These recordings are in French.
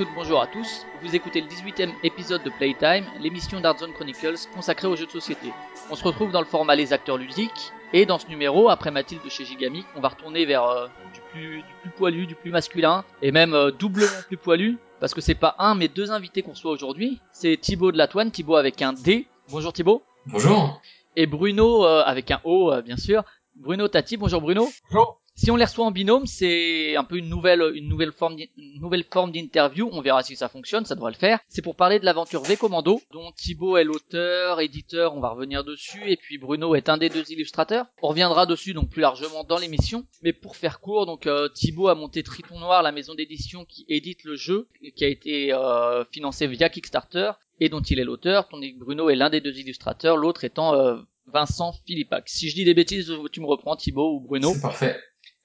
Toutes, bonjour à tous. Vous écoutez le 18e épisode de Playtime, l'émission d'Artzone Chronicles consacrée aux jeux de société. On se retrouve dans le format Les acteurs ludiques, et dans ce numéro, après Mathilde de chez Gigamic, on va retourner vers euh, du, plus, du plus poilu, du plus masculin, et même euh, doublement plus poilu, parce que c'est pas un mais deux invités qu'on reçoit aujourd'hui. C'est Thibaut de la Toine, Thibaut avec un D. Bonjour Thibaut. Bonjour. Et Bruno euh, avec un O, euh, bien sûr. Bruno Tati, bonjour Bruno. Bonjour. Si on les reçoit en binôme, c'est un peu une nouvelle, une nouvelle forme, nouvelle forme d'interview. On verra si ça fonctionne, ça devrait le faire. C'est pour parler de l'aventure V Commando, dont Thibaut est l'auteur, éditeur. On va revenir dessus, et puis Bruno est un des deux illustrateurs. On reviendra dessus donc plus largement dans l'émission. Mais pour faire court, donc euh, Thibaut a monté Triton Noir, la maison d'édition qui édite le jeu, qui a été euh, financé via Kickstarter et dont il est l'auteur, tandis que Bruno est l'un des deux illustrateurs, l'autre étant euh, Vincent Philippac. Si je dis des bêtises, tu me reprends Thibaut ou Bruno. Parfait.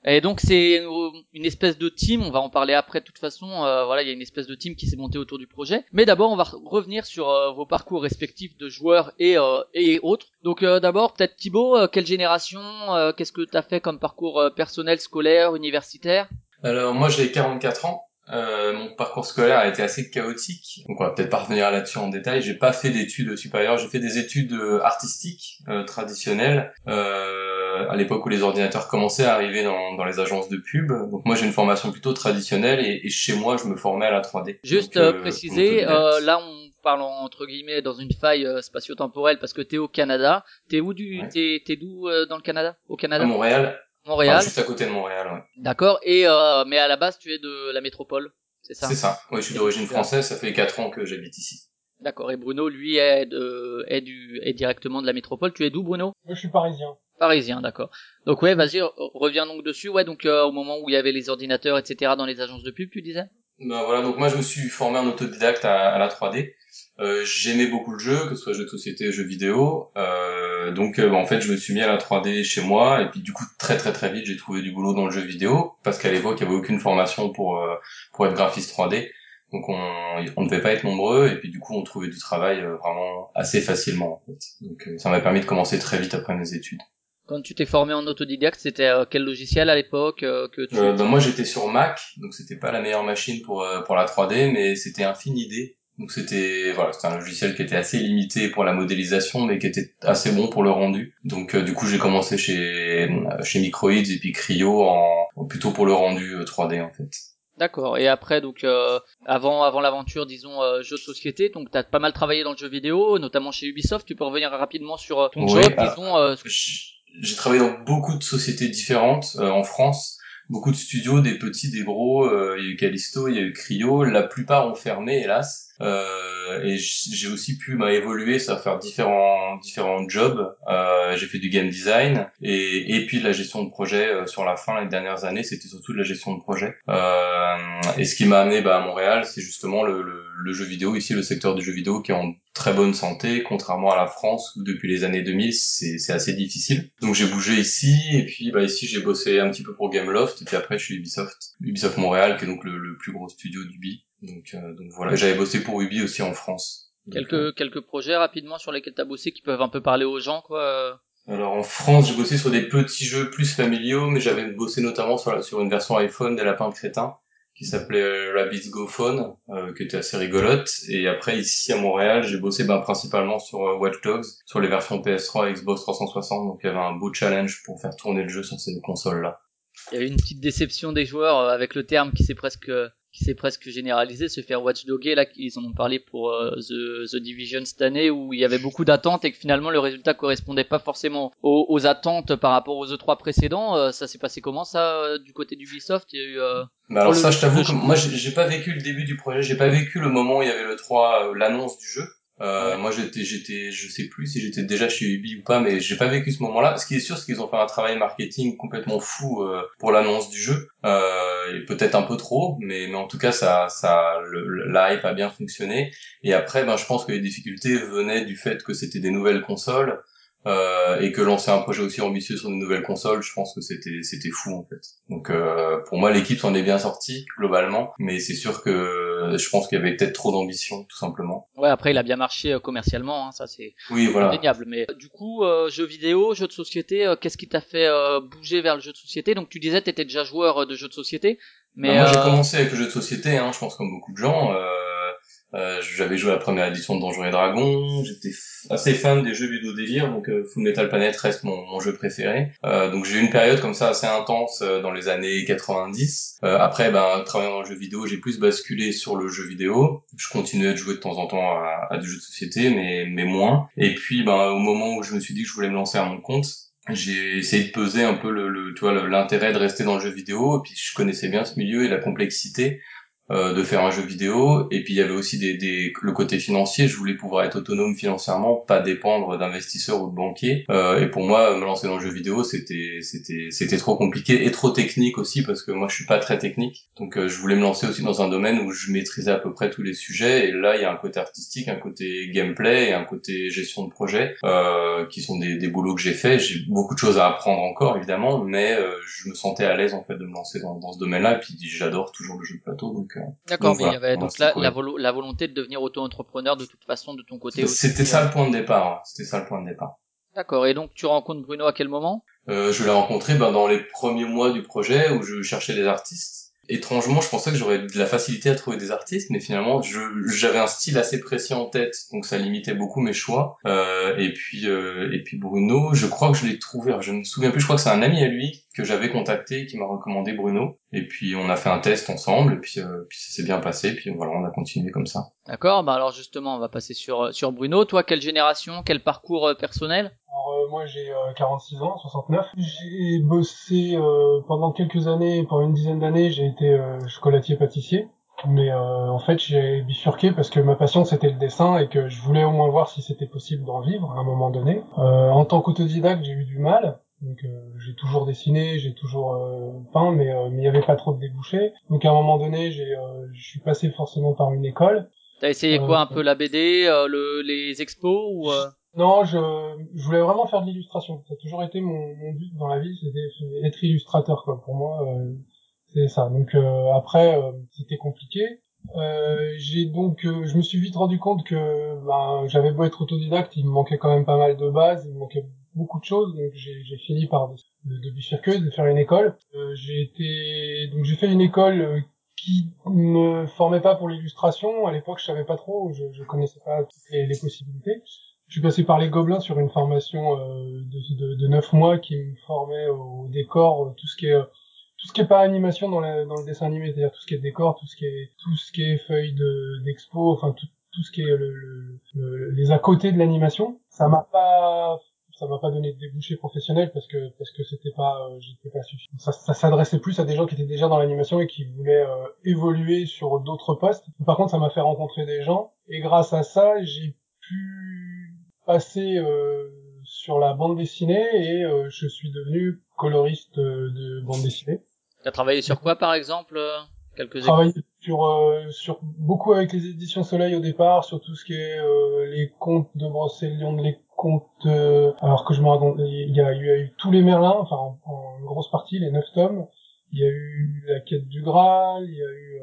Et donc c'est une espèce de team, on va en parler après de toute façon, euh, voilà, il y a une espèce de team qui s'est montée autour du projet. Mais d'abord on va re- revenir sur euh, vos parcours respectifs de joueurs et, euh, autres. Donc d'abord peut-être Thibaut, quelle génération, qu'est-ce que tu as fait comme parcours personnel, scolaire, universitaire? Alors moi j'ai 44 ans. Mon parcours scolaire a été assez chaotique, donc on va peut-être pas revenir là-dessus en détail. J'ai pas fait d'études supérieures, j'ai fait des études artistiques traditionnelles à l'époque où les ordinateurs commençaient à arriver dans, dans les agences de pub. Donc moi j'ai une formation plutôt traditionnelle et, et chez moi je me formais à la 3D. Juste Donc, euh, euh, préciser, euh, là on parle en- entre guillemets dans une faille euh, spatio-temporelle parce que t'es au Canada. T'es où du, Ouais. t'es, t'es d'où euh, dans le Canada? Au à Canada, Montréal, Montréal. enfin, juste à côté de Montréal. Ouais. D'accord. Et euh, mais à la base tu es de la métropole, c'est ça? C'est ça. Oui, je suis d'origine française. Ça fait 4 ans que j'habite ici. D'accord. Et Bruno, lui, est, de, est, du, est directement de la métropole. Tu es d'où, Bruno? Moi, je suis parisien. Parisien, d'accord. Donc ouais, vas-y, re- reviens donc dessus. Ouais, donc euh, au moment où il y avait les ordinateurs, etc., dans les agences de pub, tu disais? Ben voilà, donc moi je me suis formé en autodidacte à, à la 3D. Euh, J'aimais beaucoup le jeu, que ce soit jeu de société, jeu vidéo. Euh, donc euh, en fait je me suis mis à la 3D chez moi et puis du coup très très très vite j'ai trouvé du boulot dans le jeu vidéo parce qu'à l'époque il y avait aucune formation pour euh, pour être graphiste 3D. Donc on ne devait pas être nombreux et puis du coup on trouvait du travail euh, vraiment assez facilement en fait. Donc ça m'a permis de commencer très vite après mes études. Quand tu t'es formé en autodidacte, c'était euh, quel logiciel à l'époque euh, que tu... Ben moi j'étais sur Mac, donc c'était pas la meilleure machine pour euh, pour la 3D, mais c'était Infinidé. Donc c'était voilà, c'était un logiciel qui était assez limité pour la modélisation, mais qui était assez bon pour le rendu. Donc euh, du coup j'ai commencé chez chez Microids et puis Cryo en plutôt pour le rendu euh, 3D en fait. D'accord. Et après, donc euh, avant avant l'aventure, disons euh, jeu de société, donc t'as pas mal travaillé dans le jeu vidéo, notamment chez Ubisoft. Tu peux revenir rapidement sur ton Ouais, job, alors- disons. euh, J'ai travaillé dans beaucoup de sociétés différentes euh, en France, beaucoup de studios, des petits, des gros. euh, il y a eu Callisto, il y a eu Cryo. La plupart ont fermé, hélas. Euh, et j'ai aussi pu bah, évoluer, ça faire différents différents jobs. Euh, j'ai fait du game design et, et puis de la gestion de projet euh, sur la fin les dernières années, c'était surtout de la gestion de projet. Euh, et ce qui m'a amené bah, à Montréal, c'est justement le, le, le jeu vidéo ici, le secteur du jeu vidéo qui est en très bonne santé, contrairement à la France où depuis les années 2000 c'est assez difficile. Donc j'ai bougé ici et puis bah ici j'ai bossé un petit peu pour Gameloft et puis après je suis Ubisoft, Ubisoft Montréal qui est donc le, le plus gros studio d'Ubi. Donc euh, donc voilà, j'avais bossé pour Ubi aussi en France. Donc, euh, quelques projets rapidement sur lesquels t'as bossé qui peuvent un peu parler aux gens, quoi. euh. Alors en France, j'ai bossé sur des petits jeux plus familiaux, mais j'avais bossé notamment sur, la- sur une version iPhone des lapins crétins qui s'appelait Rabbids Go Phone, euh, qui était assez rigolote. Et après ici à Montréal, j'ai bossé ben, principalement sur euh, Watch Dogs, sur les versions PS3 et Xbox 360. Donc il y avait un beau challenge pour faire tourner le jeu sur ces consoles-là. Il y a eu une petite déception des joueurs avec le terme qui s'est presque qui s'est presque généralisé, se faire watchdoguer là, ils en ont parlé pour euh, The, The Division cette année où il y avait beaucoup d'attentes et que finalement le résultat correspondait pas forcément aux, aux attentes par rapport aux E3 précédents. Euh, ça s'est passé comment ça euh, du côté d'Ubisoft? Il y a eu Mais alors ça, je t'avoue moi, j'ai pas vécu le début du projet, j'ai pas vécu le moment où il y avait le 3, euh, l'annonce du jeu. Euh, Moi, j'étais, j'étais, je sais plus si j'étais déjà chez Ubi ou pas, mais j'ai pas vécu ce moment-là. Ce qui est sûr, c'est qu'ils ont fait un travail marketing complètement fou euh, pour l'annonce du jeu, euh, peut-être un peu trop, mais mais en tout cas, ça, ça, le, hype a bien fonctionné. Et après, ben, je pense que les difficultés venaient du fait que c'était des nouvelles consoles. Euh, et que lancer un projet aussi ambitieux sur de nouvelles consoles, je pense que c'était c'était fou en fait. Donc euh, pour moi l'équipe s'en est bien sortie globalement, mais c'est sûr que je pense qu'il y avait peut-être trop d'ambition tout simplement. Ouais après il a bien marché euh, commercialement, hein, ça c'est oui, voilà. indéniable. Mais du coup euh, jeux vidéo, jeux de société, qu'est-ce qui t'a fait bouger vers le jeu de société? Donc tu disais t'étais déjà joueur de jeux de société, mais bah, moi j'ai commencé avec le jeu de société, hein, je pense comme beaucoup de gens. Euh, j'avais joué à la première édition de Donjons et Dragons, j'étais assez fan des jeux vidéo délire, donc euh, Full Metal Planet reste mon, mon jeu préféré. Euh, donc j'ai eu une période comme ça assez intense euh, dans les années 90. Euh, après, ben, travaillant dans le jeu vidéo, j'ai plus basculé sur le jeu vidéo. Je continuais de jouer de temps en temps à, à des jeux de société, mais, mais moins. Et puis, ben, au moment où je me suis dit que je voulais me lancer à mon compte, j'ai essayé de peser un peu le, le l'intérêt de rester dans le jeu vidéo et puis je connaissais bien ce milieu et la complexité euh, de faire un jeu vidéo. Et puis il y avait aussi des, des, le côté financier. Je voulais pouvoir être autonome financièrement pas dépendre d'investisseurs ou de banquiers. Euh, et pour moi me lancer dans le jeu vidéo c'était c'était c'était trop compliqué et trop technique aussi parce que moi je suis pas très technique. Donc euh, je voulais me lancer aussi dans un domaine où je maîtrisais à peu près tous les sujets. Et là il y a un côté artistique un côté gameplay et un côté gestion de projet euh, qui sont des, des boulots que j'ai fait. J'ai beaucoup de choses à apprendre encore évidemment mais je me sentais à l'aise en fait de me lancer dans, dans ce domaine là et puis j'adore toujours le jeu de plateau donc D'accord, mais il y avait donc la, la, la, volonté de devenir auto-entrepreneur de toute façon de ton côté. C'était ça le point de départ. Hein. C'était ça le point de départ. D'accord. Et donc tu rencontres Bruno à quel moment? Euh, Je l'ai rencontré ben, dans les premiers mois du projet où je cherchais des artistes étrangement, je pensais que j'aurais de la facilité à trouver des artistes, mais finalement, j'avais un style assez précis en tête, donc ça limitait beaucoup mes choix. Euh, et puis, euh, et puis Bruno, je crois que je l'ai trouvé. je ne me souviens plus. Je crois que c'est un ami à lui que j'avais contacté, qui m'a recommandé Bruno. Et puis on a fait un test ensemble, et puis, euh, puis ça s'est bien passé. Puis voilà, on a continué comme ça. D'accord. Bah alors justement, on va passer sur sur Bruno. Toi, quelle génération, quel parcours euh, personnel? Alors, moi j'ai 46 ans, 69. J'ai bossé pendant quelques années, pendant une dizaine d'années, j'ai été chocolatier pâtissier. Mais en fait, j'ai bifurqué parce que ma passion c'était le dessin et que je voulais au moins voir si c'était possible d'en vivre à un moment donné. en tant qu'autodidacte, j'ai eu du mal. Donc j'ai toujours dessiné, j'ai toujours peint, mais il n'y avait pas trop de débouchés. Donc à un moment donné, je suis passé forcément par une école. T'as essayé quoi, un peu la BD, le, les expos ou non, je, je voulais vraiment faire de l'illustration. Ça a toujours été mon, mon but dans la vie, c'était être illustrateur, quoi. Pour moi, euh, c'est ça. Donc euh, après, euh, c'était compliqué. Euh, j'ai donc, je me suis vite rendu compte que ben, j'avais beau être autodidacte, il me manquait quand même pas mal de bases, il me manquait beaucoup de choses. Donc j'ai fini par de, de bifurquer, de faire une école. j'ai été, donc j'ai fait une école qui me formait pas pour l'illustration. À l'époque, je savais pas trop, je, je connaissais pas toutes les possibilités je suis passé par les Gobelins sur une formation euh, de, de, 9 mois qui me formait au décor, euh, tout ce qui est euh, tout ce qui est pas animation dans, dans le dessin animé, c'est-à-dire tout ce qui est décor, tout ce qui est tout ce qui est feuilles de d'expo, enfin tout, tout ce qui est le, le, les à côté de l'animation. Ça m'a pas ça m'a pas donné de débouché professionnel parce que parce que c'était pas j'étais pas suffisant. Ça, ça s'adressait plus à des gens qui étaient déjà dans l'animation et qui voulaient évoluer sur d'autres postes. Par contre, ça m'a fait rencontrer des gens et grâce à ça, j'ai pu passer euh, sur la bande dessinée et euh, je suis devenu coloriste euh, de bande dessinée. Tu as travaillé sur quoi par exemple quelques travaillé sur sur beaucoup avec les éditions Soleil au départ sur tout ce qui est les contes de Brocéliande les contes alors que je me raconte il y a, eu tous les Merlins enfin en, en, grosse partie les neuf tomes il y a eu la quête du Graal il y a eu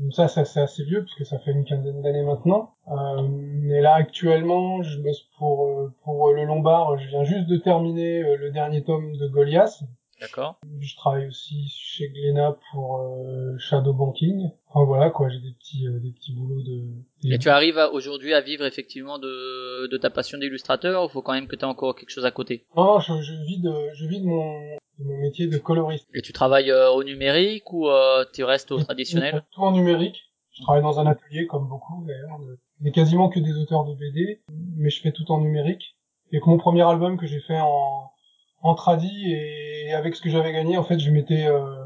donc ça, ça c'est assez vieux parce que ça fait une quinzaine d'années maintenant. Euh, mais là actuellement, je bosse pour euh, pour le Lombard. Je viens juste de terminer euh, le dernier tome de Goliath. D'accord. Je travaille aussi chez Glénat pour euh, Shadow Banking. Enfin voilà quoi, j'ai des petits des petits boulots de. Et tu arrives aujourd'hui à vivre effectivement de de ta passion d'illustrateur ou faut quand même que tu aies encore quelque chose à côté? Non, je, je vis de je vis de mon mon métier de coloriste. Et tu travailles euh, au numérique ou euh, tu restes au traditionnel? Tout en numérique. Je travaille dans un atelier comme beaucoup d'ailleurs. Mais quasiment que des auteurs de BD, mais je fais tout en numérique. Et que mon premier album que j'ai fait en en tradi et avec ce que j'avais gagné, en fait, je m'étais euh,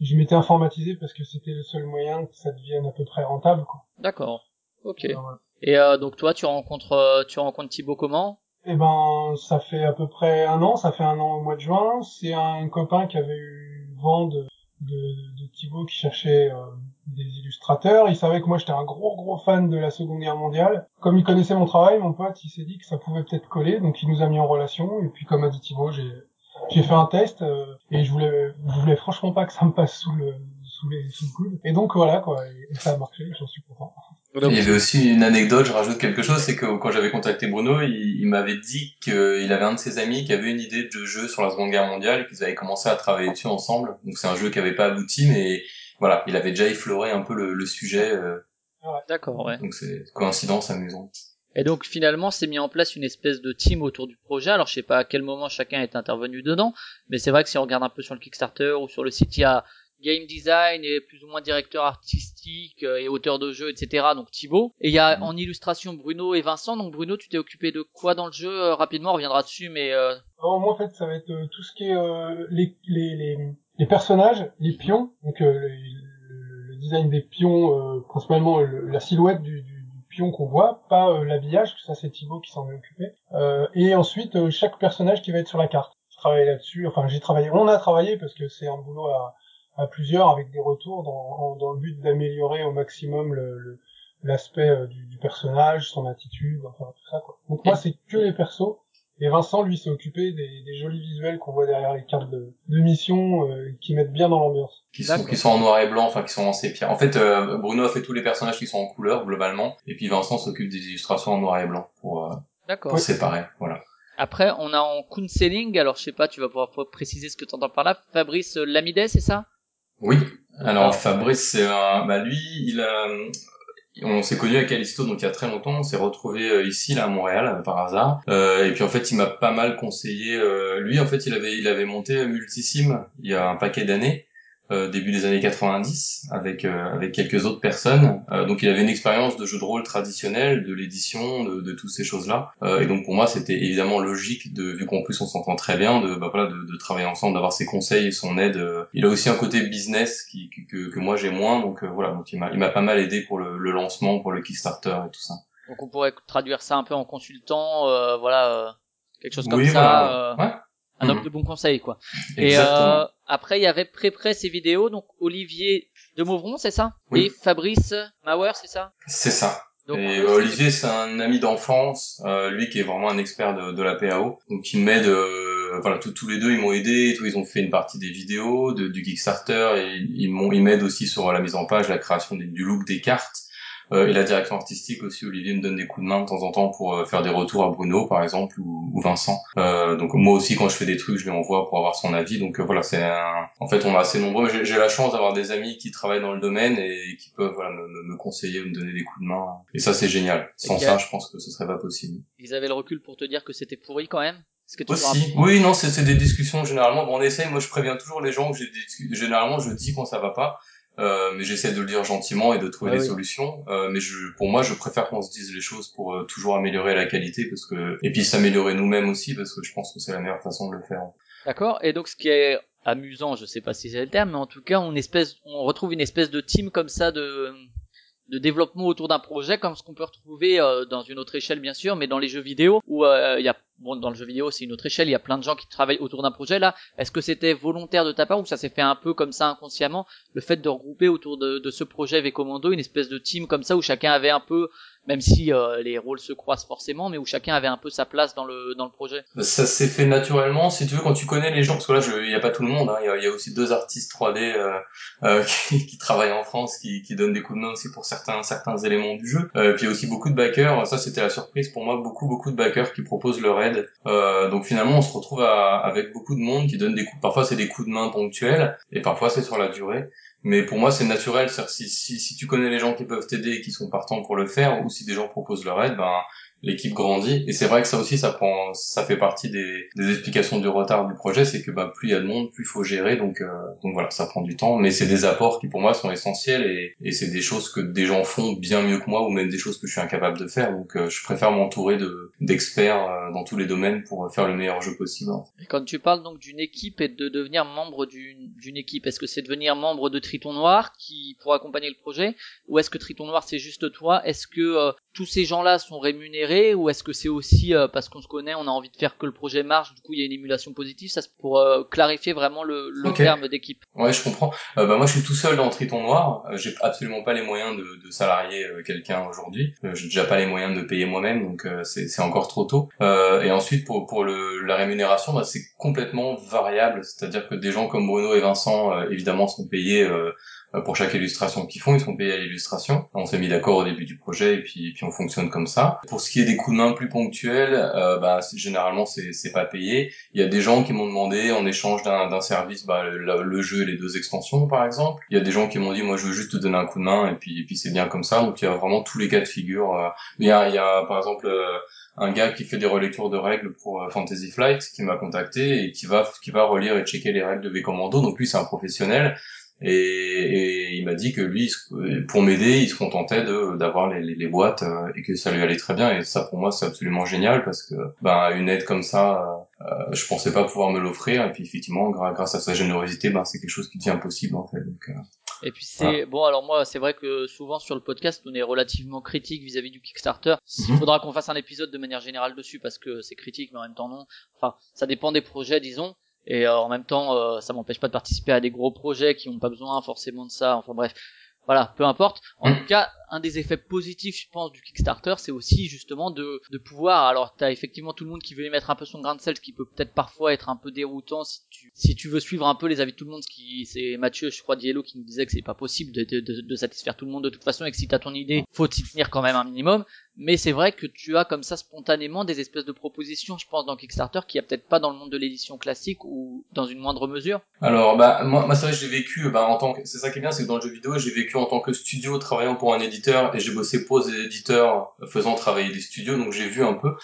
je m'étais informatisé parce que c'était le seul moyen que ça devienne à peu près rentable. D'accord. Ok. Et euh, donc toi, tu rencontres, euh, tu rencontres Thibaut comment? Eh ben, ça fait à peu près un an. Ça fait un an au mois de juin. C'est un copain qui avait eu vent de, de, de Thibaut qui cherchait euh, des illustrateurs. Il savait que moi j'étais un gros gros fan de la Seconde Guerre mondiale. Comme il connaissait mon travail, mon pote, il s'est dit que ça pouvait peut-être coller, donc il nous a mis en relation. Et puis comme a dit Thibaut, j'ai j'ai fait un test euh, et je voulais je voulais franchement pas que ça me passe sous le sous les sous le coude. Et donc voilà quoi, et, ça a marché. J'en suis content. Il y avait aussi une anecdote, je rajoute quelque chose, c'est que quand j'avais contacté Bruno, il, il m'avait dit qu'il avait un de ses amis qui avait une idée de jeu sur la Seconde Guerre mondiale et qu'ils avaient commencé à travailler dessus ensemble. Donc c'est un jeu qui avait pas abouti, mais voilà, il avait déjà effleuré un peu le, le sujet. Euh, D'accord, ouais. donc c'est coïncidence amusante. Et donc finalement, c'est mis en place une espèce de team autour du projet. Alors je sais pas à quel moment chacun est intervenu dedans, mais c'est vrai que si on regarde un peu sur le Kickstarter ou sur le site, il y a game design et plus ou moins directeur artistique euh, et auteur de jeu, etc. Donc Thibaut. Et il y a en illustration Bruno et Vincent. Donc Bruno, tu t'es occupé de quoi dans le jeu? Euh, Rapidement, on reviendra dessus, mais euh, Alors, moi en fait, ça va être euh, tout ce qui est euh, les, les les les personnages, les pions, donc euh, le, le- le design des pions, euh, principalement le- la silhouette du, du, du pion qu'on voit, pas euh, l'habillage, ça c'est Thibaut qui s'en est occupé. Euh, et ensuite euh, chaque personnage qui va être sur la carte. Je travaille là-dessus, enfin j'ai travaillé, on a travaillé parce que c'est un boulot à, à plusieurs avec des retours dans, en- dans le but d'améliorer au maximum le, le- l'aspect euh, du, du personnage, son attitude, enfin tout ça quoi. Donc moi c'est que les persos. Et Vincent, lui, s'est occupé des, des jolis visuels qu'on voit derrière les cartes de, de mission, euh, qui mettent bien dans l'ambiance. Qui sont, D'accord. qui sont en noir et blanc, enfin qui sont en sépia. En fait, euh, Bruno a fait tous les personnages qui sont en couleur globalement, et puis Vincent s'occupe des illustrations en noir et blanc pour, euh, d'accord. pour séparer. Voilà. Après, on a en counseling. Alors je sais pas, tu vas pouvoir préciser ce que tu entends par là. Fabrice Lamidet, c'est ça? Oui. Alors. Fabrice, c'est un, bah lui, il a, on s'est connu à Callisto donc il y a très longtemps. On s'est retrouvé euh, ici là à Montréal euh, par hasard. Euh, et puis en fait, il m'a pas mal conseillé. euh, lui, en fait, il avait, il avait monté Multisim il y a un paquet d'années. Euh, début des années 90 avec euh, avec quelques autres personnes. Euh, donc il avait une expérience de jeu de rôle traditionnel de l'édition de, de toutes ces choses là et donc pour moi c'était évidemment logique de vu qu'en plus on s'entend très bien de bah voilà de, de travailler ensemble d'avoir ses conseils et son aide. Euh, il a aussi un côté business qui que, que moi j'ai moins. Donc euh, voilà. Donc il m'a il m'a pas mal aidé pour le, le lancement pour le Kickstarter et tout ça. Donc on pourrait traduire ça un peu en consultant, euh, voilà, euh, quelque chose comme oui ça. voilà. euh, ouais. Un homme Mhm. de bon conseil, quoi. Et exactement. euh, après, il y avait pré-presse et vidéo, donc Olivier de Mauvron, c'est ça Oui. Et Fabrice Mauer, c'est ça c'est ça donc, et eux, bah, Olivier, c'est un ami d'enfance, euh, lui qui est vraiment un expert de, de la PAO, donc il m'aide. euh, voilà, tous tous les deux, ils m'ont aidé. et Tout, ils ont fait une partie des vidéos, de, du Kickstarter, et ils m'ont, ils m'aident aussi sur la mise en page, la création des- du look des cartes. Euh, et la direction artistique aussi, Olivier me donne des coups de main de temps en temps pour euh, faire des retours à Bruno, par exemple, ou, ou Vincent. Euh, donc moi aussi, quand je fais des trucs, je lui envoie pour avoir son avis. Donc voilà, c'est un... en fait, on est assez nombreux. J'ai la chance d'avoir des amis qui travaillent dans le domaine et qui peuvent voilà me, me- conseiller, me donner des coups de main. Et ça, c'est génial. Sans ça, je pense que ce serait pas possible. Ils avaient le recul pour te dire que c'était pourri quand même? Que tu Aussi. Oui, non, c'est des discussions généralement. Bon, on essaye. Moi, je préviens toujours les gens que des généralement je dis quand ça va pas. Euh, mais j'essaie de le dire gentiment et de trouver Ouais, des oui. solutions. Euh, mais je, pour moi, je préfère qu'on se dise les choses pour euh, toujours améliorer la qualité, parce que et puis s'améliorer nous-mêmes aussi, parce que je pense que c'est la meilleure façon de le faire. D'accord. Et donc, ce qui est amusant, je sais pas si c'est le terme, mais en tout cas, on espèce, on retrouve une espèce de team comme ça de de développement autour d'un projet comme ce qu'on peut retrouver euh, dans une autre échelle bien sûr mais dans les jeux vidéo où euh, il y a bon dans le jeu vidéo c'est une autre échelle. Il y a plein de gens qui travaillent autour d'un projet. Là est-ce que c'était volontaire de ta part ou ça s'est fait un peu comme ça inconsciemment le fait de regrouper autour de, de ce projet V Commando une espèce de team comme ça où chacun avait un peu même si euh, les rôles se croisent forcément mais où chacun avait un peu sa place dans le dans le projet? Ça s'est fait naturellement, si tu veux, quand tu connais les gens, parce que là, il n'y a pas tout le monde, hein, il y, a, il y a aussi deux artistes 3D euh, euh, qui, qui travaillent en France, qui, qui donnent des coups de main aussi pour certains certains éléments du jeu. Euh, puis il y a aussi beaucoup de backers, ça c'était la surprise pour moi, beaucoup beaucoup de backers qui proposent leur aide. Euh, donc finalement, on se retrouve avec beaucoup de monde qui donne des coups, parfois c'est des coups de main ponctuels, et parfois c'est sur la durée. Mais pour moi, c'est naturel. Si, si, si tu connais les gens qui peuvent t'aider et qui sont partants pour le faire, ou si des gens proposent leur aide, ben l'équipe grandit. Et c'est vrai que ça aussi, ça prend, ça fait partie des, des explications du retard du projet, c'est que bah, plus il y a de monde, plus il faut gérer. Donc, euh, donc voilà, ça prend du temps. Mais c'est des apports qui pour moi sont essentiels et, et c'est des choses que des gens font bien mieux que moi ou même des choses que je suis incapable de faire. Donc euh, je préfère m'entourer de d'experts euh, dans tous les domaines pour faire le meilleur jeu possible. Et quand tu parles donc d'une équipe et de devenir membre d'une d'une équipe, est-ce que c'est devenir membre de Triton Noir qui pour accompagner le projet, ou est-ce que Triton Noir c'est juste toi? Est-ce que euh, tous ces gens-là sont rémunérés ou est-ce que c'est aussi euh, parce qu'on se connaît, on a envie de faire que le projet marche, du coup il y a une émulation positive, ça c'est pour euh, clarifier vraiment le, le terme d'équipe. Ouais, je comprends. Euh, bah moi je suis tout seul dans Triton Noir, j'ai absolument pas les moyens de, de salarier quelqu'un aujourd'hui, j'ai déjà pas les moyens de payer moi-même, donc c'est encore trop tôt. et ensuite pour pour le, la rémunération, bah, c'est complètement variable, c'est-à-dire que des gens comme Bruno et Vincent évidemment sont payés euh, pour chaque illustration qu'ils font, ils sont payés à l'illustration. On s'est mis d'accord au début du projet et puis, puis on fonctionne comme ça. Pour ce qui est des coups de main plus ponctuels, euh, bah, généralement c'est, c'est pas payé. Il y a des gens qui m'ont demandé en échange d'un, service bah, le, jeu et les deux extensions par exemple. Il y a des gens qui m'ont dit moi je veux juste te donner un coup de main et puis, puis c'est bien comme ça. Donc il y a vraiment tous les cas de figure. Euh. Il y a, il y a par exemple un gars qui fait des relectures de règles pour Fantasy Flight qui m'a contacté et qui va qui va relire et checker les règles de V Commando donc lui c'est un professionnel et, et il m'a dit que lui, pour m'aider, il se contentait de d'avoir les, les, boîtes euh, et que ça lui allait très bien. Et ça, pour moi, c'est absolument génial parce que ben une aide comme ça, euh, je pensais pas pouvoir me l'offrir. Et puis effectivement, grâce à sa générosité, ben c'est quelque chose qui devient possible en fait. Donc, euh, et puis c'est bon. Alors moi, c'est vrai que souvent sur le podcast, on est relativement critique vis-à-vis du Kickstarter. Il mhm. faudra qu'on fasse un épisode de manière générale dessus parce que c'est critique, mais en même temps non. Enfin, ça dépend des projets, disons et euh, en même temps euh, ça m'empêche pas de participer à des gros projets qui n'ont pas besoin forcément de ça. Enfin bref. Voilà, peu importe. En tout cas, un des effets positifs, je pense, du Kickstarter, c'est aussi justement de, de pouvoir. Alors, t'as effectivement tout le monde qui veut y mettre un peu son grain de sel, ce qui peut peut-être parfois être un peu déroutant si tu si tu veux suivre un peu les avis de tout le monde. Ce qui c'est Mathieu, je crois, Diello qui nous disait que c'est pas possible de, de, de, de, satisfaire tout le monde de toute façon, et que si t'as ton idée, faut t'y tenir quand même un minimum. Mais c'est vrai que tu as comme ça spontanément des espèces de propositions, je pense, dans Kickstarter, qui a peut-être pas dans le monde de l'édition classique ou dans une moindre mesure. Alors, bah moi, moi c'est vrai, j'ai vécu, bah en tant que, c'est ça qui est bien, c'est que dans le jeu vidéo, j'ai vécu en tant que studio travaillant pour un éditeur et j'ai bossé pour des éditeurs faisant travailler des studios, donc j'ai vu un peu.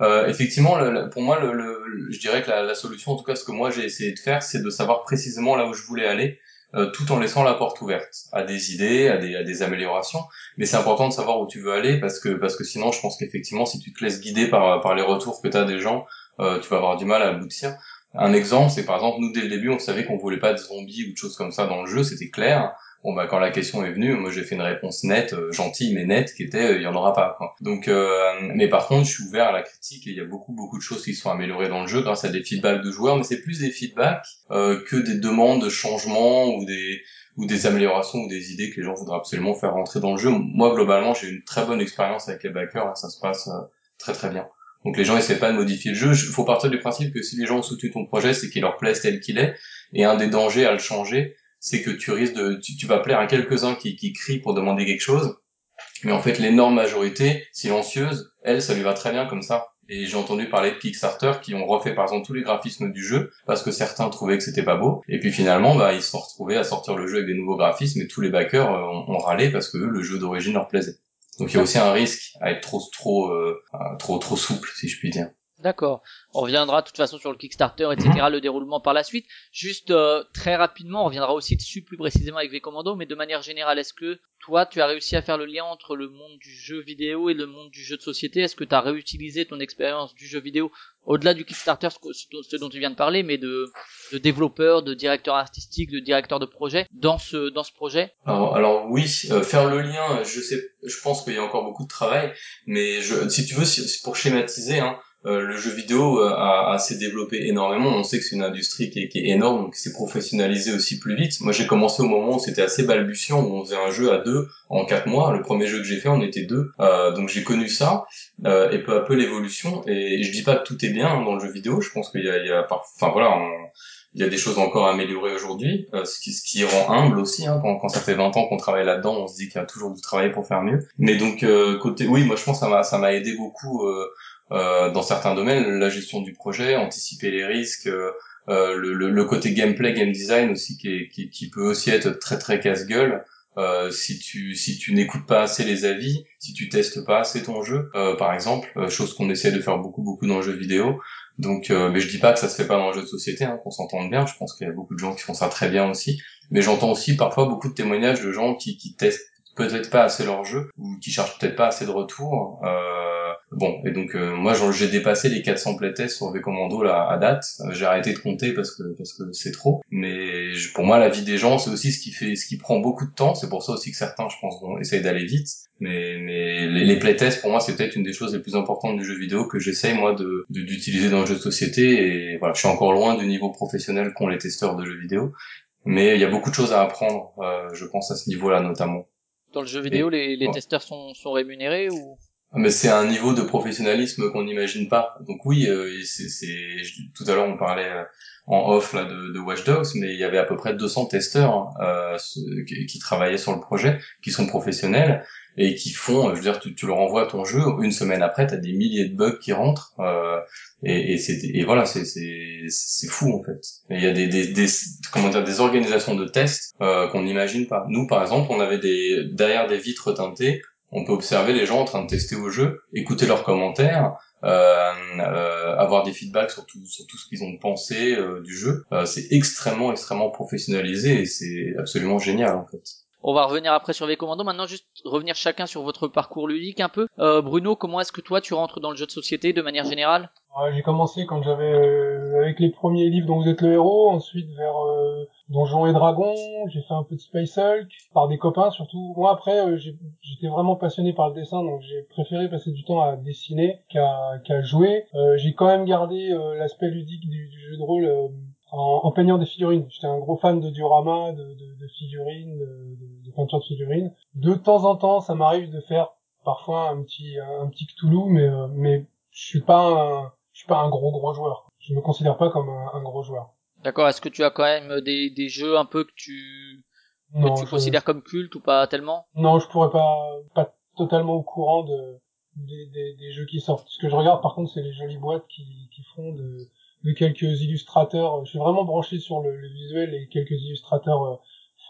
Euh, effectivement, pour moi, le, je dirais que la, la, solution, en tout cas, ce que moi j'ai essayé de faire, c'est de savoir précisément là où je voulais aller euh, tout en laissant la porte ouverte à des idées, à des, à des améliorations. Mais c'est important de savoir où tu veux aller parce que parce que sinon, je pense qu'effectivement, si tu te laisses guider par par les retours que tu as des gens, euh, tu vas avoir du mal à aboutir. Un exemple, c'est par exemple nous dès le début, on savait qu'on voulait pas de zombies ou de choses comme ça dans le jeu, c'était clair. Bon bah quand la question est venue, moi j'ai fait une réponse nette, euh, gentille mais nette, qui était euh, il y en aura pas. Quoi. Donc, euh, mais par contre, je suis ouvert à la critique et il y a beaucoup beaucoup de choses qui sont améliorées dans le jeu grâce à des feedbacks de joueurs, mais c'est plus des feedbacks que des demandes de changement ou des ou des améliorations ou des idées que les gens voudraient absolument faire rentrer dans le jeu. Moi globalement, j'ai une très bonne expérience avec les backers, et ça se passe très très bien. Donc les gens essaient pas de modifier le jeu. Il faut partir du principe que si les gens ont soutenu ton projet, c'est qu'il leur plaise tel qu'il est. Et un des dangers à le changer, c'est que tu risques de, tu, vas plaire à quelques-uns qui, qui crient pour demander quelque chose, mais en fait l'énorme majorité silencieuse, elle, ça lui va très bien comme ça. Et j'ai entendu parler de Kickstarter qui ont refait par exemple tous les graphismes du jeu parce que certains trouvaient que c'était pas beau. Et puis finalement, bah, ils se sont retrouvés à sortir le jeu avec des nouveaux graphismes et tous les backers euh, ont, râlé parce que le jeu d'origine leur plaisait. Donc il y a aussi un risque à être trop trop euh, trop trop souple si je puis dire. D'accord. On reviendra de toute façon sur le Kickstarter, etc., le déroulement par la suite. Juste euh, très rapidement, on reviendra aussi dessus plus précisément avec V-Commando, mais de manière générale, est-ce que toi, tu as réussi à faire le lien entre le monde du jeu vidéo et le monde du jeu de société? Est-ce que tu as réutilisé ton expérience du jeu vidéo au-delà du Kickstarter, ce dont tu viens de parler, mais de, de développeur, de directeur artistique, de directeur de projet dans ce dans ce projet? Alors, oui, euh, faire le lien, je sais, je pense qu'il y a encore beaucoup de travail, mais je, si tu veux, pour schématiser, hein, le jeu vidéo euh, a, a s'est développé énormément. On sait que c'est une industrie qui est, qui est énorme, donc s'est professionnalisé aussi plus vite. Moi, j'ai commencé au moment où c'était assez balbutiant, où on faisait un jeu à deux en quatre mois. Le premier jeu que j'ai fait, on était deux, euh, donc j'ai connu ça euh, et peu à peu l'évolution. Et je dis pas que tout est bien dans le jeu vidéo. Je pense qu'il y a, il y a, enfin voilà. il y a des choses encore à améliorer aujourd'hui, euh, ce, qui, ce qui rend humble aussi. Hein, quand, quand ça fait 20 ans qu'on travaille là-dedans, on se dit qu'il y a toujours du travail pour faire mieux. Mais donc côté, oui, moi je pense que ça m'a ça m'a aidé beaucoup euh, dans certains domaines, la gestion du projet, anticiper les risques, euh, euh, le, le, côté gameplay, game design aussi qui, est, qui, qui peut aussi être très très casse-gueule. Euh, si tu si tu n'écoutes pas assez les avis, si tu testes pas assez ton jeu, euh, par exemple, chose qu'on essaie de faire beaucoup beaucoup dans le jeu vidéo. Donc, mais je dis pas que ça se fait pas dans le jeu de société, hein, qu'on s'entende bien. Je pense qu'il y a beaucoup de gens qui font ça très bien aussi. Mais j'entends aussi parfois beaucoup de témoignages de gens qui, qui testent peut-être pas assez leur jeu ou qui cherchent peut-être pas assez de retour. Euh, Bon, et donc euh, moi j'ai dépassé les 400 playtests sur V-Commando là à date. Euh, j'ai arrêté de compter parce que parce que c'est trop. Mais pour moi la vie des gens c'est aussi ce qui fait ce qui prend beaucoup de temps. C'est pour ça aussi que certains je pense vont essayer d'aller vite. Mais mais les, les playtests pour moi c'est peut-être une des choses les plus importantes du jeu vidéo que j'essaye moi de d'utiliser dans le jeu de société. Et voilà, je suis encore loin du niveau professionnel qu'ont les testeurs de jeux vidéo. Mais il y a beaucoup de choses à apprendre, euh, je pense à ce niveau-là notamment. Dans le jeu vidéo, les, les testeurs sont, sont rémunérés ou? Mais c'est un niveau de professionnalisme qu'on n'imagine pas. Donc oui, euh, c'est, tout à l'heure on parlait euh, en off là de, de Watch Dogs, mais il y avait à peu près 200 testeurs euh, qui, travaillaient sur le projet, qui sont professionnels et qui font, je veux dire, tu, tu leur envoies ton jeu, une semaine après, tu as des milliers de bugs qui rentrent, euh, et, et, et voilà, c'est, c'est, fou en fait. Il y a des, des, des, comment dire, des organisations de tests euh, qu'on n'imagine pas. Nous, par exemple, on avait des derrière des vitres teintées, on peut observer les gens en train de tester au jeu, écouter leurs commentaires, euh, euh, avoir des feedbacks sur tout, sur tout ce qu'ils ont pensé euh, du jeu. C'est extrêmement, extrêmement professionnalisé et c'est absolument génial en fait. On va revenir après sur les commandos. Maintenant, juste revenir chacun sur votre parcours ludique un peu. Bruno, comment est-ce que toi tu rentres dans le jeu de société de manière générale? J'ai commencé quand j'avais avec les premiers livres dont vous êtes le héros, ensuite vers Donjons et Dragons, j'ai fait un peu de Space Hulk, par des copains surtout. Moi après, euh, j'étais vraiment passionné par le dessin, donc j'ai préféré passer du temps à dessiner qu'à jouer. Euh, j'ai quand même gardé euh, l'aspect ludique du, jeu de rôle en, en, peignant des figurines. J'étais un gros fan de diorama, de, de, de figurines, de, de, peinture de figurines. De temps en temps, ça m'arrive de faire parfois un petit un petit Cthulhu, mais mais je suis pas un, je suis pas un gros gros joueur. Je me considère pas comme un gros joueur. D'accord. Est-ce que tu as quand même des, des jeux un peu que tu, que tu considères comme culte ou pas tellement? Non, je pourrais pas pas totalement au courant de des, des, des, jeux qui sortent. Ce que je regarde par contre, c'est les jolies boîtes qui, qui font de, de quelques illustrateurs. Je suis vraiment branché sur le, le visuel et quelques illustrateurs euh,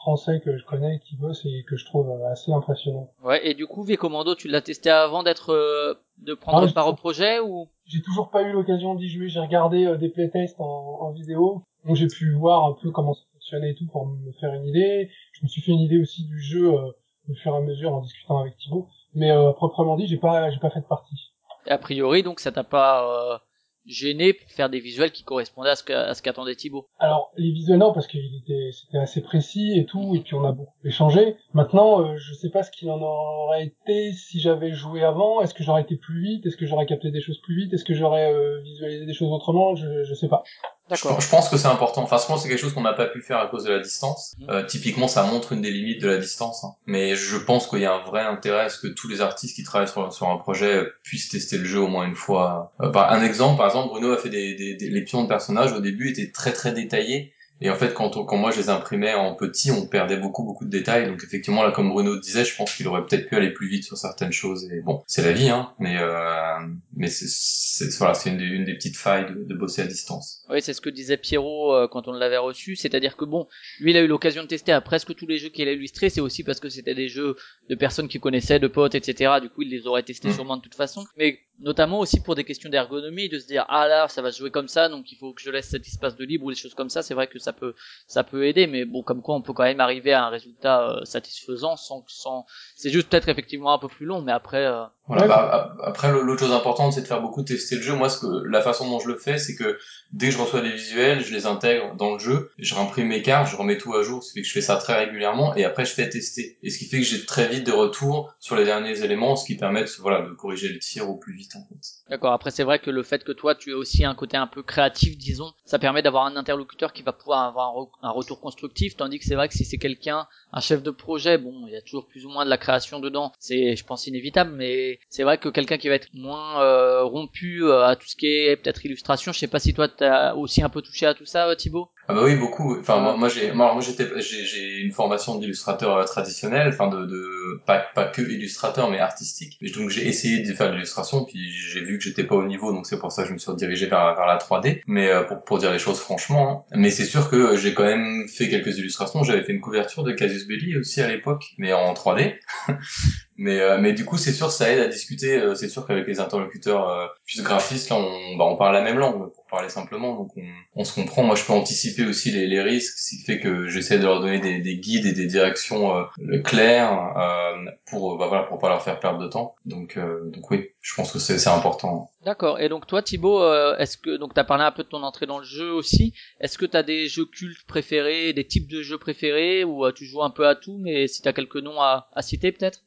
français que je connais qui bossent et que je trouve euh, assez impressionnant. Ouais, et du coup, V Commando, tu l'as testé avant d'être euh, de prendre ah, part au projet ou? J'ai toujours pas eu l'occasion d'y jouer. J'ai regardé des playtests en, en vidéo donc j'ai pu voir un peu comment ça fonctionnait et tout pour me faire une idée. Je me suis fait une idée aussi du jeu euh, au fur et à mesure en discutant avec Thibaut. Mais euh, proprement dit, j'ai pas j'ai pas fait de partie. Et a priori, donc ça t'a pas euh, gêné pour faire des visuels qui correspondaient à ce qu'attendait Thibaut Alors les visuels non parce qu'il était c'était assez précis et tout et puis on a beaucoup échangé. Maintenant euh, je sais pas ce qu'il en aurait été si j'avais joué avant. Est-ce que j'aurais été plus vite? Est-ce que j'aurais capté des choses plus vite? Est-ce que j'aurais euh, visualisé des choses autrement? Je je sais pas. Je, pense que c'est important. Enfin, je c'est quelque chose qu'on n'a pas pu faire à cause de la distance. Mm. Euh, typiquement, ça montre une des limites de la distance. Hein. Mais je pense qu'il y a un vrai intérêt à ce que tous les artistes qui travaillent sur, sur un projet puissent tester le jeu au moins une fois. Euh, bah, un exemple, par exemple, Bruno a fait des, des, des, les pions de personnages au début étaient très très détaillés et en fait, quand, quand moi je les imprimais en petit, on perdait beaucoup beaucoup de détails. Donc effectivement, là, comme Bruno disait, je pense qu'il aurait peut-être pu aller plus vite sur certaines choses. Et bon, c'est la vie, hein. Mais euh, mais c'est voilà, c'est une, une, des petites failles de, de, bosser à distance. Oui, c'est ce que disait Pierrot euh, quand on l'avait reçu. C'est-à-dire que bon, lui, il a eu l'occasion de tester à presque tous les jeux qu'il a illustrés. C'est aussi parce que c'était des jeux de personnes qu'il connaissait, de potes, etc. Du coup, il les aurait testés mm. sûrement de toute façon. Mais notamment aussi pour des questions d'ergonomie, de se dire ah là, ça va se jouer comme ça, donc il faut que je laisse cet espace de libre ou des choses comme ça. C'est vrai que ça peut ça peut aider mais bon comme quoi on peut quand même arriver à un résultat euh, satisfaisant sans sans c'est juste peut-être effectivement un peu plus long mais après euh, voilà, bah, après, l'autre chose importante, c'est de faire beaucoup tester le jeu. Moi, ce que, la façon dont je le fais, c'est que dès que je reçois des visuels, je les intègre dans le jeu, je réimprime mes cartes, je remets tout à jour, ce qui fait que je fais ça très régulièrement, et après je fais tester. Et ce qui fait que j'ai très vite des retours sur les derniers éléments, ce qui permet de, voilà, de corriger le tir au plus vite, en fait. D'accord. Après, c'est vrai que le fait que toi, tu aies aussi un côté un peu créatif, disons, ça permet d'avoir un interlocuteur qui va pouvoir avoir un, retour constructif, tandis que c'est vrai que si c'est quelqu'un, un chef de projet, bon, il y a toujours plus ou moins de la création dedans, c'est, je pense, inévitable, mais c'est vrai que quelqu'un qui va être moins euh, rompu euh, à tout ce qui est peut-être illustration, je sais pas si toi t'as aussi un peu touché à tout ça, euh, Thibaut? Ah bah oui beaucoup. Enfin moi, moi j'ai moi, j'étais j'ai une formation d'illustrateur euh, traditionnel enfin de, de pas pas que illustrateur mais artistique. Donc j'ai essayé de faire de l'illustration puis j'ai vu que j'étais pas au niveau donc c'est pour ça que je me suis redirigé vers vers la 3D mais euh, pour pour dire les choses franchement hein. mais c'est sûr que j'ai quand même fait quelques illustrations. J'avais fait une couverture de Casus Belli aussi à l'époque mais en 3D mais euh, mais du coup c'est sûr ça aide à discuter c'est sûr qu'avec les interlocuteurs plus graphistes là on bah on parle la même langue parler simplement donc on, on se comprend moi je peux anticiper aussi les, les risques, ce qui fait que j'essaie de leur donner des, des guides et des directions euh, claires euh, pour bah voilà pour pas leur faire perdre de temps. Donc donc oui, je pense que c'est important. D'accord. Et donc toi Thibaut, est-ce que donc t'as parlé un peu de ton entrée dans le jeu aussi. Est-ce que t'as des jeux cultes préférés, des types de jeux préférés, ou tu joues un peu à tout, mais si t'as quelques noms à, à citer peut-être?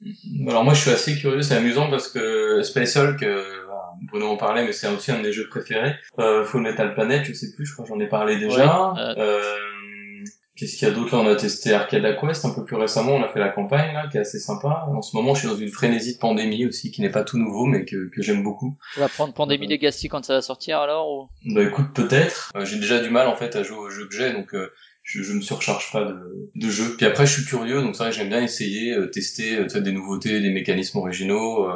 Alors moi je suis assez curieux, c'est amusant parce que Space Hulk Bruno en parlait, mais c'est aussi un de mes jeux préférés. Euh, Full Metal Planet, je sais plus, je crois j'en ai parlé déjà. Euh. euh... Qu'est-ce qu'il y a d'autre là On a testé Arcade Quest un peu plus récemment, on a fait la campagne là, qui est assez sympa. En ce moment, je suis dans une frénésie de pandémie aussi, qui n'est pas tout nouveau, mais que, que j'aime beaucoup. Tu vas prendre Pandémie euh... Legacy quand ça va sortir alors ou... Bah écoute, peut-être. Euh, j'ai déjà du mal en fait à jouer aux jeux que j'ai, donc euh, je, je me surcharge pas de, de jeux. Puis après, je suis curieux, donc c'est vrai que j'aime bien essayer, tester des nouveautés, des mécanismes originaux.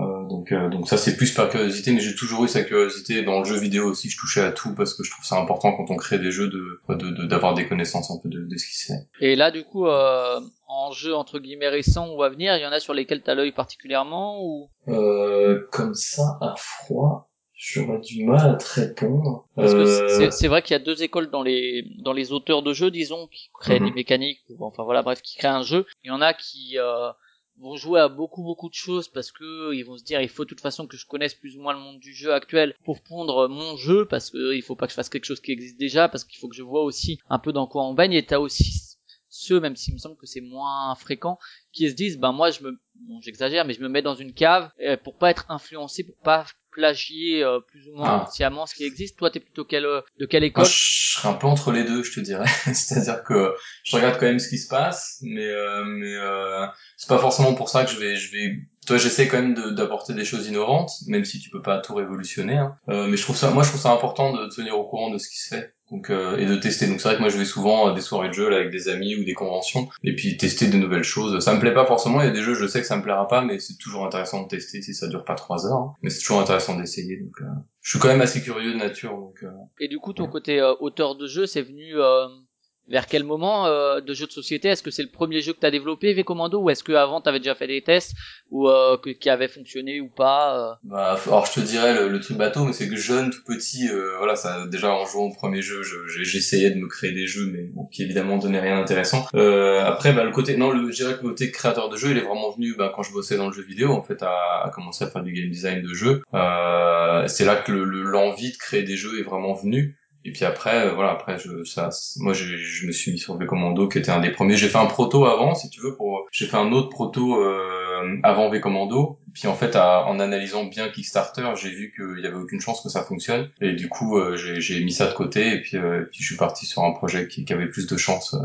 Euh, donc, euh, donc ça c'est plus par curiosité, mais j'ai toujours eu sa curiosité dans le jeu vidéo aussi. Je touchais à tout parce que je trouve ça important quand on crée des jeux de d'avoir de, des connaissances un peu de, de ce qui se fait. Et là, du coup, euh, en jeu entre guillemets récent ou à venir, il y en a sur lesquels t'as l'œil particulièrement ou? Euh, Comme ça, à froid. J'aurais du mal à te répondre. Parce que c'est vrai qu'il y a deux écoles dans les dans les auteurs de jeux, disons, qui créent mhm. des mécaniques, ou, enfin voilà, bref, qui créent un jeu. Il y en a qui euh, vont jouer à beaucoup beaucoup de choses parce que ils vont se dire il faut de toute façon que je connaisse plus ou moins le monde du jeu actuel pour pondre mon jeu parce que il faut pas que je fasse quelque chose qui existe déjà parce qu'il faut que je vois aussi un peu dans quoi on baigne. Et t'as aussi ceux même s'il me semble que c'est moins fréquent qui se disent ben moi je me bon, j'exagère mais je me mets dans une cave euh, pour pas être influencé pour pas plagier euh, plus ou moins ah. sciemment ce qui existe. Toi, t'es plutôt quelle, de quelle école Je serais un peu entre les deux, je te dirais. C'est-à-dire que je regarde quand même ce qui se passe, mais euh, mais euh, c'est pas forcément pour ça que je vais je vais. Toi, j'essaie quand même d'apporter des choses innovantes, même si tu peux pas tout révolutionner. Hein. Euh, mais je trouve ça, moi, je trouve ça important de tenir au courant de ce qui se fait donc euh, et de tester. Donc c'est vrai que moi je vais souvent à des soirées de jeux là, avec des amis ou des conventions et puis tester de nouvelles choses. Ça me plaît pas forcément. Il y a des jeux je sais que ça me plaira pas mais c'est toujours intéressant de tester si ça dure pas trois heures hein. mais c'est toujours intéressant d'essayer donc euh, je suis quand même assez curieux de nature donc euh, et du coup ton côté auteur de jeu c'est venu vers quel moment euh, de jeu de société Est-ce que c'est le premier jeu que tu as développé, V Commando, ou est-ce que avant tu avais déjà fait des tests ou euh, qui avaient fonctionné ou pas euh? bah, Alors je te dirais le, le truc bateau, mais c'est que jeune, tout petit, voilà, ça déjà en jouant au premier jeu, j'essayais de me créer des jeux, mais bon, qui évidemment donnaient rien d'intéressant. après, bah, le côté, non, le, je dirais que le côté créateur de jeu, il est vraiment venu bah, quand je bossais dans le jeu vidéo, en fait, à, à commencer à faire du game design de jeu. c'est là que l'envie de créer des jeux est vraiment venue. Et puis après, euh, voilà, après, je, ça, moi, je, je me suis mis sur le Commando, qui était un des premiers. J'ai fait un proto avant, si tu veux, pour, j'ai fait un autre proto euh, avant V Commando. Puis en fait, en analysant bien Kickstarter, j'ai vu qu'il y avait aucune chance que ça fonctionne. Et du coup, euh, j'ai mis ça de côté. Et puis, euh, puis, je suis parti sur un projet qui, qui avait plus de chance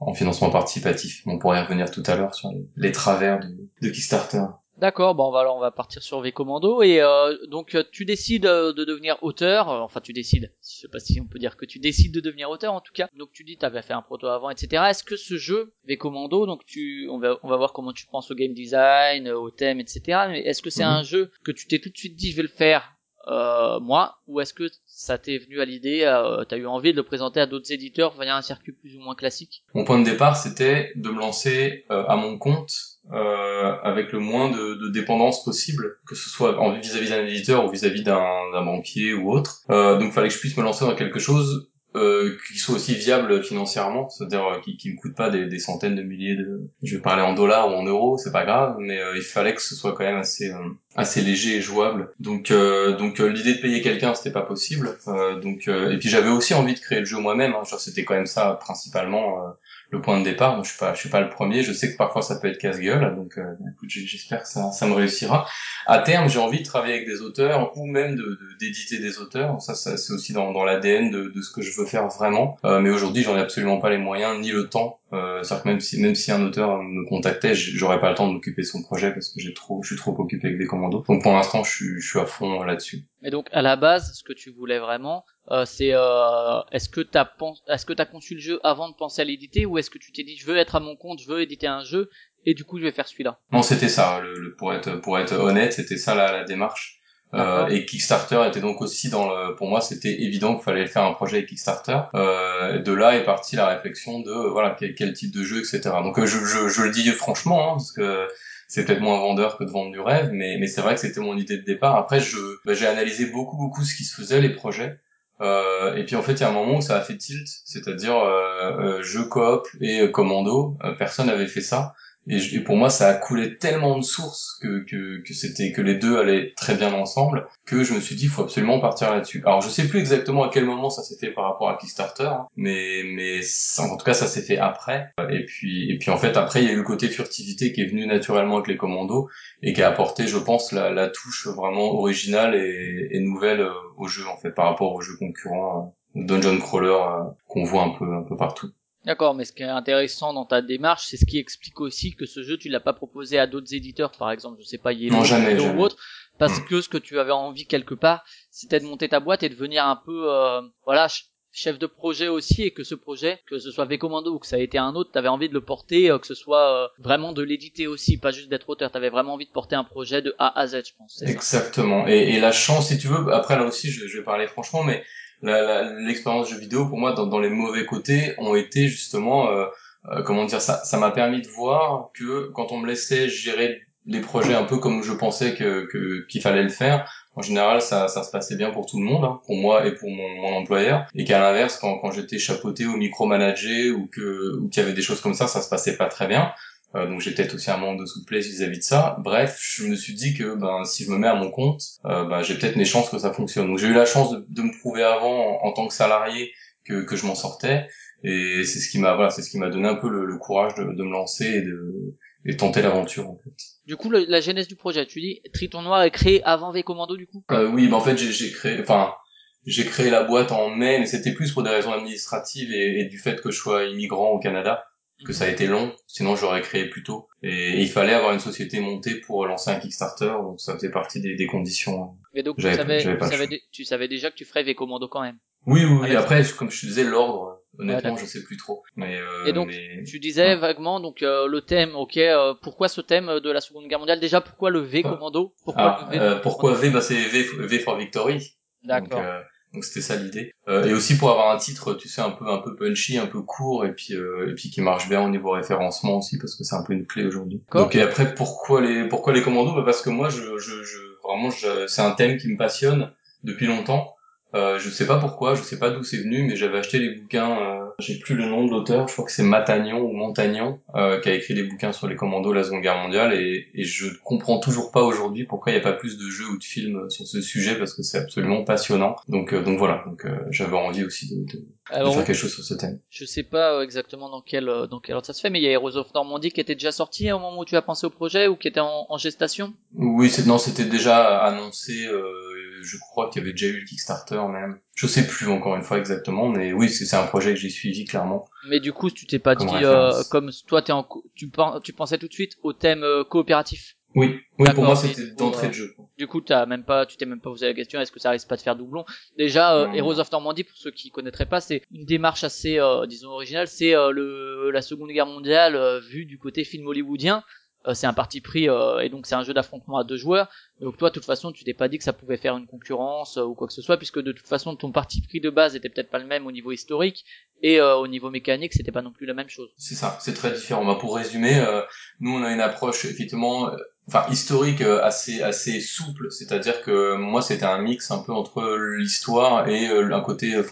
en financement participatif. On pourrait y revenir tout à l'heure sur les, les travers de, de Kickstarter. D'accord, bon alors on va partir sur V Commando et euh, donc euh, tu décides euh, de devenir auteur, enfin tu décides, je sais pas si on peut dire que tu décides de devenir auteur en tout cas. Donc tu dis tu avais fait un proto avant, etc. Est-ce que ce jeu V Commando, donc tu, on va on va voir comment tu penses au game design, au thème, etc. Mais est-ce que c'est mhm. un jeu que tu t'es tout de suite dit je vais le faire moi, ou est-ce que ça t'est venu à l'idée, euh, t'as eu envie de le présenter à d'autres éditeurs via un circuit plus ou moins classique? Mon point de départ, c'était de me lancer à mon compte euh, avec le moins de, dépendance possible, que ce soit vis-à-vis d'un éditeur ou vis-à-vis d'un banquier ou autre. Euh, donc, fallait que je puisse me lancer dans quelque chose euh, qui soit aussi viable financièrement, c'est-à-dire euh, qui, qui me coûte pas des, centaines de milliers de, je vais parler en dollars ou en euros, c'est pas grave, mais euh, il fallait que ce soit quand même assez euh, assez léger et jouable. Donc donc l'idée de payer quelqu'un c'était pas possible. donc et puis j'avais aussi envie de créer le jeu moi-même. Hein, genre c'était quand même ça principalement le point de départ. Donc, je suis pas, je suis pas le premier. Je sais que parfois ça peut être casse-gueule. Donc, euh, j'espère que ça, ça me réussira. À terme, j'ai envie de travailler avec des auteurs ou même de d'éditer des auteurs. Ça, ça c'est aussi dans, dans l'ADN de, de, ce que je veux faire vraiment. Euh, mais aujourd'hui, j'en ai absolument pas les moyens ni le temps. Euh, C'est-à-dire que même si même si un auteur me contactait, j'aurais pas le temps de m'occuper de son projet parce que j'ai trop, je suis trop occupé avec des commandos. Donc pour l'instant, je je suis à fond là-dessus. Mais donc à la base, ce que tu voulais vraiment, euh, c'est euh, est-ce que t'as est-ce que t'as conçu le jeu avant de penser à l'éditer ou est-ce que tu t'es dit je veux être à mon compte, je veux éditer un jeu et du coup je vais faire celui-là? Non, c'était ça. Le, pour être pour être honnête, c'était ça la, la démarche. Euh, et Kickstarter était donc aussi dans le. Pour moi, c'était évident qu'il fallait faire un projet avec Kickstarter. Euh, de là est partie la réflexion de voilà quel, quel type de jeu, etc. Donc je, je, je le dis franchement hein, parce que c'est peut-être moins vendeur que de vendre du rêve, mais, mais c'est vrai que c'était mon idée de départ. Après, je bah, j'ai analysé beaucoup beaucoup ce qui se faisait, les projets. Euh, et puis en fait, il y a un moment où ça a fait tilt, c'est-à-dire euh, jeu coop et commando. personne n'avait fait ça. Et, pour moi, ça a coulé tellement de sources que, que, que c'était que les deux allaient très bien ensemble que je me suis dit, il faut absolument partir là-dessus. Alors, je sais plus exactement à quel moment ça s'est fait par rapport à Kickstarter, hein, mais mais en tout cas, ça s'est fait après. Et puis et puis en fait, après, il y a eu le côté furtivité qui est venu naturellement avec les commandos et qui a apporté, je pense, la, la touche vraiment originale et, et nouvelle euh, au jeu en fait par rapport aux jeux concurrents, euh, dungeon crawler euh, qu'on voit un peu un peu partout. D'accord, mais ce qui est intéressant dans ta démarche, c'est ce qui explique aussi que ce jeu, tu l'as pas proposé à d'autres éditeurs, par exemple, je sais pas, Yellow ou autre, parce hmm. que ce que tu avais envie quelque part, c'était de monter ta boîte et de devenir un peu, euh, voilà, chef de projet aussi, et que ce projet, que ce soit V-Commando ou que ça a été un autre, tu avais envie de le porter, euh, que ce soit euh, vraiment de l'éditer aussi, pas juste d'être auteur, tu avais vraiment envie de porter un projet de A à Z, je pense. Exactement. Et, et, la chance, si tu veux, après là aussi, je, je vais parler franchement, mais l'expérience jeu vidéo pour moi dans, dans, les mauvais côtés ont été justement euh, euh, comment dire ça ça m'a permis de voir que quand on me laissait gérer les projets un peu comme je pensais que qu'il fallait le faire en général ça, ça se passait bien pour tout le monde hein, pour moi et pour mon, mon employeur. Et qu'à l'inverse quand, quand j'étais chapeauté ou micromanagé ou que ou qu'il y avait des choses comme ça ça se passait pas très bien euh, donc j'ai peut-être aussi un manque de souplesse vis-à-vis de ça. Bref, je me suis dit que ben si je me mets à mon compte, euh, ben, j'ai peut-être mes chances que ça fonctionne. Donc j'ai eu la chance de, de me prouver avant en, tant que salarié que, que je m'en sortais et c'est ce qui m'a voilà, c'est ce qui m'a donné un peu le, le courage de, de, me lancer et de et tenter l'aventure en fait. Du coup, la genèse du projet, tu dis Triton Noir est créé avant V Commando du coup? Euh, Oui, ben en fait j'ai créé, enfin j'ai créé la boîte en mai, mais c'était plus pour des raisons administratives et, et, du fait que je sois immigrant au Canada que ça a été long, sinon j'aurais créé plus tôt. Et, il fallait avoir une société montée pour lancer un Kickstarter, donc ça faisait partie des, des conditions. Mais donc tu savais, tu, savais, déjà que tu ferais v Commando quand même Oui, oui, oui. Après, comme je te disais, l'ordre, honnêtement, je sais plus trop. Mais, euh, et donc, tu disais vaguement, donc euh, le thème, ok, euh, pourquoi ce thème de la Seconde Guerre mondiale? Déjà, pourquoi le V Commando? Pourquoi ah, le v, Pourquoi V? Bah, C'est v, v for Victory. D'accord. Donc c'était ça l'idée. Euh, et aussi pour avoir un titre, tu sais, un peu un peu punchy, un peu court, et puis euh, et puis qui marche bien au niveau référencement aussi, parce que c'est un peu une clé aujourd'hui. Donc et après pourquoi les pourquoi les commandos? Bah Parce que moi, je, je, je vraiment, c'est un thème qui me passionne depuis longtemps. Euh, je sais pas pourquoi, je sais pas d'où c'est venu, mais j'avais acheté les bouquins. Euh, j'ai plus le nom de l'auteur, je crois que c'est Matagnon ou Montagnon euh, qui a écrit des bouquins sur les commandos de la Seconde Guerre mondiale, et, et je comprends toujours pas aujourd'hui pourquoi il n'y a pas plus de jeux ou de films sur ce sujet parce que c'est absolument passionnant. Donc euh, donc voilà, donc euh, j'avais envie aussi de, de, de, faire quelque chose sur ce thème. Je sais pas exactement dans quel dans quel ordre ça se fait, mais il y a Heroes of Normandie qui était déjà sorti au moment où tu as pensé au projet ou qui était en, en gestation? Oui, non, c'était déjà annoncé. Euh, je crois qu'il y avait déjà eu le Kickstarter même. Je sais plus encore une fois exactement, mais oui, c'est un projet que j'ai suivi clairement. Mais du coup, tu t'es pas dit euh, comme toi, en, tu, tu pensais tout de suite au thème euh, coopératif? Oui, oui, pour moi c'était d'entrée de jeu. Du coup, t'as même pas, tu t'es même pas posé la question, est-ce que ça risque pas de faire doublon? Déjà, euh, Heroes of Normandy, pour ceux qui connaîtraient pas, c'est une démarche assez, disons originale. C'est le la Seconde Guerre mondiale vue du côté film hollywoodien. Euh, c'est un parti pris euh, et donc c'est un jeu d'affrontement à deux joueurs. Donc toi, de toute façon, tu t'es pas dit que ça pouvait faire une concurrence euh, ou quoi que ce soit, puisque de toute façon, ton parti pris de base était peut-être pas le même au niveau historique et au niveau mécanique, c'était pas non plus la même chose. C'est ça, c'est très différent. Bah, pour résumer, nous on a une approche effectivement enfin historique euh, assez assez souple. C'est-à-dire que moi c'était un mix un peu entre l'histoire et euh, un côté euh,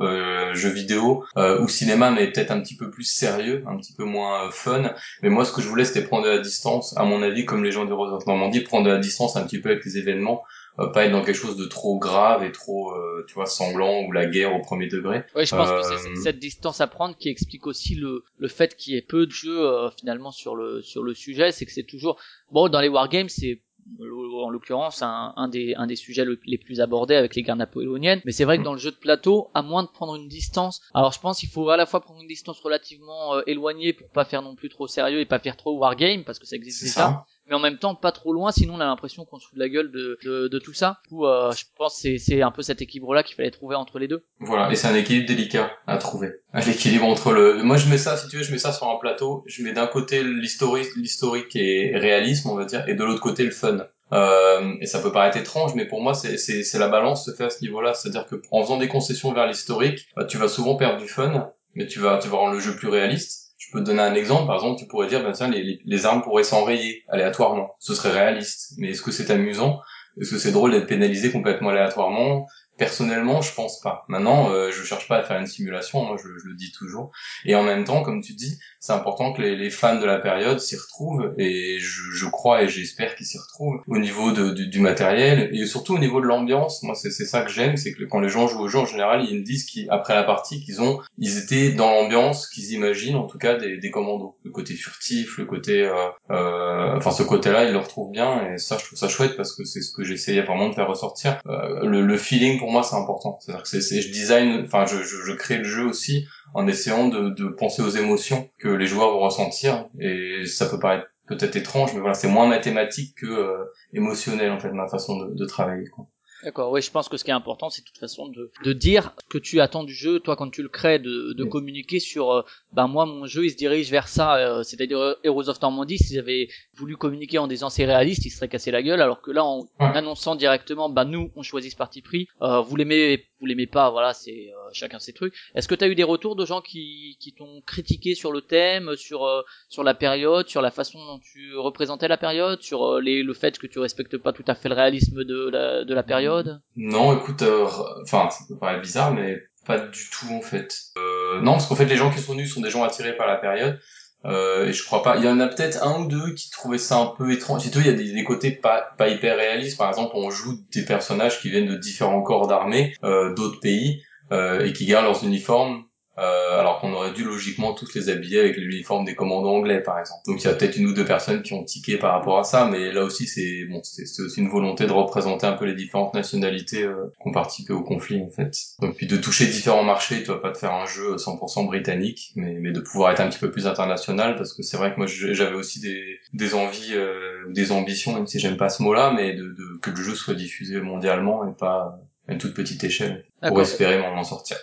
euh, jeu vidéo ou cinéma mais peut-être un petit peu plus sérieux un petit peu moins fun. Mais moi ce que je voulais c'était prendre de la distance à mon avis comme les gens de Rose Normandie prendre de la distance un petit peu avec les événements euh, pas être dans quelque chose de trop grave et trop euh, tu vois sanglant ou la guerre au premier degré. Oui, je pense que c'est euh, cette distance à prendre qui explique aussi le le fait qu'il y ait peu de jeux finalement sur le sur le sujet, c'est que c'est toujours bon dans les wargames c'est en l'occurrence un, un, des un des sujets les plus abordés avec les guerres napoléoniennes mais c'est vrai que mm. dans le jeu de plateau à moins de prendre une distance alors je pense qu'il faut à la fois prendre une distance relativement éloignée pour pas faire non plus trop sérieux et pas faire trop wargame parce que ça existe déjà mais en même temps pas trop loin, sinon on a l'impression qu'on se fout de la gueule de, de, de tout ça. Ou euh, je pense c'est c'est un peu cet équilibre là qu'il fallait trouver entre les deux. Voilà, et c'est un équilibre délicat à trouver. L'équilibre entre le, moi je mets ça, si tu veux, je mets ça sur un plateau. Je mets d'un côté l'historique, l'historique et réalisme, on va dire, et de l'autre côté le fun. Euh, et ça peut paraître étrange, mais pour moi, c'est, la balance se fait à ce niveau-là. C'est-à-dire que en faisant des concessions vers l'historique, bah, tu vas souvent perdre du fun, mais tu vas, tu vas rendre le jeu plus réaliste je peux te donner un exemple, par exemple, tu pourrais dire, ben tiens, les, les armes pourraient s'enrayer aléatoirement. Ce serait réaliste. Mais est-ce que c'est amusant? Est-ce que c'est drôle d'être pénalisé complètement aléatoirement? Personnellement, je pense pas. Maintenant, euh, je cherche pas à faire une simulation, moi je, je, le dis toujours. Et en même temps, comme tu dis, c'est important que les, les, fans de la période s'y retrouvent, et je, je crois et j'espère qu'ils s'y retrouvent au niveau de, du, du, matériel et surtout au niveau de l'ambiance. Moi, c'est ça que j'aime, c'est que quand les gens jouent au jeu, en général, ils me disent qu'après la partie, qu'ils ont, ils étaient dans l'ambiance qu'ils imaginent, en tout cas des, des, commandos. Le côté furtif, le côté, euh, euh, enfin ce côté-là, ils le retrouvent bien, et ça, je trouve ça chouette parce que c'est ce que j'essayais vraiment de faire ressortir. Euh, le, le feeling pour moi c'est important. C'est-à-dire que c'est, je design, enfin je, je, je, crée le jeu aussi en essayant de, de penser aux émotions que les joueurs vont ressentir. Et ça peut paraître peut-être étrange, mais voilà, c'est moins mathématique que euh, émotionnel en fait ma façon de, de travailler. Quoi. D'accord, oui, je pense que ce qui est important, c'est de toute façon de, de dire que tu attends du jeu, toi quand tu le crées, de, de communiquer sur, euh, ben moi mon jeu il se dirige vers ça, euh, c'est-à-dire Heroes of Normandy, s'ils avaient voulu communiquer en disant c'est réaliste, ils seraient cassé la gueule, alors que là en, annonçant directement, ben nous on choisit ce parti pris, euh, vous l'aimez, vous l'aimez pas, voilà, c'est euh, chacun ses trucs. Est-ce que tu as eu des retours de gens qui, qui t'ont critiqué sur le thème, sur sur la période, sur la façon dont tu représentais la période, sur les, le fait que tu respectes pas tout à fait le réalisme de la, de la période? Non, écoute, euh, enfin, ça peut paraître bizarre, mais pas du tout en fait. Euh, non, parce qu'en fait, les gens qui sont venus sont des gens attirés par la période. Euh, et je crois pas. Il y en a peut-être un ou deux qui trouvaient ça un peu étrange. Surtout, il y a des, des, côtés pas, pas hyper réalistes. Par exemple, on joue des personnages qui viennent de différents corps d'armée, euh, d'autres pays, euh, et qui gardent leurs uniformes euh, alors qu'on aurait dû logiquement tous les habiller avec l'uniforme des commandants anglais par exemple. Donc il y a peut-être une ou deux personnes qui ont tiqué par rapport à ça, mais là aussi c'est bon, c'est aussi une volonté de représenter un peu les différentes nationalités euh, qui ont participé au conflit en fait. Donc puis de toucher différents marchés, tu vas pas de faire un jeu 100% britannique, mais, mais de pouvoir être un petit peu plus international parce que c'est vrai que moi j'avais aussi des, des envies, euh, des ambitions, même si j'aime pas ce mot-là, mais de, de, que le jeu soit diffusé mondialement et pas à une toute petite échelle pour espérer m'en sortir.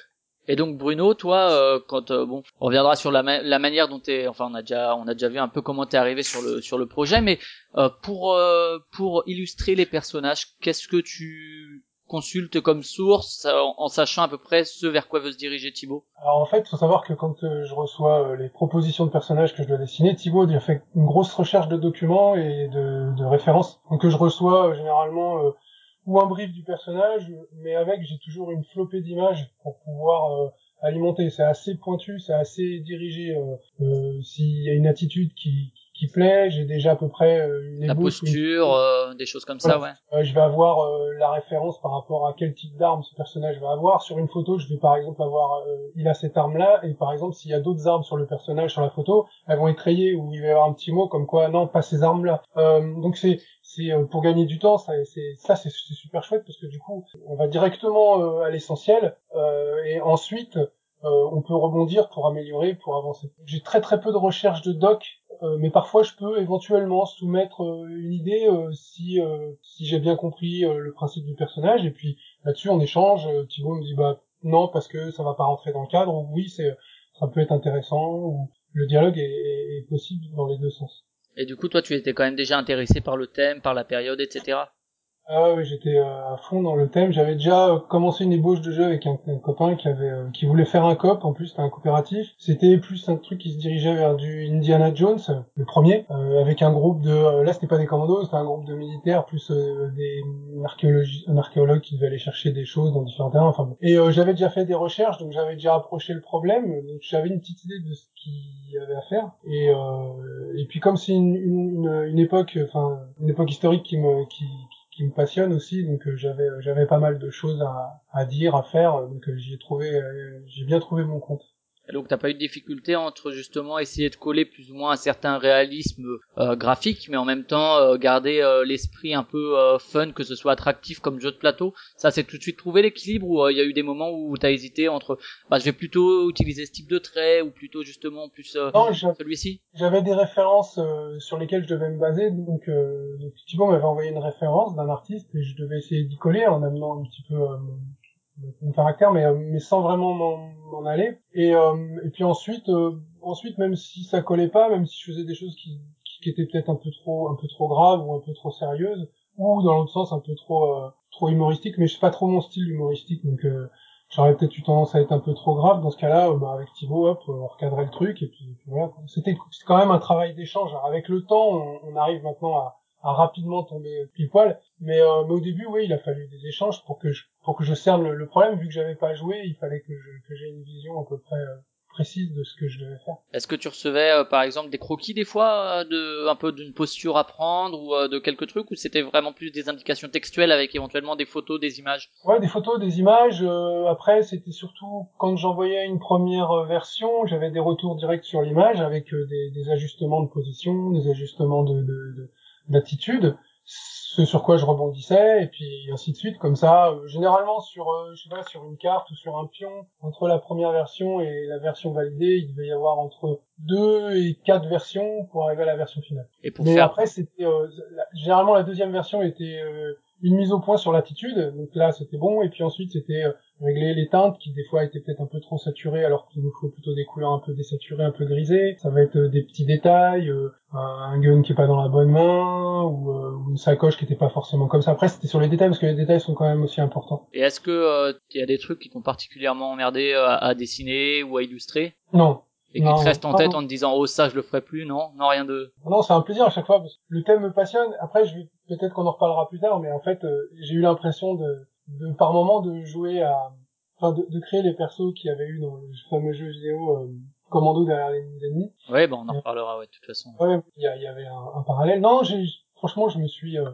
Et donc Bruno, toi, euh, quand euh, bon, on reviendra sur la, la manière dont t'es, enfin on a déjà, on a déjà vu un peu comment t'es arrivé sur le sur le projet, mais euh, pour pour illustrer les personnages, qu'est-ce que tu consultes comme source en, sachant à peu près ce vers quoi veut se diriger Thibaut? Alors en fait, faut savoir que quand je reçois les propositions de personnages que je dois dessiner, Thibaut a fait une grosse recherche de documents et de, de références, donc que je reçois généralement ou un brief du personnage, mais avec j'ai toujours une flopée d'images pour pouvoir euh, alimenter. C'est assez pointu, c'est assez dirigé. Euh, euh, S'il y a une attitude qui, qui plaît, j'ai déjà à peu près euh, une la posture, euh, des choses comme ça, ouais. Je vais avoir la référence par rapport à quel type d'arme ce personnage va avoir. Sur une photo, je vais par exemple avoir, il a cette arme-là, et par exemple s'il y a d'autres armes sur le personnage sur la photo, elles vont être rayées ou il va y avoir un petit mot comme quoi non, pas ces armes-là. donc c'est c'est pour gagner du temps, ça c'est ça c'est super chouette parce que du coup on va directement à l'essentiel et ensuite on peut rebondir pour améliorer, pour avancer. J'ai très très peu de recherche de doc euh, mais parfois je peux éventuellement soumettre euh, une idée euh, si si j'ai bien compris le principe du personnage et puis là-dessus on échange Thibaut me dit bah non parce que ça va pas rentrer dans le cadre ou oui c'est ça peut être intéressant ou le dialogue est, est possible dans les deux sens. Et du coup toi tu étais quand même déjà intéressé par le thème, par la période, etc. Ah oui, j'étais euh, à fond dans le thème. J'avais déjà euh, commencé une ébauche de jeu avec un, copain qui avait euh, qui voulait faire un cop. En plus, c'était un coopératif. C'était plus un truc qui se dirigeait vers du Indiana Jones, le premier, avec un groupe de. là, c'était pas des commandos, c'était un groupe de militaires plus des archéologues, un archéologue qui devait aller chercher des choses dans différents terrains. Enfin bon. Et j'avais déjà fait des recherches, donc j'avais déjà approché le problème. Donc j'avais une petite idée de ce qu'il y avait à faire. Et et puis comme c'est une, une, une, époque, enfin une époque historique qui me qui me passionne aussi, donc euh, j'avais euh, j'avais pas mal de choses à, à dire, à faire, donc euh, j'y ai trouvé, j'ai bien trouvé mon compte. Donc t'as pas eu de difficulté entre justement essayer de coller plus ou moins un certain réalisme euh, graphique, mais en même temps euh, garder euh, l'esprit un peu fun, que ce soit attractif comme jeu de plateau. Ça c'est tout de suite trouvé l'équilibre ou il y a eu des moments où t'as hésité entre, bah je vais plutôt utiliser ce type de trait ou plutôt justement plus celui-ci? J'avais des références sur lesquelles je devais me baser, donc, donc Thibaut m'avait envoyé une référence d'un artiste et je devais essayer d'y coller en amenant un petit peu mon caractère, mais, mais sans vraiment m'en aller. Et, euh, et puis ensuite, euh, ensuite, même si ça collait pas, même si je faisais des choses qui, qui étaient peut-être un peu trop, un peu trop graves ou un peu trop sérieuses, ou dans l'autre sens un peu trop, euh, trop humoristique, mais je sais pas trop mon style humoristique, donc j'aurais peut-être eu tendance à être un peu trop grave. Dans ce cas-là, bah, avec Thibaut, hop, on recadrait le truc, et puis, voilà. C'était, quand même un travail d'échange. Avec le temps, on, on arrive maintenant à a rapidement tombé pile poil. Mais, euh, mais au début, oui, il a fallu des échanges pour que je, pour que je cerne le, problème. Vu que j'avais pas joué, il fallait que je, que j'ai une vision à peu près euh, précise de ce que je devais faire. Est-ce que tu recevais euh, par exemple des croquis des fois, euh, de un peu d'une posture à prendre ou euh, de quelques trucs, ou c'était vraiment plus des indications textuelles avec éventuellement des photos, des images? Ouais, des photos, des images. après, c'était surtout quand j'envoyais une première version, j'avais des retours directs sur l'image avec des, des, ajustements de position, des ajustements de d'attitude. De, ce sur quoi je rebondissais et puis ainsi de suite comme ça euh, généralement sur euh, je sais pas sur une carte ou sur un pion entre la première version et la version validée il devait y avoir entre deux et quatre versions pour arriver à la version finale. Et pour mais après c'était euh, généralement la deuxième version était une mise au point sur l'attitude donc là c'était bon et puis ensuite c'était régler les teintes qui des fois étaient peut-être un peu trop saturées alors qu'il nous faut plutôt des couleurs un peu désaturées, un peu grisées. Ça va être euh, des petits détails, euh, un gun qui est pas dans la bonne main ou, euh, une sacoche qui était pas forcément comme ça. Après c'était sur les détails parce que les détails sont quand même aussi importants. Et est-ce que il y a des trucs qui t'ont particulièrement emmerdé à, dessiner ou à illustrer? Non. Et qui te restent en tête en te disant oh ça je le ferai plus non? Non rien de non c'est un plaisir à chaque fois parce que le thème me passionne après je vais peut-être qu'on en reparlera plus tard mais en fait j'ai eu l'impression de de par moment de jouer à enfin de, de, créer les persos qu'il y avait eu dans le fameux jeu vidéo euh, Commando derrière les ennemis. Ouais, bon, on en reparlera, ouais, de toute façon. Ouais, il y, y, avait un, un, parallèle. Non, j'ai, franchement, je me suis, euh,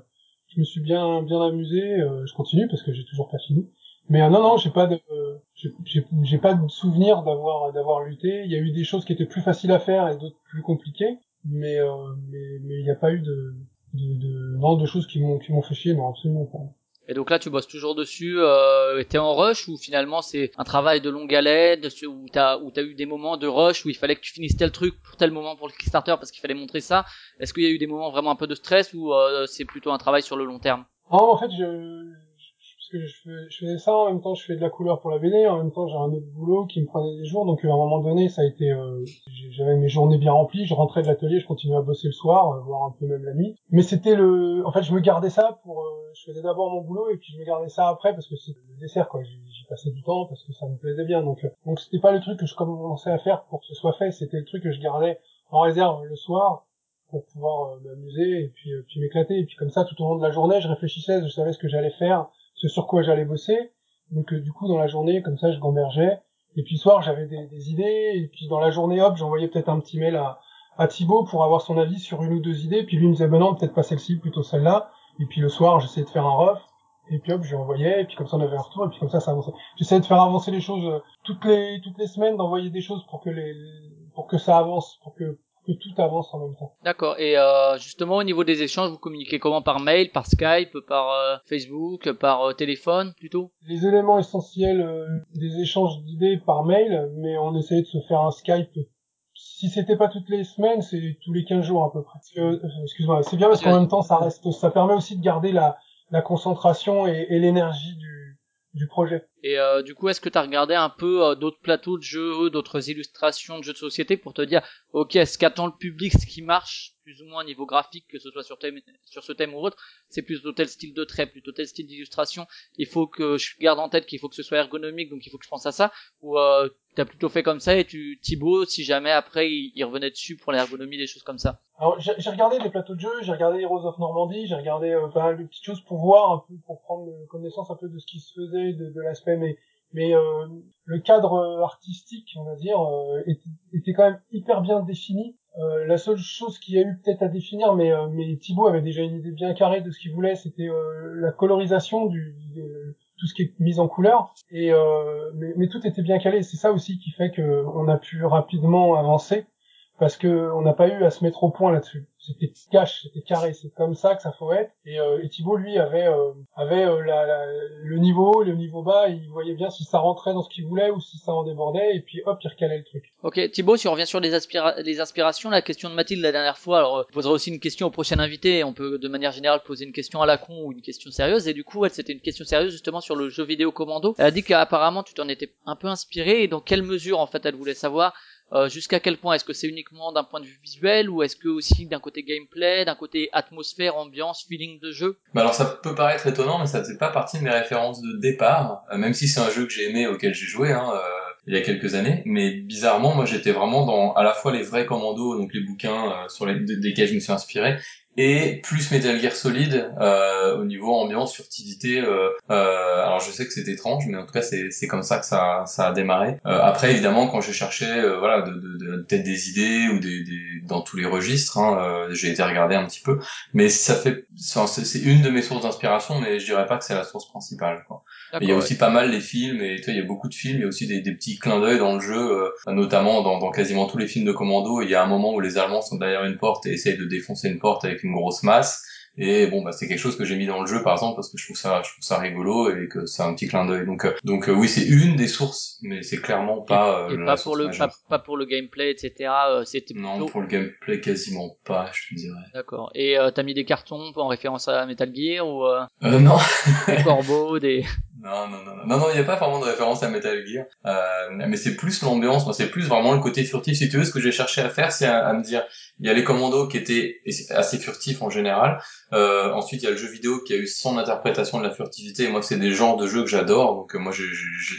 je me suis bien, bien amusé. Euh, je continue parce que j'ai toujours pas fini. Mais non, non, j'ai pas de, j'ai pas de souvenir d'avoir, d'avoir lutté. Il y a eu des choses qui étaient plus faciles à faire et d'autres plus compliquées. Mais, mais, mais il n'y a pas eu de, de, de, non, de choses qui m'ont, qui m'ont fait chier, non, absolument pas. Et donc là, tu bosses toujours dessus. Euh, T'es en rush ou finalement c'est un travail de longue haleine où t'as où t'as eu des moments de rush où il fallait que tu finisses tel truc pour tel moment pour le Kickstarter parce qu'il fallait montrer ça. Est-ce qu'il y a eu des moments vraiment un peu de stress ou euh, c'est plutôt un travail sur le long terme? Non, en fait, je parce que je, faisais ça en même temps je fais de la couleur pour la BD en même temps j'ai un autre boulot qui me prenait des jours donc à un moment donné ça a été euh, j'avais mes journées bien remplies je rentrais de l'atelier je continuais à bosser le soir euh, voire un peu même la nuit mais c'était le en fait je me gardais ça pour euh, je faisais d'abord mon boulot et puis je me gardais ça après parce que c'est le dessert quoi. J'y passais du temps parce que ça me plaisait bien donc donc c'était pas le truc que je commençais à faire pour que ce soit fait c'était le truc que je gardais en réserve le soir pour pouvoir m'amuser et puis puis m'éclater. Et puis comme ça tout au long de la journée je réfléchissais je savais ce que j'allais faire ce sur quoi j'allais bosser. Donc du coup dans la journée comme ça je gambergeais. Et puis soir j'avais des, idées. Et puis dans la journée hop j'envoyais peut-être un petit mail à, à Thibaut pour avoir son avis sur une ou deux idées. Puis lui me disait ben non peut-être pas celle-ci plutôt celle-là. Et puis le soir j'essayais de faire un rough. Et puis hop je lui envoyais. Et puis comme ça on avait un retour. Et puis comme ça ça avançait. J'essayais de faire avancer les choses euh, toutes les toutes les semaines d'envoyer des choses pour que les pour que ça avance pour que que tout avance en même temps. D'accord. Et euh, justement, au niveau des échanges, vous communiquez comment? Par mail, par Skype, par euh, Facebook, par euh, téléphone plutôt? Les éléments essentiels des échanges d'idées par mail, mais on essayait de se faire un Skype. Si c'était pas toutes les semaines, c'est tous les 15 jours à peu près. Excuse-moi, c'est bien parce qu'en même temps, ça reste, ça permet aussi de garder la, la concentration et, et l'énergie du, du projet. Et euh, du coup, est-ce que tu as regardé un peu euh, d'autres plateaux de jeux, d'autres illustrations de jeux de société pour te dire, ok, ce qu'attend le public, ce qui marche plus ou moins au niveau graphique, que ce soit sur, sur ce thème ou autre, c'est plutôt tel style de trait, plutôt tel style d'illustration. Il faut que je garde en tête qu'il faut que ce soit ergonomique, donc il faut que je pense à ça. Ou euh, t'as plutôt fait comme ça et tu Thibaut, si jamais après il, revenait dessus pour l'ergonomie, des choses comme ça. Alors j'ai regardé des plateaux de jeux, j'ai regardé Heroes of Normandie, j'ai regardé euh, pas mal de petites choses pour voir un peu, pour prendre connaissance un peu de ce qui se faisait, de, de l'aspect mais euh, le cadre artistique, on va dire, euh, était, quand même hyper bien défini. Euh, la seule chose qu'il y a eu peut-être à définir, mais, euh, mais Thibaut avait déjà une idée bien carrée de ce qu'il voulait, c'était la colorisation du, tout ce qui est mis en couleur. Et mais, mais, tout était bien calé. C'est ça aussi qui fait qu'on a pu rapidement avancer parce que on n'a pas eu à se mettre au point là-dessus. C'était cash, c'était carré, c'est comme ça que ça faut être. Et, euh, et Thibaut, lui, avait euh, avait euh, la, la, le niveau, le niveau bas, il voyait bien si ça rentrait dans ce qu'il voulait ou si ça en débordait, et puis hop, il recalait le truc. Ok, Thibaut, si on revient sur les, les inspirations, la question de Mathilde la dernière fois, alors je poserai aussi une question au prochain invité, on peut de manière générale poser une question à la con ou une question sérieuse, et du coup, elle c'était une question sérieuse justement sur le jeu vidéo Commando. Elle a dit qu'apparemment tu t'en étais un peu inspiré, et dans quelle mesure en fait elle voulait savoir euh, jusqu'à quel point? Est-ce que c'est uniquement d'un point de vue visuel ou est-ce que aussi d'un côté gameplay, d'un côté atmosphère, ambiance, feeling de jeu? Bah Alors ça peut paraître étonnant, mais ça faisait pas partie de mes références de départ, euh, même si c'est un jeu que j'ai aimé, auquel j'ai joué hein, euh, il y a quelques années. Mais bizarrement, moi j'étais vraiment dans à la fois les vrais commandos, donc les bouquins sur les, desquels je me suis inspiré, et plus Metal Gear Solid euh, au niveau ambiance, furtivité. Euh, euh, alors je sais que c'est étrange, mais en tout cas c'est c'est comme ça que ça ça a démarré. Euh, après évidemment quand je cherchais euh, voilà de, de, de peut-être des idées ou des, des dans tous les registres, hein, euh, j'ai été regarder un petit peu, mais ça fait c'est une de mes sources d'inspiration, mais je dirais pas que c'est la source principale. Quoi. Il y a aussi pas mal les films et tu vois, il y a beaucoup de films, il y a aussi des, des petits clins d'œil dans le jeu, euh, notamment dans, dans quasiment tous les films de commando. Il y a un moment où les Allemands sont derrière une porte et essayent de défoncer une porte avec une grosse masse. Et bon, bah, c'est quelque chose que j'ai mis dans le jeu, par exemple, parce que je trouve ça, je trouve ça rigolo et que c'est un petit clin d'œil. Donc, euh, donc euh, oui, c'est une des sources, mais c'est clairement pas. Et, et pas pour le, pas, pas, pour le gameplay, etc. C'était non pour le gameplay quasiment pas, je te dirais. D'accord. Et euh, t'as mis des cartons en référence à Metal Gear ou euh, non des corbeaux, des non, non, non, non, non, il n'y a pas vraiment de référence à Metal Gear, euh, mais c'est plus l'ambiance, moi, c'est plus vraiment le côté furtif. Si tu veux, ce que j'ai cherché à faire, c'est à, me dire, il y a les commandos qui étaient assez furtifs en général. Euh, ensuite, il y a le jeu vidéo qui a eu son interprétation de la furtivité. Et moi, c'est des genres de jeux que j'adore, donc euh, moi,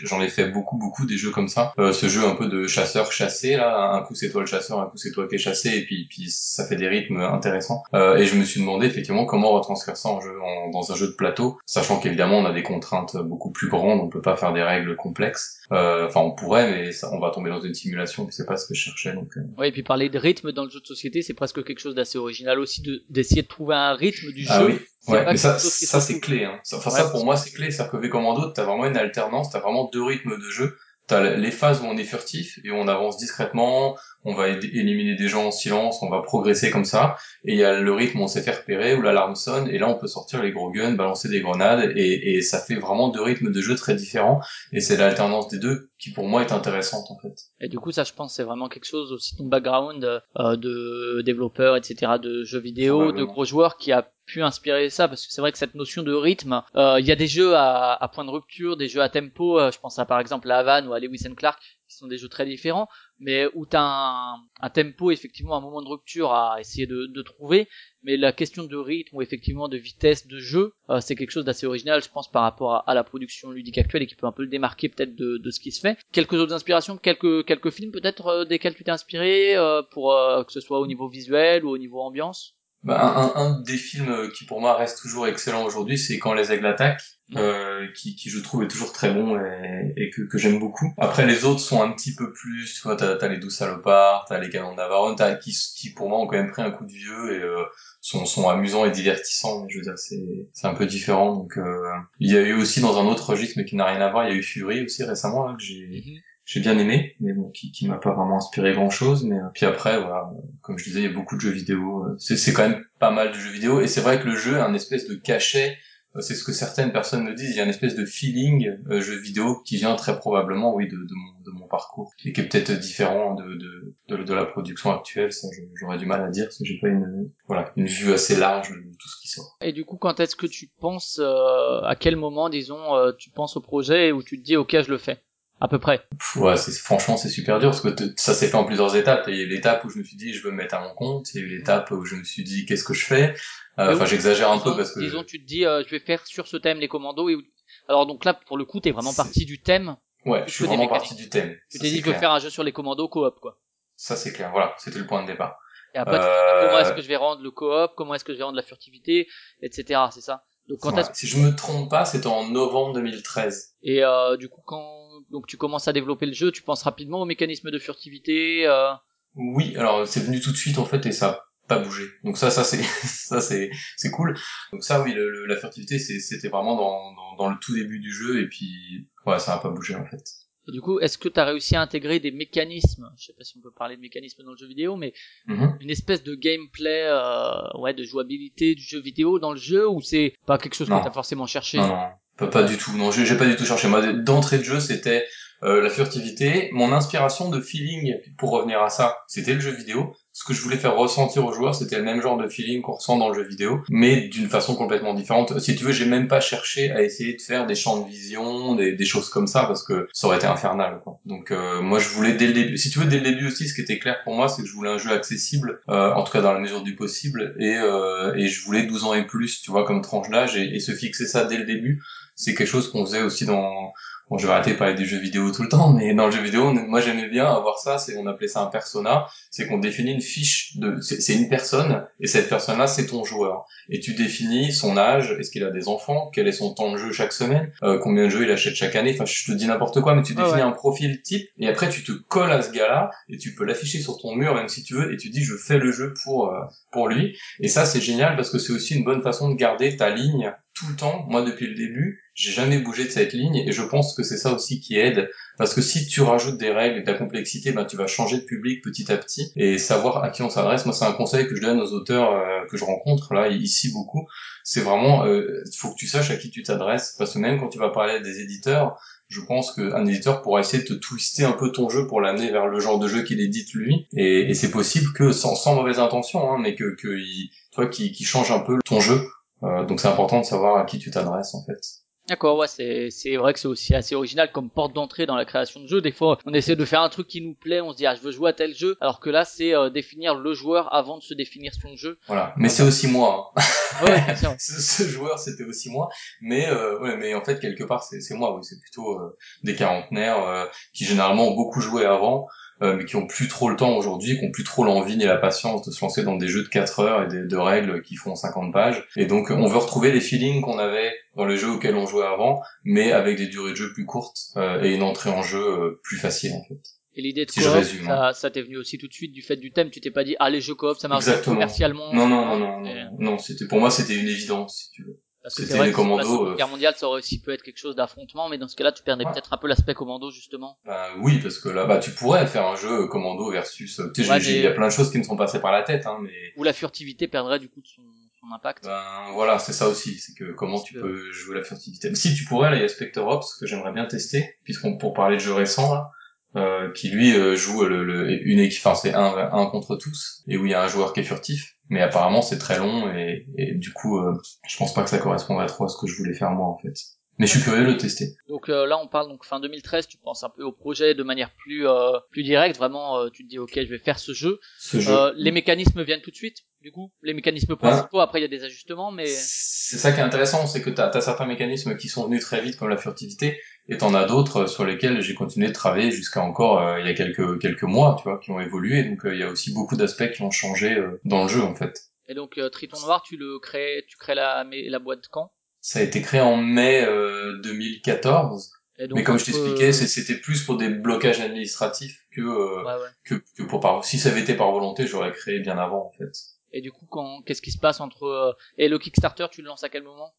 j'en ai, fait beaucoup, beaucoup des jeux comme ça. Euh, ce jeu un peu de chasseur chassé, là, un coup c'est toi le chasseur, un coup c'est toi qui es chassé, et puis, puis ça fait des rythmes intéressants. Euh, et je me suis demandé effectivement comment retranscrire ça en jeu, dans un jeu de plateau, sachant qu'évidemment on a des contraintes beaucoup plus grandes, on peut pas faire des règles complexes. Euh, enfin, on pourrait, mais ça, on va tomber dans une simulation, c'est pas ce que je cherchais. Donc. Euh. Ouais, et puis parler de rythme dans le jeu de société, c'est presque quelque chose d'assez original aussi, de d'essayer de trouver un rythme du ah jeu. Oui. Ouais, mais ça, ça c'est clé. Hein. Enfin, ça pour moi c'est clé, c'est-à-dire que V Commando, t'as vraiment une alternance, t'as vraiment deux rythmes de jeu t'as les phases où on est furtif et où on avance discrètement, on va éliminer des gens en silence, on va progresser comme ça, et il y a le rythme où on s'est fait repérer, où l'alarme sonne, et là on peut sortir les gros guns, balancer des grenades, et, et ça fait vraiment deux rythmes de jeu très différents, et c'est l'alternance des deux qui pour moi est intéressante en fait. Et du coup ça je pense c'est vraiment quelque chose aussi ton background euh, de développeur, etc., de jeux vidéo, de gros joueurs qui a pu inspirer ça parce que c'est vrai que cette notion de rythme, euh, il y a des jeux à, à, point de rupture, des jeux à tempo, euh, je pense à par exemple à Havane ou à Lewis and Clark sont des jeux très différents, mais où tu as un, tempo effectivement un moment de rupture à essayer de, trouver, mais la question de rythme ou effectivement de vitesse de jeu, euh, c'est quelque chose d'assez original je pense par rapport à, la production ludique actuelle et qui peut un peu le démarquer peut-être de, ce qui se fait. Quelques autres inspirations, quelques films peut-être euh, desquels tu t'es inspiré pour que ce soit au niveau visuel ou au niveau ambiance? Bah, un, un, des films qui pour moi reste toujours excellent aujourd'hui, c'est Quand les aigles attaquent, euh, qui, qui je trouve est toujours très bon et, et que, que j'aime beaucoup. Après les autres sont un petit peu plus, tu vois, t'as, t'as les douze salopards, t'as les canons de Navarone, t'as qui, qui pour moi ont quand même pris un coup de vieux et euh, sont, sont amusants et divertissants. Mais je veux dire, c'est, c'est un peu différent. Donc euh, il y a eu aussi dans un autre registre mais qui n'a rien à voir, il y a eu Fury aussi récemment là, que j'ai mhm j'ai bien aimé, mais bon, qui, qui m'a pas vraiment inspiré grand chose. Mais euh, puis après, voilà, comme je disais, il y a beaucoup de jeux vidéo. Euh, c'est, quand même pas mal de jeux vidéo, et c'est vrai que le jeu a un espèce de cachet. Euh, c'est ce que certaines personnes me disent. Il y a une espèce de feeling jeu vidéo qui vient très probablement, oui, de, de, mon, de mon parcours, et qui est peut-être différent de, de, de, la production actuelle. Ça, j'aurais du mal à dire parce que j'ai pas une, voilà, une vue assez large de tout ce qui sort. Et du coup, quand est-ce que tu penses, à quel moment, disons, tu penses au projet où tu te dis, ok, je le fais? À peu près. Ouais, c'est franchement c'est super dur parce que ça s'est fait en plusieurs étapes. Il y a eu l'étape où je me suis dit je veux me mettre à mon compte, il y a eu l'étape où je me suis dit qu'est-ce que je fais? Euh, enfin, j'exagère un peu parce que disons tu te dis euh, je vais faire sur ce thème les commandos et alors donc là pour le coup t'es vraiment parti du thème. Ouais, je suis vraiment parti du thème. Tu t'es dit je veux faire un jeu sur les commandos coop quoi. Ça c'est clair, voilà, c'était le point de départ. Et après, euh... comment est-ce que je vais rendre le coop, comment est-ce que je vais rendre la furtivité, etc. C'est ça. Donc quand si je me trompe pas, c'était en novembre 2013. Et euh, du coup quand donc tu commences à développer le jeu, tu penses rapidement au mécanisme de furtivité. Euh... Oui, alors c'est venu tout de suite en fait et ça a pas bougé. Donc ça, ça c'est ça c'est c'est cool. Donc ça, oui, le, la furtivité, c'était vraiment dans, dans, dans le tout début du jeu et puis ouais, ça a pas bougé en fait. Et du coup, est-ce que tu as réussi à intégrer des mécanismes, je sais pas si on peut parler de mécanismes dans le jeu vidéo, mais mm-hmm. une espèce de gameplay, euh, ouais, de jouabilité du jeu vidéo dans le jeu, ou c'est pas quelque chose que tu as forcément cherché? Non, non, pas, du tout. Non, j'ai pas du tout cherché. Moi, d'entrée de jeu, c'était euh, la furtivité. Mon inspiration de feeling, pour revenir à ça, c'était le jeu vidéo ce que je voulais faire ressentir aux joueurs, c'était le même genre de feeling qu'on ressent dans le jeu vidéo, mais d'une façon complètement différente. Si tu veux, j'ai même pas cherché à essayer de faire des champs de vision, des, des choses comme ça, parce que ça aurait été infernal. Quoi. Donc euh, moi, je voulais dès le début, si tu veux, dès le début aussi, ce qui était clair pour moi, c'est que je voulais un jeu accessible, euh, en tout cas dans la mesure du possible, et, euh, et je voulais 12 ans et plus, tu vois, comme tranche d'âge, et, et se fixer ça dès le début c'est quelque chose qu'on faisait aussi dans Bon, je vais arrêter de parler des jeux vidéo tout le temps, mais dans le jeu vidéo, moi j'aimais bien avoir ça, c'est on appelait ça un persona, c'est qu'on définit une fiche de, c'est une personne, et cette personne-là c'est ton joueur, et tu définis son âge, est-ce qu'il a des enfants, quel est son temps de jeu chaque semaine, euh, combien de jeux il achète chaque année, enfin je te dis n'importe quoi, mais tu définis un profil type, et après tu te colles à ce gars-là, et tu peux l'afficher sur ton mur même si tu veux, et tu dis je fais le jeu pour euh, pour lui, et ça c'est génial parce que c'est aussi une bonne façon de garder ta ligne tout le temps, moi depuis le début, j'ai jamais bougé de cette ligne et je pense que c'est ça aussi qui aide parce que si tu rajoutes des règles et de la complexité, ben tu vas changer de public petit à petit et savoir à qui on s'adresse. Moi, c'est un conseil que je donne aux auteurs euh, que je rencontre là ici beaucoup. C'est vraiment, euh, faut que tu saches à qui tu t'adresses parce que même quand tu vas parler à des éditeurs, je pense qu'un éditeur pourra essayer de te twister un peu ton jeu pour l'amener vers le genre de jeu qu'il édite lui et, c'est possible que sans, mauvaise intention, hein, mais que, toi qui, qui change un peu ton jeu. Euh, donc c'est important de savoir à qui tu t'adresses en fait. D'accord, ouais, c'est c'est vrai que c'est aussi assez original comme porte d'entrée dans la création de jeu. Des fois, on essaie de faire un truc qui nous plaît, on se dit ah je veux jouer à tel jeu, alors que là c'est euh, définir le joueur avant de se définir son jeu. Voilà, mais c'est aussi moi. Hein. Ouais, ce, ce, joueur c'était aussi moi, mais euh, ouais, mais en fait quelque part c'est c'est moi, oui, c'est plutôt euh, des quarantenaires euh, qui généralement ont beaucoup joué avant. Euh, mais qui ont plus trop le temps aujourd'hui, qui ont plus trop l'envie ni la patience de se lancer dans des jeux de 4 heures et de, de règles qui font 50 pages. Et donc on veut retrouver les feelings qu'on avait dans les jeux auxquels on jouait avant, mais avec des durées de jeu plus courtes euh, et une entrée en jeu euh, plus facile en fait. Et l'idée de si coop, ça, hein. ça t'est venu aussi tout de suite du fait du thème? Tu t'es pas dit ah les jeux coop ça marche commercialement. Non non non non non, non c'était pour moi c'était une évidence si tu veux. Parce que c'est vrai que la Seconde euh, Guerre mondiale, ça aurait aussi pu être quelque chose d'affrontement, mais dans ce cas-là, tu perdais peut-être un peu l'aspect commando, justement. Bah, oui, parce que là, bah, tu pourrais faire un jeu commando versus, tu sais, il y a plein de choses qui me sont passées par la tête, hein, mais... Où la furtivité perdrait, du coup, de son, son impact. Ben, voilà, c'est ça aussi, c'est que comment tu peux jouer la furtivité. Si tu pourrais, là, il y a Spectre Ops, que j'aimerais bien tester, puisqu'on, pour parler de jeux récents, là, euh, qui lui euh, joue le, le, une équipe, enfin c'est un, un contre tous, et où il y a un joueur qui est furtif mais apparemment c'est très long et, et du coup euh, je pense pas que ça correspondrait trop à ce que je voulais faire moi en fait. Mais je suis curieux de le tester. Donc euh, là on parle donc fin 2013, tu penses un peu au projet de manière plus euh, plus directe, vraiment euh, tu te dis OK, je vais faire ce jeu. Ce jeu. les mécanismes viennent tout de suite du coup, les mécanismes principaux, après il y a des ajustements mais C'est ça qui est intéressant, c'est que tu as, certains mécanismes qui sont venus très vite comme la furtivité et t'en as d'autres sur lesquels j'ai continué de travailler jusqu'à encore il y a quelques quelques mois, tu vois, qui ont évolué donc il y a aussi beaucoup d'aspects qui ont changé dans le jeu en fait. Et donc Triton Noir, tu le crées, tu crées la la boîte quand? Ça a été créé en mai 2014. Euh, mais comme je t'expliquais, c'était plus pour des blocages administratifs que, euh, que, que pour par. Si ça avait été par volonté, j'aurais créé bien avant en fait. Et du coup, quand qu'est-ce qui se passe entre euh, et le Kickstarter, tu le lances à quel moment?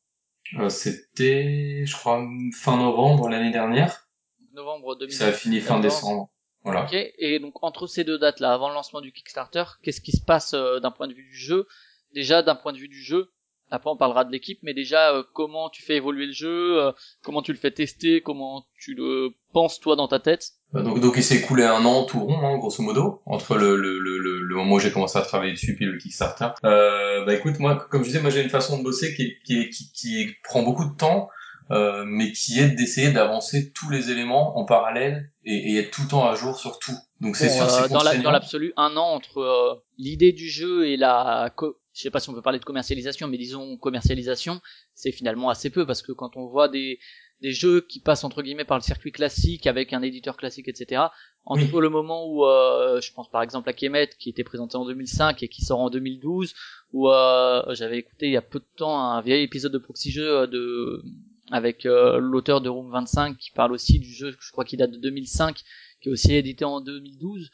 C'était, je crois, fin novembre l'année dernière. Novembre 2014. Ça a fini fin décembre. Voilà. Ok. Et donc entre ces deux dates-là, avant le lancement du Kickstarter, qu'est-ce qui se passe d'un point de vue du jeu? Déjà, d'un point de vue du jeu, après, on parlera de l'équipe, mais déjà, euh, comment tu fais évoluer le jeu, euh, comment tu le fais tester, comment tu le penses toi dans ta tête. Bah, donc, donc il s'est écoulé un an tout rond, hein, grosso modo, entre le, le, le, le, moment où j'ai commencé à travailler dessus puis le Kickstarter. Euh, bah écoute, moi, comme je disais, moi j'ai une façon de bosser qui, qui, qui, qui prend beaucoup de temps, euh, mais qui est d'essayer d'avancer tous les éléments en parallèle et, et, être tout le temps à jour sur tout. Donc c'est sûr, euh, dans l'absolu, un an entre l'idée du jeu et la je sais pas si on peut parler de commercialisation, mais disons commercialisation, c'est finalement assez peu parce que quand on voit des des jeux qui passent entre guillemets par le circuit classique avec un éditeur classique, etc. Entre le moment où euh, je pense par exemple à Kemet qui était présenté en 2005 et qui sort en 2012, où euh, j'avais écouté il y a peu de temps un vieil épisode de Proxy Jeux euh, de avec l'auteur de Room 25 qui parle aussi du jeu, je crois qu'il date de 2005, qui est aussi édité en 2012.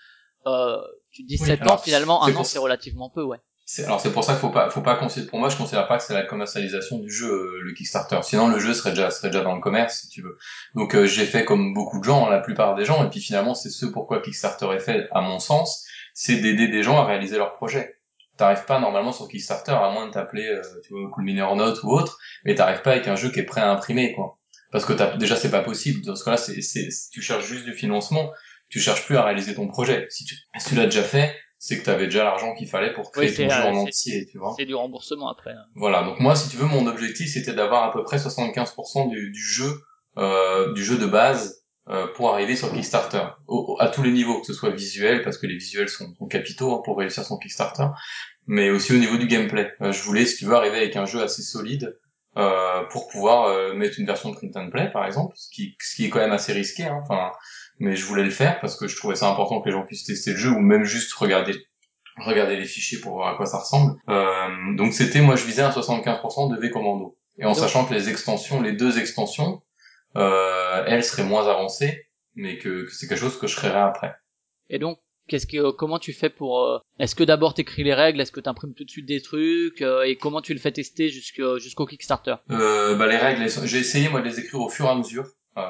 tu dis 7 ans finalement, un an c'est relativement peu, ouais alors c'est pour ça qu'il faut pas, faut pas considérer. Pour moi, je considère pas que c'est la commercialisation du jeu euh, le Kickstarter. Sinon, le jeu serait déjà, serait déjà dans le commerce, si tu veux. Donc, euh, j'ai fait comme beaucoup de gens, la plupart des gens, et puis finalement, c'est ce pourquoi Kickstarter est fait, à mon sens, c'est d'aider des gens à réaliser leurs projets. T'arrives pas normalement sur Kickstarter à moins de t'appeler, euh, tu vois, Cool Note ou autre, mais t'arrives pas avec un jeu qui est prêt à imprimer, quoi. Parce que as, déjà, c'est pas possible. Dans ce cas-là, c'est, tu cherches juste du financement, tu cherches plus à réaliser ton projet. Si tu, si tu l'as déjà fait, c'est que tu avais déjà l'argent qu'il fallait pour créer ton jeu en entier, tu vois. C'est du remboursement après. Hein. Voilà, donc moi, si tu veux, mon objectif, c'était d'avoir à peu près 75% du, du jeu, euh, du jeu de base, euh, pour arriver sur Kickstarter, à tous les niveaux, que ce soit visuel, parce que les visuels sont, sont capitaux hein, pour réussir son Kickstarter, mais aussi au niveau du gameplay. Euh, je voulais, si tu veux, arriver avec un jeu assez solide, euh, pour pouvoir euh, mettre une version de print and play par exemple, ce qui, ce qui est quand même assez risqué. Hein, enfin, mais je voulais le faire parce que je trouvais ça important que les gens puissent tester le jeu ou même juste regarder regarder les fichiers pour voir à quoi ça ressemble. Euh, donc c'était moi je visais un 75% de V commando et en sachant que les extensions, les deux extensions, euh, elles seraient moins avancées, mais que, que c'est quelque chose que je créerais après. Et donc Qu'est-ce que, comment tu fais pour, euh, est-ce que d'abord t'écris les règles, est-ce que t'imprimes tout de suite des trucs, euh, et comment tu le fais tester jusqu'au, jusqu'au Kickstarter? Euh, bah les règles, j'ai essayé moi de les écrire au fur et à mesure. Euh,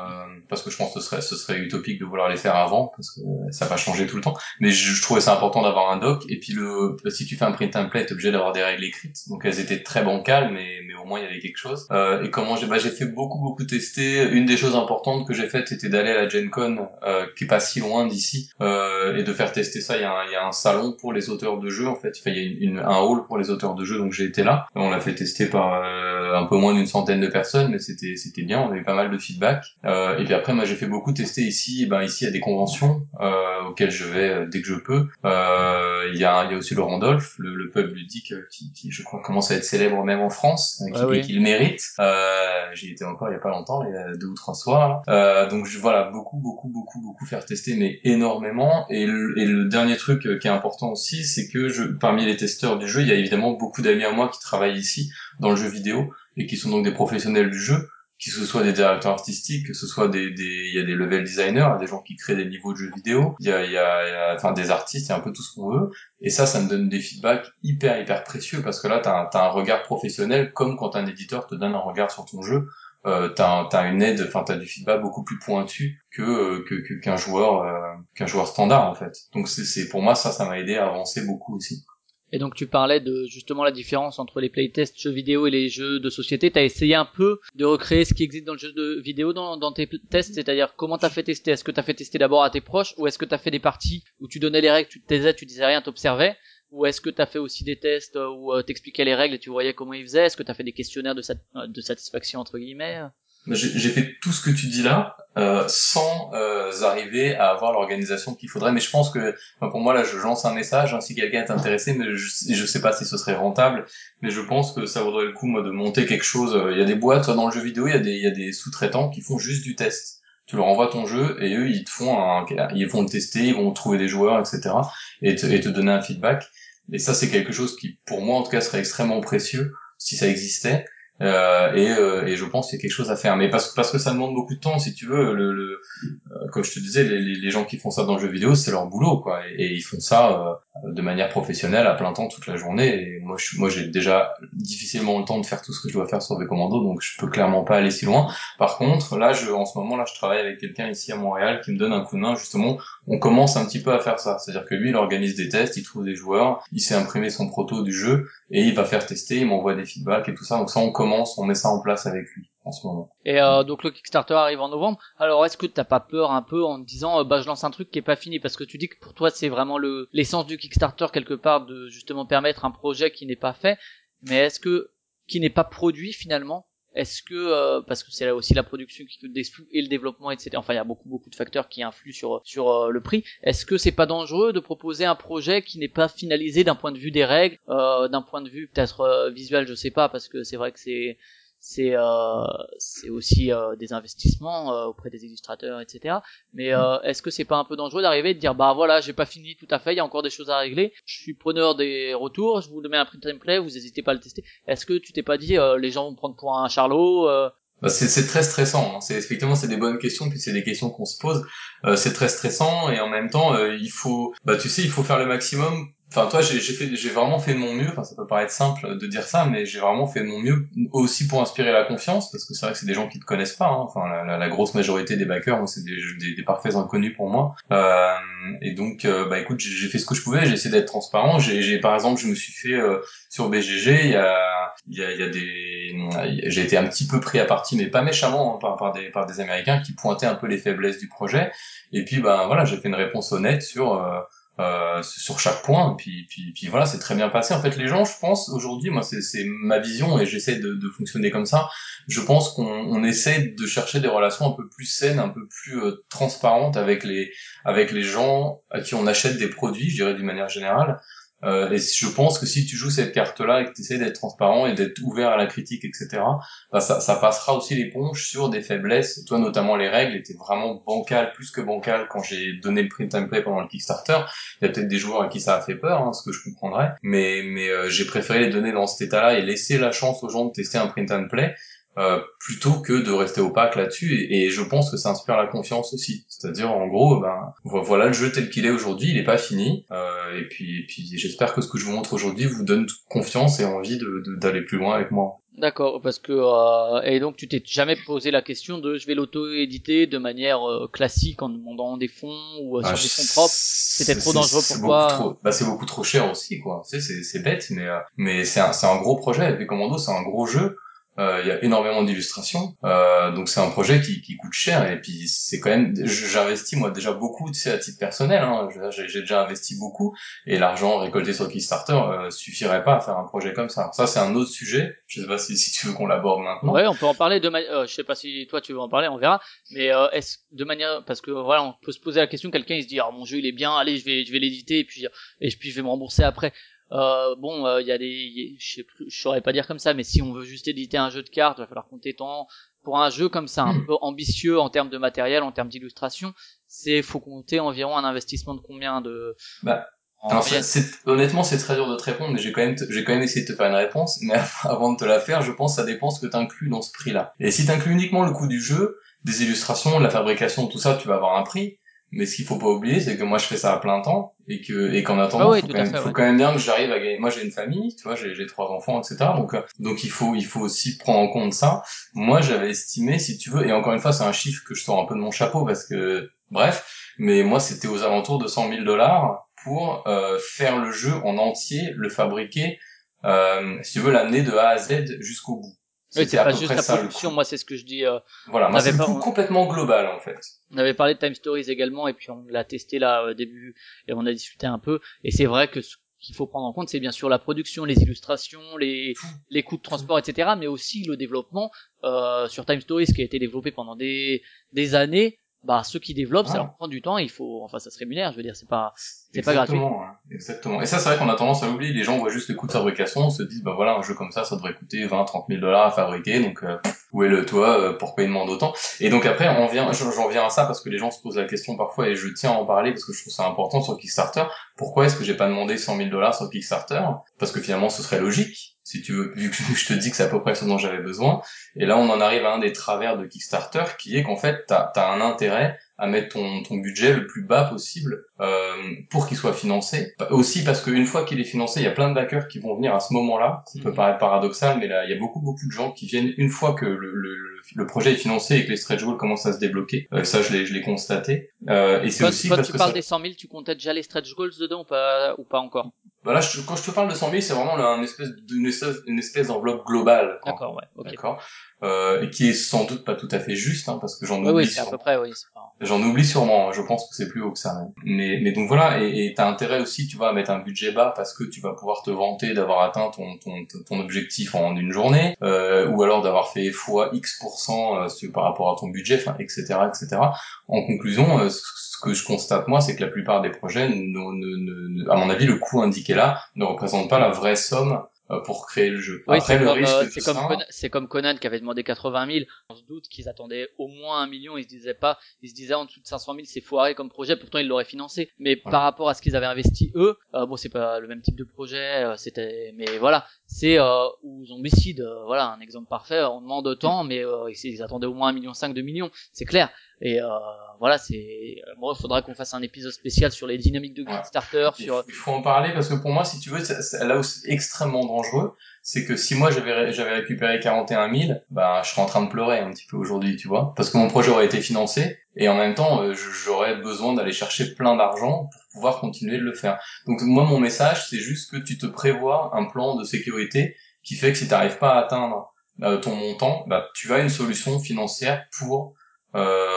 parce que je pense que ce serait, ce serait utopique de vouloir les faire avant, parce que ça va changer tout le temps. Mais je, je trouvais ça important d'avoir un doc. Et puis le, si tu fais un print template, t'es obligé d'avoir des règles écrites. Donc elles étaient très bancales, mais, mais au moins il y avait quelque chose. Euh, et comment j'ai, bah, j'ai fait beaucoup beaucoup tester. Une des choses importantes que j'ai faites, c'était d'aller à la Gen Con, euh, qui est pas si loin d'ici, euh, et de faire tester ça. Il y, a un, il y a un salon pour les auteurs de jeux en fait. Enfin, il y a une, un hall pour les auteurs de jeux, donc j'ai été là. On l'a fait tester par euh, un peu moins d'une centaine de personnes, mais c'était c'était bien. On avait pas mal de feedback. Euh, et puis après moi j'ai fait beaucoup tester ici. Et ben ici il y a des conventions euh, auxquelles je vais euh, dès que je peux. Euh, il y a il y a aussi le Randolph, le, le pub ludique euh, qui, qui, je crois commence à être célèbre même en France, qui, ouais, qui, le mérite. Euh, J'y étais encore il y a pas longtemps, il y a deux ou trois soirs. Euh, donc je, voilà beaucoup beaucoup beaucoup beaucoup faire tester mais énormément. Et le, et le dernier truc qui est important aussi, c'est que je parmi les testeurs du jeu, il y a évidemment beaucoup d'amis à moi qui travaillent ici dans le jeu vidéo et qui sont donc des professionnels du jeu que ce soit des directeurs artistiques, que ce soit des, des, il y a des level designers, des gens qui créent des niveaux de jeux vidéo, il y a, il y a, enfin des artistes, il y a un peu tout ce qu'on veut. Et ça, ça me donne des feedbacks hyper hyper précieux parce que là, t'as, as un regard professionnel comme quand un éditeur te donne un regard sur ton jeu. Euh, t'as, as une aide, enfin t'as du feedback beaucoup plus pointu que, euh, que, qu'un joueur euh, qu'un joueur standard en fait. Donc c'est pour moi ça, ça m'a aidé à avancer beaucoup aussi. Et donc tu parlais de justement la différence entre les playtests jeux vidéo et les jeux de société. T'as essayé un peu de recréer ce qui existe dans le jeu de vidéo dans, tes tests, c'est-à-dire comment t'as fait tester? Est-ce que t'as fait tester d'abord à tes proches? Ou est-ce que t'as fait des parties où tu donnais les règles, tu te taisais, tu disais rien, t'observais? Ou est-ce que t'as fait aussi des tests où euh, t'expliquais les règles et tu voyais comment ils faisaient? Est-ce que t'as fait des questionnaires de, sat de satisfaction entre guillemets? J'ai fait tout ce que tu dis là euh, sans euh, arriver à avoir l'organisation qu'il faudrait. Mais je pense que, enfin, pour moi là, je lance un message. Hein, si quelqu'un est intéressé, mais je, je sais pas si ce serait rentable, mais je pense que ça vaudrait le coup moi de monter quelque chose. Il y a des boîtes dans le jeu vidéo, il y a des, il y a des sous-traitants qui font juste du test. Tu leur envoies ton jeu et eux ils te font un, ils vont le tester, ils vont trouver des joueurs, etc. et te, et te donner un feedback. Et ça c'est quelque chose qui, pour moi en tout cas, serait extrêmement précieux si ça existait euh, et, euh, et, je pense qu'il y a quelque chose à faire. Mais parce, parce que ça demande beaucoup de temps si tu veux le, le euh, comme je te disais les, les, gens qui font ça dans le jeu vidéo c'est leur boulot quoi. Et, ils font ça euh, de manière professionnelle à plein temps toute la journée. Et moi je, moi j'ai déjà difficilement le temps de faire tout ce que je dois faire sur des commandos donc je peux clairement pas aller si loin. Par contre là je en ce moment là je travaille avec quelqu'un ici à Montréal qui me donne un coup de main justement on commence un petit peu à faire ça c'est à dire que lui il organise des tests il trouve des joueurs il sait imprimer son proto du jeu et il va faire tester il m'envoie des feedbacks et tout ça donc ça on commence, on met ça en place avec lui en ce moment. Et euh, donc le Kickstarter arrive en novembre. Alors est-ce que t'as pas peur un peu en te disant euh, bah je lance un truc qui est pas fini? Parce que tu dis que pour toi c'est vraiment le l'essence du Kickstarter quelque part de justement permettre un projet qui n'est pas fait, mais est-ce que qui n'est pas produit finalement est-ce que euh, parce que c'est là aussi la production qui coûte des sous et le développement etc. Enfin il y a beaucoup beaucoup de facteurs qui influent sur sur euh, le prix. Est-ce que c'est pas dangereux de proposer un projet qui n'est pas finalisé d'un point de vue des règles, euh, d'un point de vue peut-être visuel, je sais pas parce que c'est vrai que c'est c'est euh, c'est aussi euh, des investissements euh, auprès des illustrateurs etc mais est-ce que c'est pas un peu dangereux d'arriver et de dire bah voilà j'ai pas fini tout à fait il y a encore des choses à régler je suis preneur des retours je vous le mets un print template vous hésitez pas à le tester est-ce que tu t'es pas dit les gens vont prendre pour un charlot bah c'est très stressant. Hein. C'est effectivement c'est des bonnes questions puis c'est des questions qu'on se pose. c'est très stressant et en même temps il faut bah tu sais il faut faire le maximum Enfin, toi, j'ai fait, j'ai vraiment fait mon mieux. Enfin, ça peut paraître simple de dire ça, mais j'ai vraiment fait mon mieux aussi pour inspirer la confiance, parce que c'est vrai que c'est des gens qui te connaissent pas. Hein. Enfin, la, la, grosse majorité des backers, c'est des, des, des, parfaits inconnus pour moi. Euh, et donc, euh, bah écoute, j'ai fait ce que je pouvais. J'ai essayé d'être transparent. J'ai, par exemple, je me suis fait euh, sur BGG. Il y a, il y a, y a des, j'ai été un petit peu pris à partie, mais pas méchamment hein, par, par des, par des Américains qui pointaient un peu les faiblesses du projet. Et puis, ben voilà, j'ai fait une réponse honnête sur euh, sur chaque point et puis puis puis voilà c'est très bien passé. En fait les gens je pense aujourd'hui moi c'est c'est ma vision et j'essaie de, de fonctionner comme ça. Je pense qu'on on essaie de chercher des relations un peu plus saines un peu plus euh, transparentes avec les avec les gens à qui on achète des produits je dirais d'une manière générale Euh, et je pense que si tu joues cette carte-là et que tu essaies d'être transparent et d'être ouvert à la critique, etc., bah ça, ça passera aussi l'éponge sur des faiblesses. Toi, notamment, les règles étaient vraiment bancales, plus que bancales quand j'ai donné le print and play pendant le Kickstarter. Il y a peut-être des joueurs à qui ça a fait peur, hein, ce que je comprendrais. Mais, mais euh, j'ai préféré les donner dans cet état-là et laisser la chance aux gens de tester un print and play. Euh, plutôt que de rester opaque là-dessus et, je pense que ça inspire la confiance aussi c'est-à-dire en gros ben voilà le jeu tel qu'il est aujourd'hui il est pas fini euh, et puis et puis j'espère que ce que je vous montre aujourd'hui vous donne confiance et envie de d'aller plus loin avec moi D'accord, parce que euh, et donc tu t'es jamais posé la question de je vais l'auto-éditer de manière euh, classique en demandant des fonds ou euh, sur ah, des fonds propres? C'était trop dangereux pour toi? Bah c'est beaucoup trop cher aussi quoi. c'est c'est bête mais mais c'est un c'est un gros projet. Les Commando c'est un gros jeu. Euh, il y a énormément d'illustrations, euh, donc c'est un projet qui, qui coûte cher et puis c'est quand même, j'investis moi déjà beaucoup, tu sais à titre personnel, hein, j'ai déjà investi beaucoup et l'argent récolté sur Kickstarter euh, suffirait pas à faire un projet comme ça. Ça c'est un autre sujet. Je sais pas si, si tu veux qu'on l'aborde maintenant. Ouais, on peut en parler de je sais pas si toi tu veux en parler, on verra. Mais est-ce de manière, parce que voilà, on peut se poser la question, quelqu'un il se dit, ah mon jeu il est bien, allez je vais je vais l'éditer et puis et puis je vais me rembourser après. Euh, bon, il euh, y a des, je sais plus, je saurais pas dire comme ça, mais si on veut juste éditer un jeu de cartes, il va falloir compter tant. Pour un jeu comme ça, un hmm. peu ambitieux en termes de matériel, en termes d'illustration, c'est faut compter environ un investissement de combien de. Bah. honnêtement, c'est très dur de te répondre, mais j'ai quand même, j'ai quand même essayé de te faire une réponse. Mais avant de te la faire, je pense que ça dépend ce que tu inclus dans ce prix-là. Et si tu inclus uniquement le coût du jeu, des illustrations, de la fabrication, tout ça, tu vas avoir un prix. Mais ce qu'il faut pas oublier, c'est que moi je fais ça à plein temps et que et qu'en attendant, il ah faut, quand même, bien que j'arrive à gagner. Moi j'ai une famille, tu vois, j'ai trois enfants, etc. Donc euh, donc il faut il faut aussi prendre en compte ça. Moi j'avais estimé, si tu veux, et encore une fois c'est un chiffre que je sors un peu de mon chapeau parce que bref, mais moi c'était aux alentours de 100 000 dollars pour euh, faire le jeu en entier, le fabriquer, euh, si tu veux l'amener de A à Z jusqu'au bout. Oui, c'est pas juste la production, moi c'est ce que je dis. Euh, voilà, moi c'est complètement global en fait. On avait parlé de Time Stories également et puis on l'a testé là au début et on a discuté un peu et c'est vrai que ce qu'il faut prendre en compte c'est bien sûr la production, les illustrations, les, les coûts de transport, etc. mais aussi le développement euh, sur Time Stories qui a été développé pendant des, des années bah ceux qui développent, ça leur prend du temps, il faut, enfin ça se rémunère, je veux dire, c'est pas, c'est pas gratuit. Exactement. Et ça, c'est vrai qu'on a tendance à l'oublier. Les gens voient juste les coûts de fabrication, se disent, bah voilà, un jeu comme ça, ça devrait coûter 20, 30 000 dollars à fabriquer, donc euh, où est le toit, euh, pourquoi il demande autant? Et donc après, on vient, j'en viens à ça parce que les gens se posent la question parfois, et je tiens à en parler parce que je trouve ça important sur Kickstarter. Pourquoi est-ce que j'ai pas demandé 100 000 dollars sur Kickstarter? Parce que finalement, ce serait logique si tu veux, vu que je te dis que c'est à peu près ce dont j'avais besoin. Et là, on en arrive à un des travers de Kickstarter, qui est qu'en fait, t'as as un intérêt à mettre ton, ton budget le plus bas possible euh, pour qu'il soit financé. Aussi parce qu'une fois qu'il est financé, il y a plein de backers qui vont venir à ce moment-là. Ça peut mhm. paraître paradoxal, mais là, il y a beaucoup beaucoup de gens qui viennent une fois que le, le, le projet est financé et que les stretch goals commencent à se débloquer. Euh, ça, je l'ai constaté. Euh, et c'est aussi quand parce tu parles des 100 000, tu comptais déjà les stretch goals dedans ou pas ou pas encore? Bah là, je, quand je te parle de 100 000, c'est vraiment une espèce, d'une espèce, une espèce d'enveloppe globale. D'accord, ouais. Okay. D'accord euh, et qui est sans doute pas tout à fait juste, hein, parce que j'en oublie. Oui, à peu près, oui. J'en oublie sûrement. Hein, je pense que c'est plus haut que ça. Mais, mais donc voilà, et t'as intérêt aussi, tu vois, à mettre un budget bas parce que tu vas pouvoir te vanter d'avoir atteint ton, ton, ton objectif en une journée, euh, ou alors d'avoir fait fois X euh, par rapport à ton budget, enfin, etc., etc. En conclusion, euh, ce que je constate moi, c'est que la plupart des projets, ne, à mon avis, le coût indiqué là ne représente pas la vraie somme euh, pour créer le jeu. Oui, c'est comme, euh, c'est comme, Conan, comme Conan qui avait demandé 80 000. On se doute qu'ils attendaient au moins un million. Ils se disaient pas, ils se disaient en dessous de 500 000 c'est foiré comme projet. Pourtant ils l'auraient financé. Mais par rapport à ce qu'ils avaient investi eux, euh, bon c'est pas le même type de projet. c'était, mais voilà, c'est euh, ou zombicide. voilà un exemple parfait. On demande autant, mais ils, attendaient au moins un million cinq, deux millions. C'est clair. Et euh, voilà, c'est moi, il faudra qu'on fasse un épisode spécial sur les dynamiques de Kickstarter. Sur... Il faut en parler parce que pour moi, si tu veux, là où c'est extrêmement dangereux, c'est que si moi j'avais j'avais récupéré 41 000, bah je serais en train de pleurer un petit peu aujourd'hui, tu vois, parce que mon projet aurait été financé et en même temps, euh, j'aurais besoin d'aller chercher plein d'argent pour pouvoir continuer de le faire. Donc moi, mon message, c'est juste que tu te prévois un plan de sécurité qui fait que si tu n'arrives pas à atteindre euh, ton montant, bah tu as une solution financière pour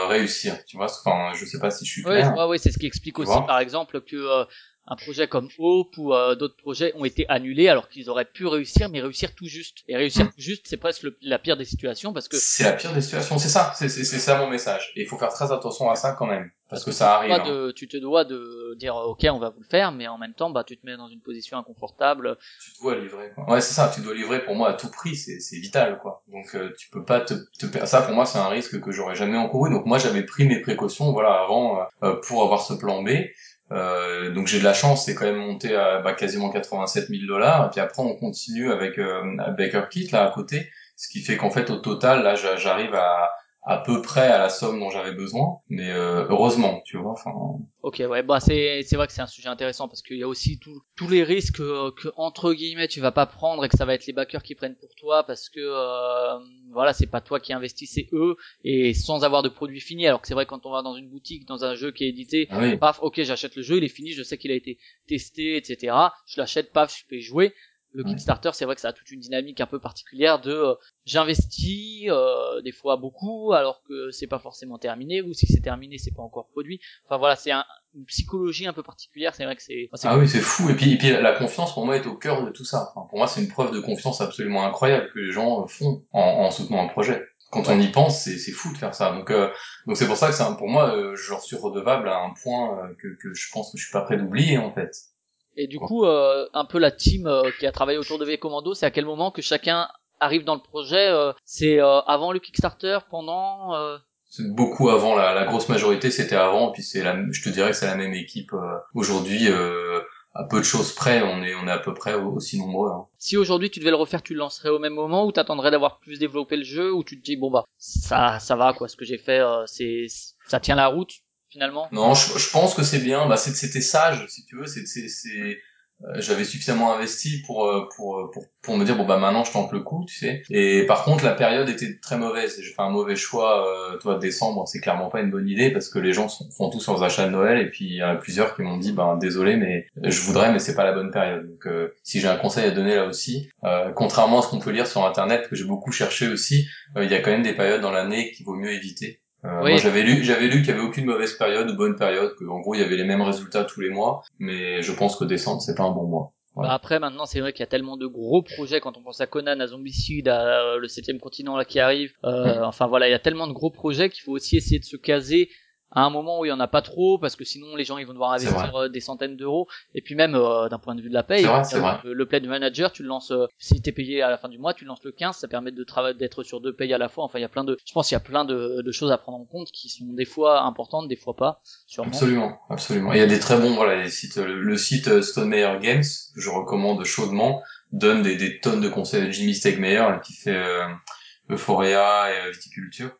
réussir tu vois enfin je sais pas si je suis clair. ouais, ouais c'est ce qui explique aussi par exemple que euh, un projet comme Hope ou euh, d'autres projets ont été annulés alors qu'ils auraient pu réussir, mais réussir tout juste. Et réussir Mm. tout juste, c'est presque le- la pire des situations parce que C'est la pire des situations, c'est ça, c'est c'est- c'est ça mon message. Et il faut faire très attention à ça quand même, parce que ça arrive. hein. de, tu te dois de dire ok, on va vous le faire, mais en même temps, bah tu te mets dans une position inconfortable. Tu dois livrer. Quoi. Ouais, c'est ça, tu dois livrer pour moi à tout prix, c'est c'est vital quoi. Donc euh, tu peux pas te, te per- ça pour moi c'est un risque que j'aurais jamais encouru. Donc moi j'avais pris mes précautions voilà avant euh, pour avoir ce plan B. Euh, donc j'ai de la chance, c'est quand même monté à bah, quasiment 87 000 dollars. Et puis après on continue avec euh, Baker Kit là à côté, ce qui fait qu'en fait au total là j'a- j'arrive à à peu près à la somme dont j'avais besoin. Mais euh, heureusement, tu vois. Enfin, Ok, ouais, bah c'est c'est vrai que c'est un sujet intéressant parce qu'il y a aussi tout- tous les risques euh, que entre guillemets tu vas pas prendre et que ça va être les backers qui prennent pour toi parce que euh, voilà c'est pas toi qui investis c'est eux et sans avoir de produit fini alors que c'est vrai quand on va dans une boutique dans un jeu qui est édité ah oui. paf ok j'achète le jeu il est fini je sais qu'il a été testé etc je l'achète paf je peux y jouer le. Kickstarter c'est vrai que ça a toute une dynamique un peu particulière de euh, j'investis euh, des fois beaucoup alors que c'est pas forcément terminé ou si c'est terminé c'est pas encore produit enfin voilà c'est un, une psychologie un peu particulière c'est vrai que c'est c'est Ah oui, c'est fou. Et puis, et puis la confiance pour moi est au cœur de tout ça. Enfin, pour moi, c'est une preuve de confiance absolument incroyable que les gens euh, font en, en soutenant un projet. Quand on y pense, c'est c'est fou de faire ça. Donc, euh, donc c'est pour ça que c'est un- pour moi, euh, je suis redevable à un point euh, que, que je pense que je suis pas prêt d'oublier en fait. Et du coup, euh, un peu la team euh, qui a travaillé autour de V Commando, c'est à quel moment que chacun arrive dans le projet euh, C'est euh, avant le Kickstarter, pendant euh, C'est beaucoup avant la, la grosse majorité, c'était avant. Puis c'est la, je te dirais que c'est la même équipe euh, aujourd'hui. Euh, à peu de choses près, on est on est à peu près aussi nombreux. hein. Si aujourd'hui tu devais le refaire, tu le lancerais au même moment ou t'attendrais d'avoir plus développé le jeu ou tu te dis bon bah ça ça va quoi, ce que j'ai fait euh, c'est ça tient la route finalement? Non, je, je pense que c'est bien. Bah, c'était sage, si tu veux. C'est, c'est, euh, j'avais suffisamment investi pour, euh, pour, euh, pour, pour me dire bon bah maintenant je tente le coup, tu sais. Et par contre la période était très mauvaise. J'ai fait un mauvais choix. Euh, toi décembre, c'est clairement pas une bonne idée parce que les gens sont- font tous leurs achats de Noël et puis il y en a plusieurs qui m'ont dit ben désolé mais je voudrais mais c'est pas la bonne période. Donc euh, si j'ai un conseil à donner là aussi, euh, contrairement à ce qu'on peut lire sur internet que j'ai beaucoup cherché aussi, il y a quand même des périodes dans l'année qu'il vaut mieux éviter. Euh, Oui. Moi j'avais lu, j'avais lu qu'il y avait aucune mauvaise période ou bonne période, que en gros il y avait les mêmes résultats tous les mois, mais je pense que décembre c'est pas un bon mois. Ouais. Bah après maintenant c'est vrai qu'il y a tellement de gros projets quand on pense à Conan, à Zombicide, à euh, le septième continent là qui arrive. Euh, Enfin voilà, il y a tellement de gros projets qu'il faut aussi essayer de se caser à un moment où il y en a pas trop parce que sinon les gens ils vont devoir investir euh, des centaines d'euros et puis même euh, d'un point de vue de la paye vrai, euh, vrai. le, le Play Manager tu le lances euh, si t'es payé à la fin du mois tu le lances le 15 ça permet de travailler d'être sur deux payes à la fois enfin il y a plein de je pense qu'il y a plein de, de choses à prendre en compte qui sont des fois importantes des fois pas sûrement Absolument, absolument. Il y a des très bons, voilà, les sites, le, le site Stone Meyer Games, que je recommande chaudement, donne des, des tonnes de conseils. Jimmy Stegmeyer, qui fait euh, Euphoria et Viticulture,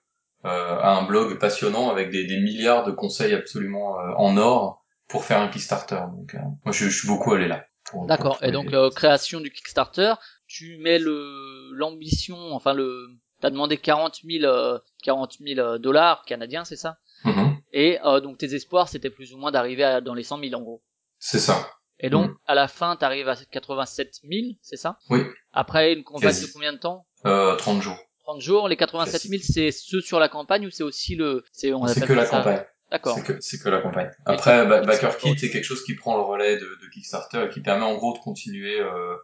a un blog passionnant avec des, des milliards de conseils absolument euh, en or pour faire un Kickstarter. Donc, euh, moi, je, je suis beaucoup allé là. pour- D'accord. Et donc euh, création du Kickstarter, tu mets le l'ambition, enfin le, t'as demandé 40 000 euh, 40 000 dollars canadiens, c'est ça? Mhm. Et euh, donc tes espoirs, c'était plus ou moins d'arriver à- dans les 100 000 en gros. C'est ça. Et donc Mhm. à la fin, t'arrives à 87 000, c'est ça? Oui. Après une Quasi. de combien de temps? Euh, 30 jours. 30 jours. Les 87 000, c'est ceux sur la campagne ou c'est aussi le, c'est on C'est appelle que la ça- campagne. D'accord. C'est que, c'est que la campagne. Après, Backer. Kit, c'est quelque chose qui prend le relais de, de Kickstarter et qui permet en gros de continuer euh,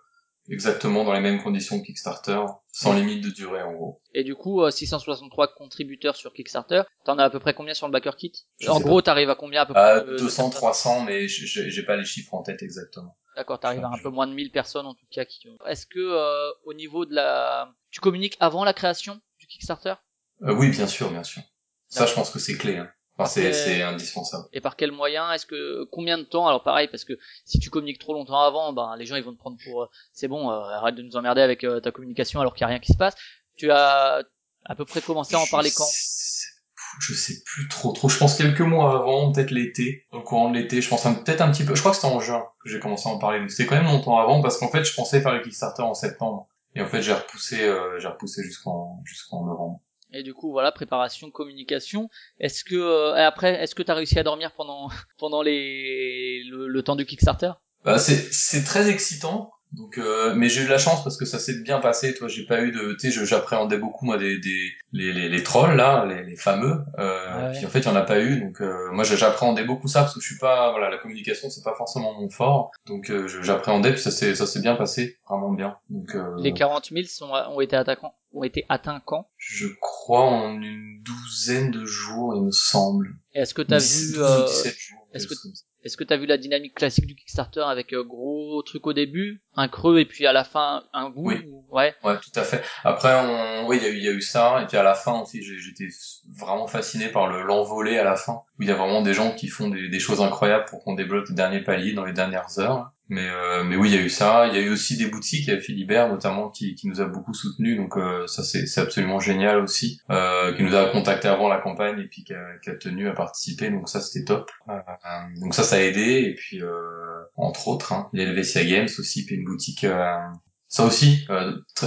exactement dans les mêmes conditions que Kickstarter, sans limite de durée en gros. Et du coup, euh, 663 contributeurs sur Kickstarter. T'en as à peu près combien sur le backer kit? Je En gros, t'arrives à combien à peu À près de 200, personnes 300, mais j'ai pas les chiffres en tête exactement. D'accord, t'arrives à un peu moins de 1000 personnes en tout cas. Qui... Est-ce que euh, au niveau de la, tu communiques avant la création du Kickstarter? Euh, oui, bien sûr, bien sûr. Ça, je pense que c'est clé. Hein. Enfin, c'est indispensable. et par quel moyen Est-ce que combien de temps? Alors pareil, parce que si tu communiques trop longtemps avant, ben les gens ils vont te prendre pour euh, c'est bon, euh, arrête de nous emmerder avec euh, ta communication alors qu'il y a rien qui se passe. Tu as à peu près commencé à en Je parler quand? Je sais plus trop, trop. Je pense quelques mois avant, peut-être l'été, au courant de l'été. Je pense peut-être un petit peu. Je crois que c'était en juin que j'ai commencé à en parler. Donc c'était quand même longtemps avant parce qu'en fait, je pensais faire le Kickstarter en septembre. Et en fait, j'ai repoussé, j'ai repoussé jusqu'en jusqu'en novembre. Et du coup, voilà, préparation, communication. Est-ce que euh, et après, est-ce que t'as réussi à dormir pendant pendant les le, le temps du Kickstarter? Bah, c'est c'est très excitant, Donc, euh, mais j'ai eu de la chance parce que ça s'est bien passé. Toi, j'ai pas eu de, tu sais, j'appréhendais beaucoup moi des, des les, les, les trolls là, les, les fameux. Euh, Ah ouais. Puis en fait, il y en a pas eu. Donc euh, moi, j'appréhendais beaucoup ça parce que je suis pas, voilà, la communication c'est pas forcément mon fort. Donc euh, j'appréhendais puis ça s'est ça s'est bien passé, vraiment bien. Donc euh, Les 40 000 sont, ont été attaquants, ont été atteints quand? Je crois en une douzaine de jours, il me semble. Est-ce que t'as 17 vu, euh, 17 jours, est-ce que- est-ce t'as vu la dynamique classique du Kickstarter avec euh, gros truc au début, un creux et puis à la fin un bout Oui. ou- Ouais. Ouais, tout à fait. Après, on, oui, il y a eu, il y a eu ça, et puis à la fin aussi, j'ai- j'étais vraiment fasciné par le l'envolée à la fin, où il y a vraiment des gens qui font des, des choses incroyables pour qu'on débloque les derniers paliers dans les dernières heures. Mais, euh, mais oui, il y a eu ça. Il y a eu aussi des boutiques, il y a Philibert notamment qui, qui nous a beaucoup soutenus, donc euh, ça c'est c'est absolument génial aussi, euh, qui nous a contacté avant la campagne et puis qui a, qui a tenu à participer, donc ça c'était top. Euh, donc ça, ça a aidé, et puis euh, entre autres, hein, il Games aussi, puis une boutique euh, ça aussi,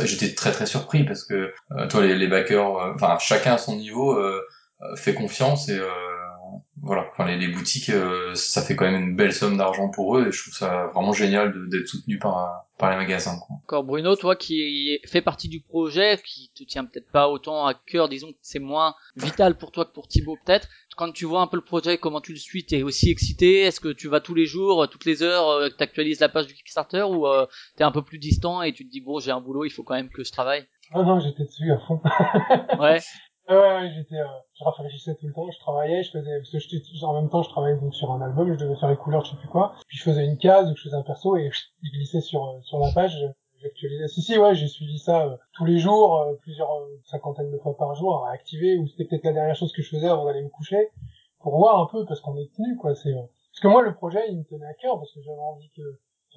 j'étais très très surpris parce que toi les, les backers, enfin chacun à son niveau fait confiance et voilà, enfin les, les boutiques, euh, ça fait quand même une belle somme d'argent pour eux et je trouve ça vraiment génial de- d'être soutenu par par les magasins. Quoi. Encore Bruno, toi qui fait partie du projet, qui te tient peut-être pas autant à cœur, disons que c'est moins vital pour toi que pour Thibaut peut-être. Quand tu vois un peu le projet, comment tu le suis, t'es aussi excité? Est-ce que tu vas tous les jours, toutes les heures, euh, t'actualises la page du Kickstarter ou euh, t'es un peu plus distant et tu te dis bon j'ai un boulot, il faut quand même que je travaille? Non, non, j'étais dessus à fond. Ouais. Ouais, ouais, j'étais, euh, je réfléchissais tout le temps, je travaillais, je faisais, parce que j'étais, en même temps, je travaillais donc sur un album, je devais faire les couleurs, je sais plus quoi. Puis je faisais une case, ou je faisais un perso, et il glissait sur, euh, sur la page, j'actualisais. Si, si, ouais, j'ai suivi ça euh, tous les jours, euh, plusieurs euh, cinquantaines de fois par jour, à activer, ou c'était peut-être la dernière chose que je faisais avant d'aller me coucher, pour voir un peu, parce qu'on est tenu, quoi, c'est, euh, parce que moi, le projet, il me tenait à cœur, parce que j'avais envie que,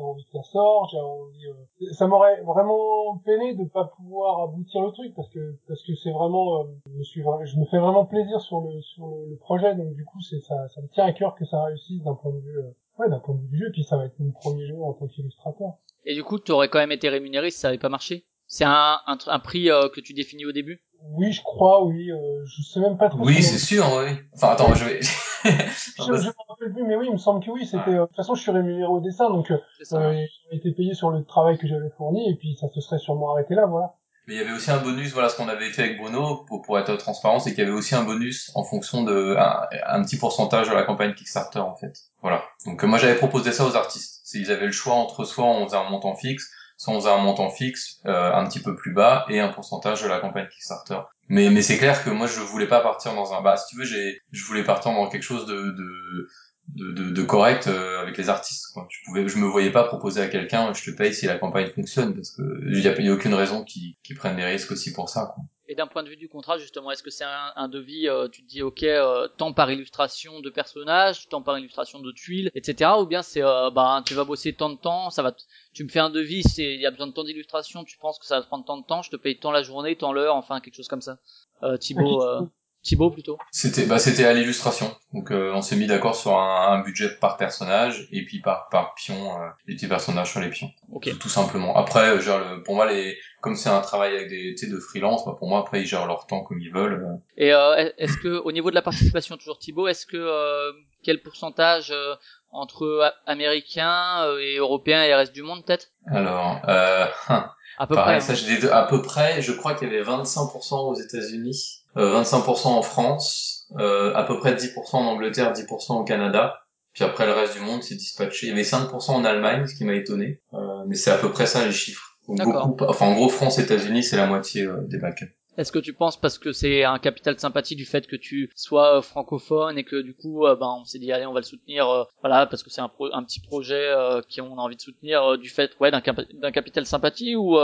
j'avais envie que ça sorte, j'avais envie, euh, ça m'aurait vraiment peiné de pas pouvoir aboutir le truc, parce que, parce que c'est vraiment, euh, je me suis, je me fais vraiment plaisir sur le, sur le, projet, donc du coup, c'est, ça, ça me tient à cœur que ça réussisse d'un point de vue, euh, ouais, d'un point de vue du jeu, puis ça va être mon premier jeu en tant qu'illustrateur. Et du coup, tu aurais quand même été rémunéré si ça avait pas marché? C'est un, un, un prix euh, que tu définis au début? Oui, je crois, oui, euh, je sais même pas trop. Oui, c'est sûr, oui. Enfin attends, je vais. Je, je me rappelle plus, mais oui, il me semble que oui, c'était, euh, de toute façon, je suis rémunéré au dessin, donc, euh, euh, j'ai été payé sur le travail que j'avais fourni, et puis ça se serait sûrement arrêté là, voilà. Mais il y avait aussi un bonus, voilà ce qu'on avait fait avec Bruno, pour, pour être transparent, c'est qu'il y avait aussi un bonus en fonction de un, un petit pourcentage de la campagne Kickstarter en fait. Voilà. Donc euh, moi j'avais proposé ça aux artistes. C'est- Ils avaient le choix entre soit on faisait un montant fixe, faisait un montant fixe euh, un petit peu plus bas et un pourcentage de la campagne Kickstarter. Mais mais c'est clair que moi je voulais pas partir dans un bah si tu veux j'ai je voulais partir dans quelque chose de de de, de, correct euh, avec les artistes. Quoi. Je pouvais, je me voyais pas proposer à quelqu'un, je te paye si la campagne fonctionne, parce que il y y a aucune raison qu'ils qu'ils prennent des risques aussi pour ça. Quoi. Et d'un point de vue du contrat, justement, est-ce que c'est un, un devis, euh, tu te dis, ok, euh, tant par illustration de personnages, tant par illustration de tuiles, etc. Ou bien c'est, euh, bah, tu vas bosser tant de temps, ça va, tu me fais un devis, c'est, il y a besoin de tant d'illustrations, tu penses que ça va te prendre tant de temps, je te paye tant la journée, tant l'heure, enfin quelque chose comme ça. Euh, Thibaut, euh, Thibaut plutôt. C'était bah c'était à l'illustration. Donc euh, on s'est mis d'accord sur un, un budget par personnage et puis par par pion euh, les petits personnages sur les pions. Ok. Tout, tout simplement. Après euh, genre le, pour moi les comme c'est un travail avec des tu sais de freelance, bah, pour moi après ils gèrent leur temps comme ils veulent. euh. Et euh, est-ce que au niveau de la participation, toujours Thibaut, est-ce que euh, quel pourcentage euh, entre américains et européens et reste du monde peut-être? Alors euh, À peu pareil près. ça hein. j'ai des deux- à peu près, je crois qu'il y avait 25% aux États-Unis, 25% en France, euh, à peu près 10% en Angleterre, 10% au Canada. Puis après le reste du monde c'est dispatché. Il y avait 5% en Allemagne, ce qui m'a étonné. Euh, mais c'est à peu près ça les chiffres. Beaucoup, enfin en gros France États-Unis c'est la moitié euh, des bacs. Est-ce que tu penses parce que c'est un capital de sympathie du fait que tu sois euh, francophone et que du coup euh, ben on s'est dit allez on va le soutenir euh, voilà parce que c'est un, pro- petit projet euh, qui on a envie de soutenir du fait ouais d'un cap- d'un capital de sympathie ou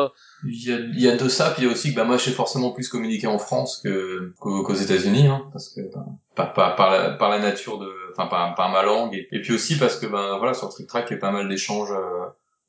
Il y a, il y a de ça, puis il y a aussi que bah, moi je sais forcément plus communiquer en France que qu'aux qu'aux États-Unis, hein, parce que bah, par, la, par la nature de, enfin par, ma langue, et, puis aussi parce que ben voilà sur Trick Track il y a pas mal d'échanges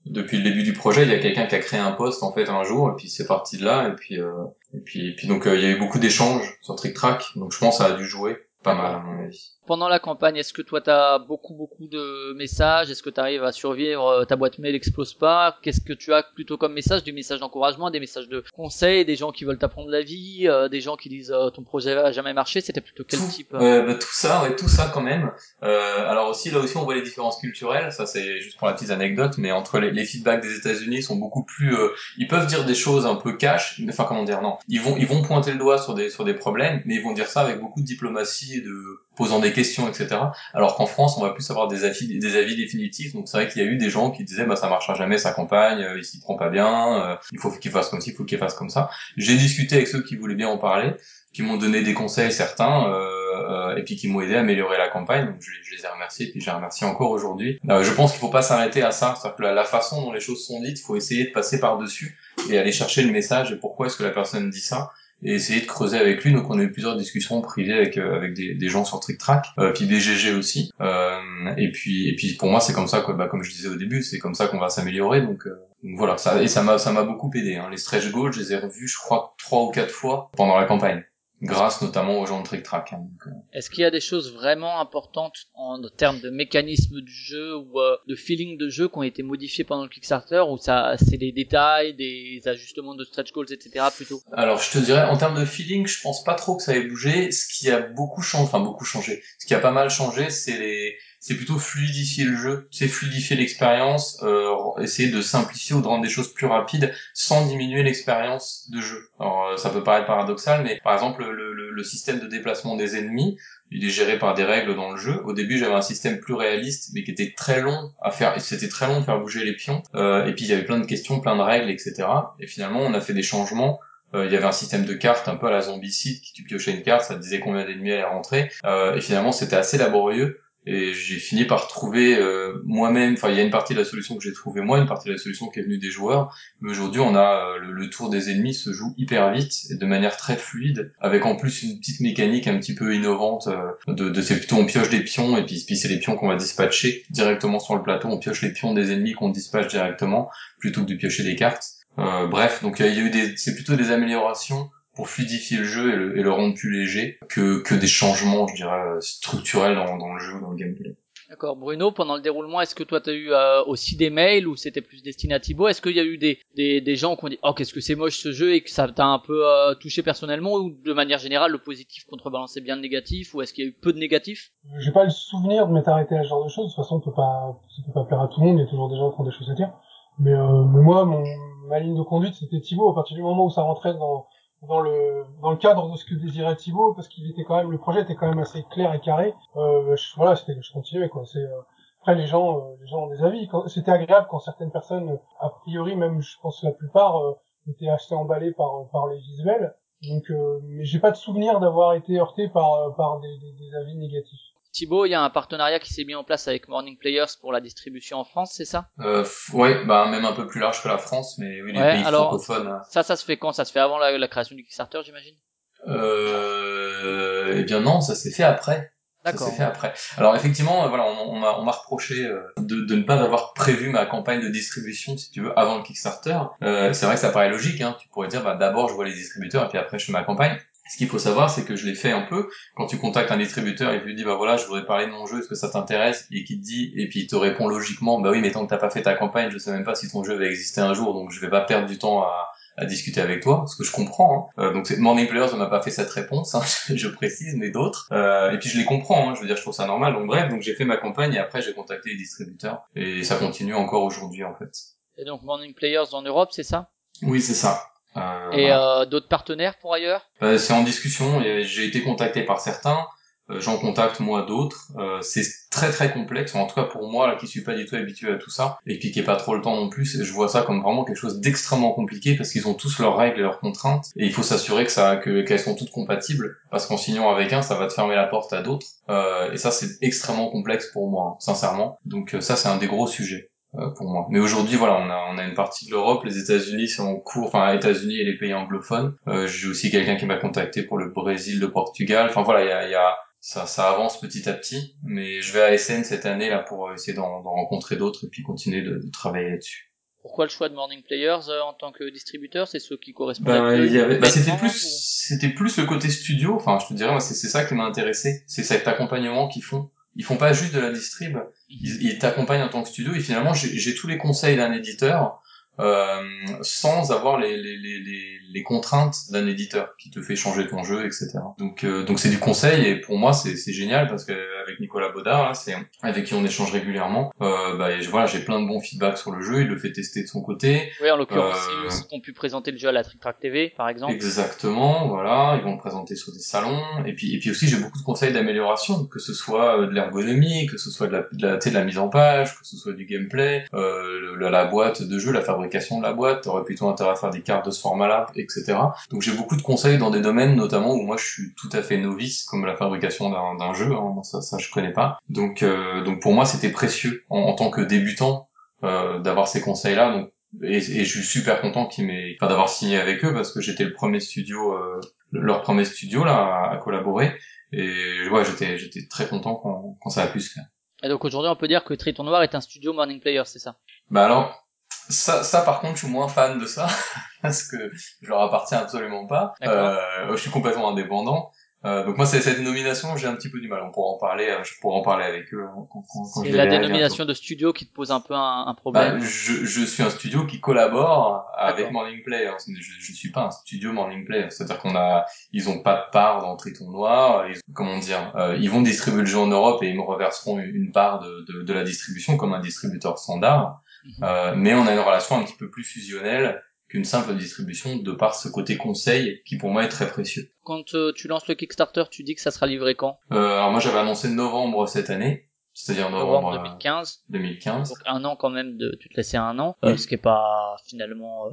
depuis le début du projet. Il y a quelqu'un qui a créé un poste en fait un jour, et puis c'est parti de là, et puis euh, et puis et puis donc euh, il y a eu beaucoup d'échanges sur Trick Track, donc je pense que ça a dû jouer pas mal à mon avis. Pendant la campagne, est-ce que toi t'as beaucoup beaucoup de messages? Est-ce que tu arrives à survivre euh, Ta boîte mail explose pas? Qu'est-ce que tu as plutôt comme message? Des messages d'encouragement, des messages de conseils, des gens qui veulent t'apprendre la vie, euh, des gens qui disent euh, ton projet a jamais marché. C'était plutôt quel type bah, Tout ça, ouais, tout ça quand même. alors aussi là aussi on voit les différences culturelles. Ça c'est juste pour la petite anecdote, mais entre les, les feedbacks des États-Unis sont beaucoup plus. ils peuvent dire des choses un peu cash, enfin comment dire non. Ils vont ils vont pointer le doigt sur des sur des problèmes, mais ils vont dire ça avec beaucoup de diplomatie et de posant des questions, etc. Alors qu'en France, on va plus avoir des avis, des avis définitifs. Donc c'est vrai qu'il y a eu des gens qui disaient, bah ça marchera jamais sa campagne, euh, il s'y prend pas bien, euh, il faut qu'il fasse comme ci, il faut qu'il fasse comme ça. J'ai discuté avec ceux qui voulaient bien en parler, qui m'ont donné des conseils certains, euh, et puis qui m'ont aidé à améliorer la campagne. Donc je, les ai remerciés, et puis je les remercie encore aujourd'hui. je pense qu'il faut pas s'arrêter à ça. C'est-à-dire que la, la, façon dont les choses sont dites, faut essayer de passer par dessus et aller chercher le message et pourquoi est-ce que la personne dit ça et essayer de creuser avec lui. Donc on a eu plusieurs discussions privées avec euh, avec des, des, gens sur Trick Track, euh, puis BGG aussi. Euh, et puis et puis pour moi c'est comme ça que bah, comme je disais au début, c'est comme ça qu'on va s'améliorer. Donc, voilà, ça et ça m'a ça m'a beaucoup aidé. Hein. Les stretch goals, je les ai revus, je crois trois ou quatre fois pendant la campagne grâce notamment aux gens de Trick Track. Hein, euh. Est-ce qu'il y a des choses vraiment importantes en termes de mécanisme du jeu ou euh, de feeling de jeu qui ont été modifiés pendant le Kickstarter ou ça c'est des détails, des ajustements de stretch goals, etc. plutôt? Alors je te dirais en termes de feeling, je pense pas trop que ça ait bougé. Ce qui a beaucoup changé, enfin beaucoup changé, ce qui a pas mal changé, c'est les c'est plutôt fluidifier le jeu, c'est fluidifier l'expérience, euh, essayer de simplifier ou de rendre des choses plus rapides sans diminuer l'expérience de jeu. Alors euh, ça peut paraître paradoxal, mais par exemple le, le, le, système de déplacement des ennemis, il est géré par des règles dans le jeu. Au début j'avais un système plus réaliste, mais qui était très long à faire, c'était très long de faire bouger les pions. Euh, et puis il y avait plein de questions, plein de règles, etc. Et finalement on a fait des changements euh, il y avait un système de cartes un peu à la zombicide qui tu piochais une carte ça te disait combien d'ennemis allaient rentrer euh, et finalement c'était assez laborieux et j'ai fini par trouver euh, moi-même enfin il y a une partie de la solution que j'ai trouvé moi une partie de la solution qui est venue des joueurs. Mais aujourd'hui on a euh, le, tour des ennemis se joue hyper vite et de manière très fluide avec en plus une petite mécanique un petit peu innovante euh, de, de c'est plutôt on pioche des pions et puis, puis c'est les pions qu'on va dispatcher directement sur le plateau. On pioche les pions des ennemis qu'on dispatche directement plutôt que de piocher des cartes. Bref donc il y a eu des c'est plutôt des améliorations pour fluidifier le jeu et le, et le, rendre plus léger que, que des changements, je dirais, structurels dans, dans le jeu, dans le gameplay. D'accord, Bruno, pendant le déroulement, est-ce que toi tu as eu euh, aussi des mails ou c'était plus destiné à Thibaut? Est-ce qu'il y a eu des, des, des gens qui ont dit oh qu'est-ce que c'est moche ce jeu et que ça t'a un peu euh, touché personnellement ou de manière générale le positif contrebalançait bien le négatif ou est-ce qu'il y a eu peu de négatifs J'ai pas le souvenir de m'être arrêté à ce genre de choses. De toute façon, on peut pas, ça peut pas plaire à tout le monde. Il y a toujours des gens qui ont des choses à dire. Mais, euh, mais moi, mon, ma ligne de conduite, c'était Thibaut. À partir du moment où ça rentrait dans dans le dans le cadre de ce que désirait Thibaut parce qu'il était quand même le projet était quand même assez clair et carré. Euh, je, voilà c'était je continuais quoi. C'est euh, après les gens euh, les gens ont des avis. C'était agréable quand certaines personnes a priori même je pense la plupart euh, étaient assez emballées par par les visuels. Donc mais j'ai pas de souvenir d'avoir été heurté par par des, des avis négatifs Thibaut, il y a un partenariat qui s'est mis en place avec Morning Players pour la distribution en France, c'est ça? Euh, Ouais, bah même un peu plus large que la France, mais oui, les pays francophones. Hein. Ça, ça se fait quand? Ça se fait avant la, création du Kickstarter, j'imagine? Euh, Eh bien non, ça s'est fait après. Ça s'est fait après. Alors effectivement, euh, voilà, on, on m'a reproché euh, de, de, ne pas avoir prévu ma campagne de distribution, si tu veux, avant le Kickstarter. Euh, c'est vrai que ça paraît logique. Hein. Tu pourrais dire, bah, d'abord je vois les distributeurs et puis après je fais ma campagne. Ce qu'il faut savoir, c'est que je l'ai fait un peu. Quand tu contactes un distributeur et tu lui dis, bah voilà, je voudrais parler de mon jeu, est-ce que ça t'intéresse? Et qu'il te dit, et puis il te répond logiquement, bah oui, mais tant que t'as pas fait ta campagne, je sais même pas si ton jeu va exister un jour, donc je vais pas perdre du temps à, à discuter avec toi, ce que je comprends. Hein. Euh, donc Morning Players ne m'a pas fait cette réponse, hein, je, précise, mais d'autres. Euh, et puis je les comprends, hein, je veux dire, je trouve ça normal. Donc bref, donc j'ai fait ma campagne et après j'ai contacté les distributeurs et ça continue encore aujourd'hui en fait. Et donc Morning Players en Europe, c'est ça? Oui, c'est ça. Euh, et euh, d'autres partenaires pour ailleurs? Euh, C'est en discussion. J'ai été contacté par certains. J'en contacte moi d'autres. c'est très très complexe. En tout cas pour moi, là, qui suis pas du tout habitué à tout ça et qui n'ai pas trop le temps non plus, je vois ça comme vraiment quelque chose d'extrêmement compliqué parce qu'ils ont tous leurs règles et leurs contraintes et il faut s'assurer que ça, que qu'elles sont toutes compatibles parce qu'en signant avec un, ça va te fermer la porte à d'autres. et ça, c'est extrêmement complexe pour moi, hein, sincèrement. Donc ça, c'est un des gros sujets. Euh, pour moi. Mais aujourd'hui, voilà, on a, on a une partie de l'Europe, les États-Unis sont en cours, enfin, États-Unis et les pays anglophones. Euh, J'ai aussi quelqu'un qui m'a contacté pour le Brésil, le Portugal. Enfin voilà, il y a, y a ça, ça avance petit à petit. Mais je vais à SN cette année là pour essayer d'en rencontrer d'autres et puis continuer de, de travailler là-dessus. Pourquoi le choix de Morning Players euh, en tant que distributeur? C'est ceux qui correspondent bah, à bah, c'était plus c'était plus le côté studio. Enfin, je te dirais, moi, c'est ça qui m'a intéressé. C'est cet accompagnement qu'ils font. Ils font pas juste de la distrib. Ils, t'accompagnent en tant que studio. Et finalement, j'ai tous les conseils d'un éditeur euh, sans avoir les, les, les, les contraintes d'un éditeur qui te fait changer ton jeu, etc. Donc euh, donc c'est du conseil et pour moi c'est génial parce que avec Nicolas Baudard, c'est avec qui on échange régulièrement. Euh, bah voilà, j'ai plein de bons feedbacks sur le jeu. Il le fait tester de son côté. Oui, en l'occurrence, euh, ils ont pu présenter le jeu à la Trick Track TV, par exemple. Exactement, voilà, ils vont le présenter sur des salons. Et puis et puis aussi j'ai beaucoup de conseils d'amélioration, que ce soit de l'ergonomie, que ce soit de la de la, de la mise en page, que ce soit du gameplay, euh, la, la boîte de jeu, la fabrication de la boîte, t'aurais plutôt intérêt à faire des cartes de ce format-là, etc. Donc j'ai beaucoup de conseils dans des domaines notamment où moi je suis tout à fait novice, comme la fabrication d'un jeu, hein, ça, ça je connais pas. Donc euh, donc pour moi c'était précieux en, tant que débutant euh, d'avoir ces conseils-là. Donc et, je suis super content qu'ils m'aient, enfin d'avoir signé avec eux parce que j'étais le premier studio, euh, leur premier studio là à, collaborer. Et ouais, j'étais j'étais très content quand, quand ça a pu se faire. Et donc aujourd'hui, on peut dire que Triton Noir est un studio Morning Player, c'est ça? Bah alors, ça, ça, par contre, je suis moins fan de ça parce que je leur appartiens absolument pas. Euh, je suis complètement indépendant. Euh, donc moi, c'est cette nomination, j'ai un petit peu du mal. On pourra en parler, euh, je pourrais en parler avec eux. c'est la dénomination de studio qui te pose un peu un, un problème. Bah, je, je, suis un studio qui collabore avec Morning Play. Hein. Je, je suis pas un studio Morning Play. C'est-à-dire qu'on a, ils ont pas de part dans Triton Noir. Ils, comment dire, euh, ils vont distribuer le jeu en Europe et ils me reverseront une part de, de, de la distribution comme un distributeur standard. Mhm. Euh, mais on a une relation un petit peu plus fusionnelle qu'une simple distribution de par ce côté conseil qui pour moi est très précieux. Quand euh, tu lances le Kickstarter, tu dis que ça sera livré quand? Euh, Alors moi j'avais annoncé novembre cette année, c'est-à-dire novembre, 2015. 2015. Donc un an quand même de tu te laissais un an, ce qui est pas finalement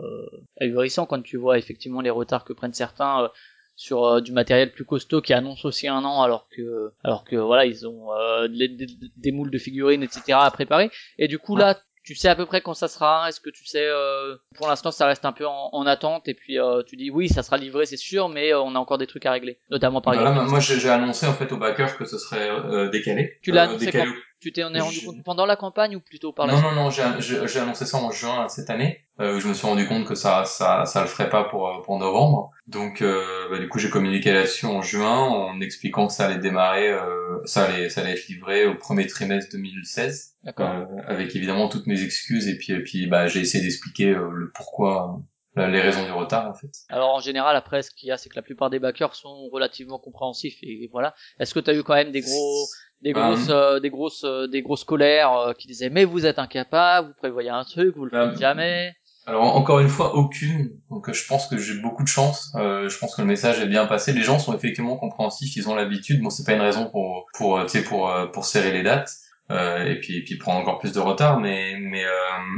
ahurissant quand tu vois effectivement les retards que prennent certains sur du matériel plus costaud qui annonce aussi un an alors que alors que voilà ils ont des, des, moules de figurines etc à préparer et du coup là tu sais à peu près quand ça sera Est-ce que tu sais euh, Pour l'instant, ça reste un peu en, attente et puis euh, tu dis oui, ça sera livré, c'est sûr, mais euh, on a encore des trucs à régler, notamment par exemple. moi, j'ai annoncé en fait au backer que ce serait décalé. Tu l'as annoncé quand? Tu t'es rendu compte pendant la campagne ou plutôt par la Non, non, non, j'ai annoncé ça en juin cette année. Euh, je me suis rendu compte que ça, ça, ça le ferait pas pour pour novembre. Donc, euh, bah, du coup, j'ai communiqué là-dessus en juin en expliquant que ça allait démarrer, euh, ça allait, ça allait être livré au premier trimestre 2016, euh, avec évidemment toutes mes excuses et puis, et puis, bah, j'ai essayé d'expliquer euh, le pourquoi, euh, les raisons du retard en fait. Alors en général, après, ce qu'il y a, c'est que la plupart des backers sont relativement compréhensifs et voilà. Est-ce que tu as eu quand même des gros des ben, grosses, des grosses, des grosses colères qui disaient mais vous êtes incapable, vous prévoyez un truc, vous le ben, faites jamais. Alors encore une fois, aucune. Donc je pense que j'ai beaucoup de chance. Euh, je pense que le message est bien passé. Les gens sont effectivement compréhensifs, ils ont l'habitude. Bon, c'est pas une raison pour pour tu sais pour euh, pour serrer les dates. Euh, et puis et puis prendre encore plus de retard mais mais euh,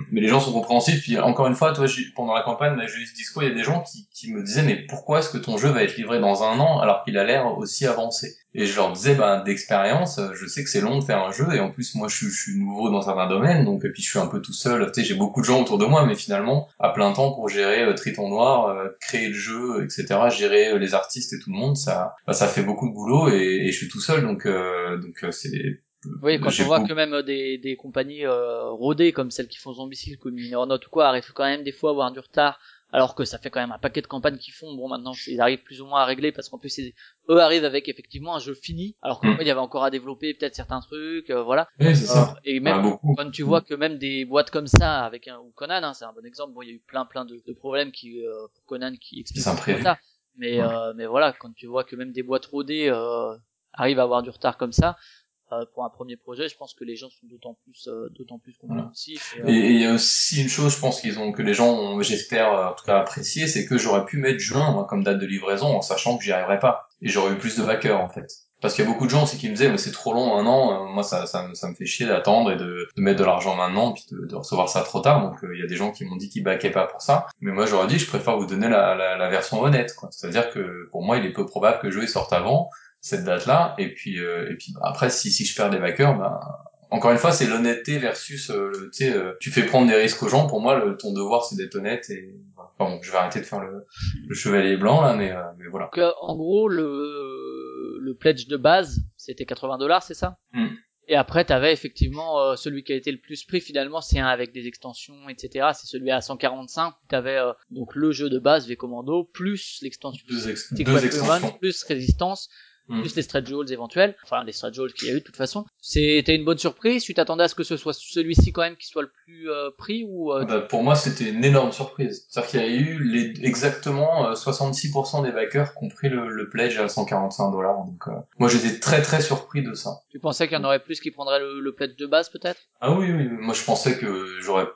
mais les gens sont compréhensifs. Puis encore une fois toi pendant la campagne de Julius Disco il y a des gens qui qui me disaient mais pourquoi est-ce que ton jeu va être livré dans un an alors qu'il a l'air aussi avancé? Et je leur disais ben d'expérience je sais que c'est long de faire un jeu et en plus moi je, je suis nouveau dans certains domaines donc et puis je suis un peu tout seul. Tu sais j'ai beaucoup de gens autour de moi mais finalement à plein temps pour gérer euh, Triton Noir euh, créer le jeu etc gérer euh, les artistes et tout le monde ça bah, ça fait beaucoup de boulot et, et je suis tout seul donc donc c'est oui, quand on voit que même des, des compagnies euh, rodées comme celles qui font Zombicide, comme Note ou quoi, arrivent quand même des fois à avoir du retard, alors que ça fait quand même un paquet de campagnes qu'ils font. Bon, maintenant ils arrivent plus ou moins à régler parce qu'en plus eux arrivent avec effectivement un jeu fini, alors qu'il mm. y avait encore à développer peut-être certains trucs, euh, voilà. Oui, ça. Euh, et même quand tu vois que même des boîtes comme ça, avec un ou Conan, hein, c'est un bon exemple. Bon, il y a eu plein plein de, de problèmes qui euh, pour Conan qui expliquent ça. Mais mais voilà, quand tu vois que même des boîtes rodées arrivent à avoir du retard comme ça, euh, pour un premier projet, je pense que les gens sont d'autant plus, euh, d'autant plus compréhensifs. Et il y a aussi une chose, je pense qu'ils ont, que les gens ont, j'espère, en tout cas apprécié, c'est que j'aurais pu mettre juin, moi, comme date de livraison, en sachant que j'y arriverais pas. Et j'aurais eu plus de backers, en fait. Parce qu'il y a beaucoup de gens aussi qui me disaient, mais c'est trop long, un an, euh, moi, ça, ça, ça me fait chier d'attendre et de, de mettre de l'argent maintenant, puis de, de, recevoir ça trop tard. Donc, il y a des gens qui m'ont dit qu'ils backaient pas pour ça. Mais moi, j'aurais dit, je préfère vous donner la, la, la version honnête. C'est-à-dire que, pour moi, il est peu probable que le jeu sorte avant cette date-là. Et puis, euh, et puis bah, après, si, si je perds des backers, bah, encore une fois, c'est l'honnêteté versus, euh, tu sais, euh, tu fais prendre des risques aux gens. Pour moi, le, ton devoir, c'est d'être honnête. Et bon, je vais arrêter de faire le, le chevalier blanc là, mais, mais voilà. Donc, en gros, le, le pledge de base, c'était 80 dollars, c'est ça? Hmm. Et après, t'avais effectivement euh, celui qui a été le plus pris finalement, c'est un avec des extensions, etc. C'est celui à 145. T'avais euh, donc le jeu de base V Commando plus l'extension Deux, ex- deux extensions. plus résistance, Mm. plus les stretch goals éventuels, enfin les stretch goals qu'il y a eu de toute façon. C'était une bonne surprise. Tu t'attendais à ce que ce soit celui-ci quand même qui soit le plus euh, pris ou euh, Bah, pour moi, c'était une énorme surprise. C'est-à-dire qu'il y a eu les, exactement euh, 66% des backers qui ont pris le, le pledge à 145 dollars. Donc, euh, moi, j'étais très très surpris de ça. tu pensais qu'il y en aurait plus qui prendraient le, le pledge de base peut-être? Ah oui, oui. Moi, je pensais que j'aurais,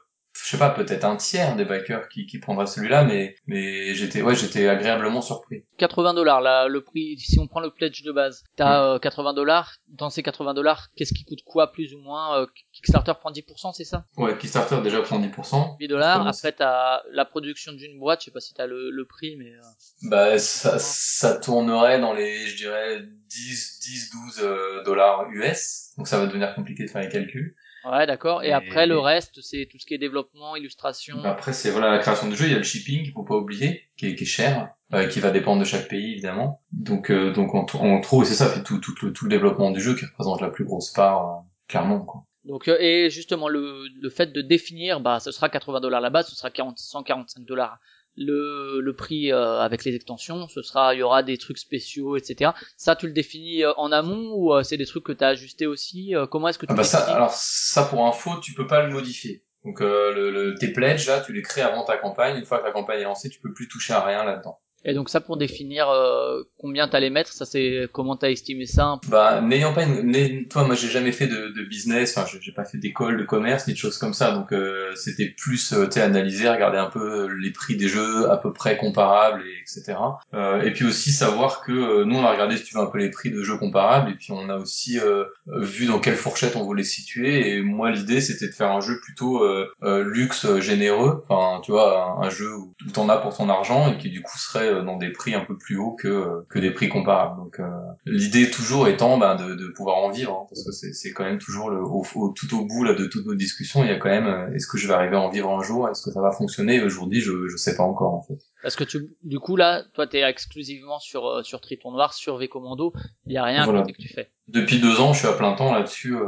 je sais pas, peut-être un tiers des backers qui, qui prendraient celui-là, mais mais j'étais, ouais, j'étais agréablement surpris. 80 dollars là le prix si on prend le pledge de base t'as euh, 80 dollars dans ces 80 dollars qu'est-ce qui coûte quoi plus ou moins euh, Kickstarter prend 10% c'est ça? Ouais, Kickstarter déjà prend 10%. 8 dollars après t'as la production d'une boîte je sais pas si t'as le, le prix mais euh, Bah, ça, ça tournerait dans les, je dirais, 10, 10, 12 euh, dollars US. Donc ça va devenir compliqué de faire les calculs. Ouais d'accord et, Et- après le reste c'est tout ce qui est développement illustration Après, c'est voilà la création de jeu, il y a le shipping, qu'il faut pas oublier, qui est, qui est cher, euh, qui va dépendre de chaque pays évidemment. Donc, euh, donc on, on trouve, c'est ça, fait tout, tout, le, tout le développement du jeu qui représente la plus grosse part, euh, clairement. Quoi. Donc euh, et justement le, le fait de définir, bah ce sera 80 dollars là-bas, ce sera 40, 145 dollars le, le prix euh, avec les extensions, ce sera il y aura des trucs spéciaux, etc. Ça tu le définis euh, en amont ou euh, c'est des trucs que tu as ajusté aussi euh, Comment est-ce que tu Ah bah ça, alors ça pour info, tu peux pas le modifier. Donc euh, le, le, tes pledges là, tu les crées avant ta campagne. Une fois que la campagne est lancée, tu peux plus toucher à rien là-dedans. Et donc ça pour définir euh, combien t'allais mettre, ça c'est comment t'as estimé ça Bah, n'ayant pas une, toi, moi, j'ai jamais fait de, de business, enfin, j'ai- pas fait d'école de commerce ni de choses comme ça, donc euh, c'était plus, euh, analyser, regarder un peu les prix des jeux à peu près comparables, et etc. Euh, et puis aussi savoir que euh, nous, on a regardé, si tu veux, un peu les prix de jeux comparables, et puis on a aussi euh, vu dans quelle fourchette on voulait situer. Et moi, l'idée, c'était de faire un jeu plutôt euh, euh, luxe, euh, généreux, enfin, tu vois, un, un jeu où tout en as pour ton argent et qui du coup serait euh, dans des prix un peu plus hauts que euh, que des prix comparables. Donc euh, l'idée toujours étant ben, de, de pouvoir en vivre, hein, parce que c'est c'est quand même toujours le au, au- tout au bout là de toutes nos discussions, il y a quand même euh, est-ce que je vais arriver à en vivre un jour, est-ce que ça va fonctionner? Aujourd'hui, je je sais pas encore en fait. Parce que tu, du coup là, toi t'es exclusivement sur euh, sur Triton Noir, sur V Commando, il y a rien Voilà. que tu fais. Depuis deux ans, je suis à plein temps là-dessus, euh,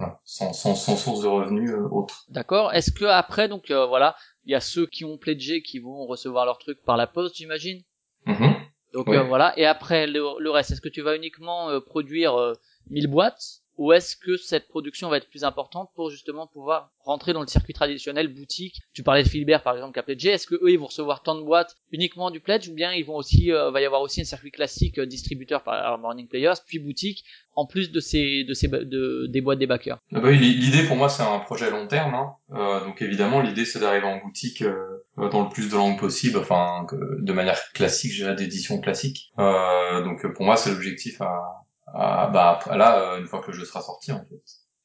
voilà, sans, sans sans source de revenus euh, autre. D'accord. Est-ce que après donc euh, voilà, il y a ceux qui ont pledgé qui vont recevoir leur truc par la poste, j'imagine? Mhm. Donc Oui. euh, voilà. Et après le, le reste, est-ce que tu vas uniquement euh, produire euh, 1000 boîtes? Ou est-ce que cette production va être plus importante pour justement pouvoir rentrer dans le circuit traditionnel boutique? Tu parlais de Philibert par exemple qui a pledgé. Est-ce que eux ils vont recevoir tant de boîtes uniquement du pledge ou bien ils vont aussi euh, va y avoir aussi un circuit classique euh, distributeur par Morning Players puis boutique en plus de ces de ces de, des boîtes des backers. Ah bah oui, l'i- l'idée pour moi c'est un projet long terme, hein. Euh, donc évidemment l'idée c'est d'arriver en boutique euh, dans le plus de langues possible, enfin de manière classique, j'ai d'édition classique. Euh, donc pour moi c'est l'objectif à, à bah après, là euh, une fois que le jeu sera sorti en fait.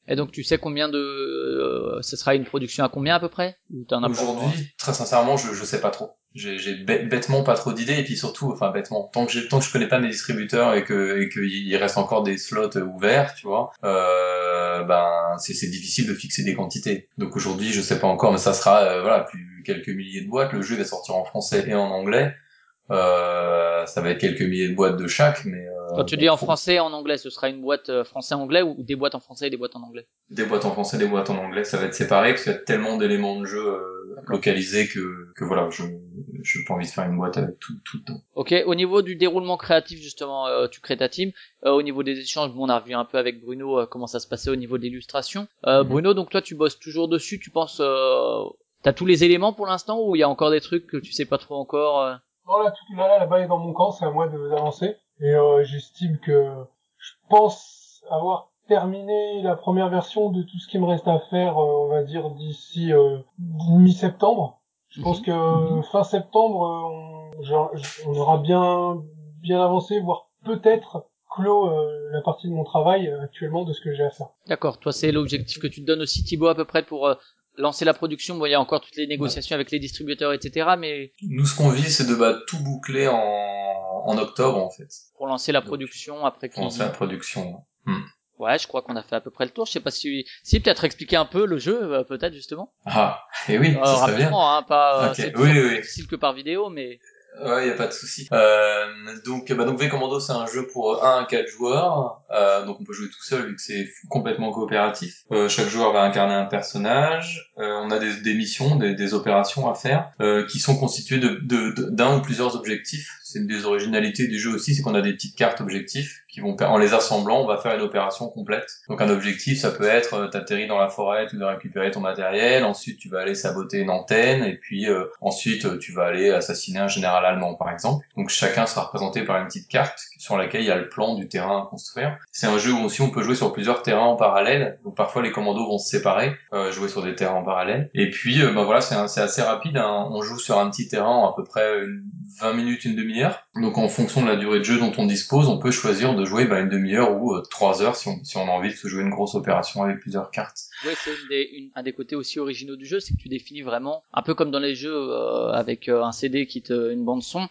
Et donc tu sais combien de euh, ce sera une production à combien à peu près? Aujourd'hui très sincèrement je je sais pas trop. J'ai j'ai bête- bêtement pas trop d'idées. Et puis surtout enfin bêtement tant que j'ai tant que je connais pas mes distributeurs et que et qu'il reste encore des slots ouverts tu vois euh, ben c'est c'est difficile de fixer des quantités. Donc aujourd'hui je sais pas encore mais ça sera euh, voilà plus quelques milliers de boîtes. Le jeu va sortir en français et en anglais ça va être quelques milliers de boîtes de chaque mais euh, Quand tu dis en français en anglais, ce sera une boîte euh, français-anglais ou des boîtes en français et des boîtes en anglais? Des boîtes en français des boîtes en anglais ça va être séparé parce qu'il y a tellement d'éléments de jeu euh, localisés que que voilà je j'ai pas envie de faire une boîte avec tout tout dedans Ok, au niveau du déroulement créatif, justement, euh, tu crées ta team. Euh, au niveau des échanges, bon, on a revu un peu avec Bruno euh, comment ça se passait au niveau de l'illustration. Euh, Mhm. Bruno, donc toi, tu bosses toujours dessus. Tu penses, euh, t'as tous les éléments pour l'instant ou il y a encore des trucs que tu sais pas trop encore euh? Non, là, tout, là, là, la balle est dans mon camp, c'est à moi de- d'avancer. Et euh, j'estime que je pense avoir terminé la première version de tout ce qui me reste à faire, euh, on va dire, d'ici euh, mi-septembre. Je pense Mhm. que fin septembre, on, genre, on aura bien, bien avancé, voire peut-être clos euh, la partie de mon travail euh, actuellement de ce que j'ai à faire. D'accord. Toi, c'est l'objectif que tu te donnes aussi, Thibaut, à peu près pour euh, lancer la production. Bon, il y a encore toutes les négociations avec les distributeurs, etc. Mais Nous, ce qu'on vit, c'est de bah, tout boucler en, en octobre, en fait, pour lancer la production, après pour lancer la production. Ouais, je crois qu'on a fait à peu près le tour. Je sais pas si, si peut-être expliquer un peu le jeu, euh, peut-être justement. Ah, et oui, Euh, ça serait bien. rapidement, hein, pas. euh, Ok, C'est oui, toujours oui, plus oui. difficile que par vidéo, mais Ouais, y a pas de souci. Euh, donc, bah donc V Commando, c'est un jeu pour 1 à 4 joueurs. Euh, donc on peut jouer tout seul vu que c'est complètement coopératif. Euh, chaque joueur va incarner un personnage. Euh, on a des, des missions, des, des, opérations à faire euh, qui sont constituées de d'un de, ou plusieurs objectifs. C'est une des originalités du jeu aussi, c'est qu'on a des petites cartes objectifs qui vont en les assemblant, on va faire une opération complète. Donc un objectif, ça peut être euh, t'atterrir dans la forêt, tu dois récupérer ton matériel, ensuite tu vas aller saboter une antenne, et puis euh, ensuite euh, tu vas aller assassiner un général allemand par exemple. Donc chacun sera représenté par une petite carte sur laquelle il y a le plan du terrain à construire. C'est un jeu où aussi on peut jouer sur plusieurs terrains en parallèle. Donc parfois les commandos vont se séparer, euh, jouer sur des terrains en parallèle. Et puis bah voilà, c'est assez rapide. Hein. On joue sur un petit terrain en à peu près une 20 minutes, une demi-heure. Donc en fonction de la durée de jeu dont on dispose, on peut choisir de jouer bah, une demi-heure ou euh, trois heures si on, si on a envie de se jouer une grosse opération avec plusieurs cartes. Oui, c'est un des côtés aussi originaux du jeu, c'est que tu définis vraiment, un peu comme dans les jeux euh, avec euh, un CD qui te, une bande son,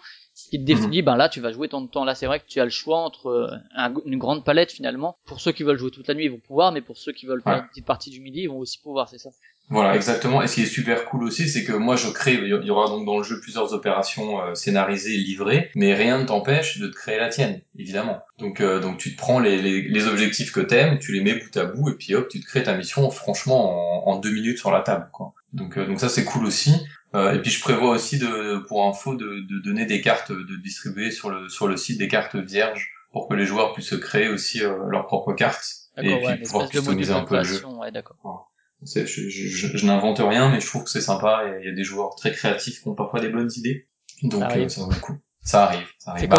qui te définit, mhm. ben là tu vas jouer ton temps. Là c'est vrai que tu as le choix entre une grande palette finalement. Pour ceux qui veulent jouer toute la nuit, ils vont pouvoir, mais pour ceux qui veulent faire une petite partie du midi, ils vont aussi pouvoir, c'est ça? Voilà, exactement. Et ce qui est super cool aussi, c'est que moi je crée, il y aura donc dans le jeu plusieurs opérations euh, scénarisées, livrées, mais rien ne t'empêche de te créer la tienne, évidemment. Donc euh, donc tu te prends les, les, les objectifs que t'aimes, tu les mets bout à bout, et puis hop, tu te crées ta mission, franchement, en, en deux minutes sur la table, quoi. Donc euh, donc ça c'est cool aussi. et puis je prévois aussi de, pour info, de, de donner des cartes, de distribuer sur le sur le site des cartes vierges pour que les joueurs puissent se créer aussi leurs propres cartes et puis pouvoir customiser un peu le jeu. Ouais, d'accord. Je, je, je, n'invente rien, mais je trouve que c'est sympa. Il y a des joueurs très créatifs qui ont parfois des bonnes idées. Donc, euh, ça vaut le coup. Ça arrive, ça arrive.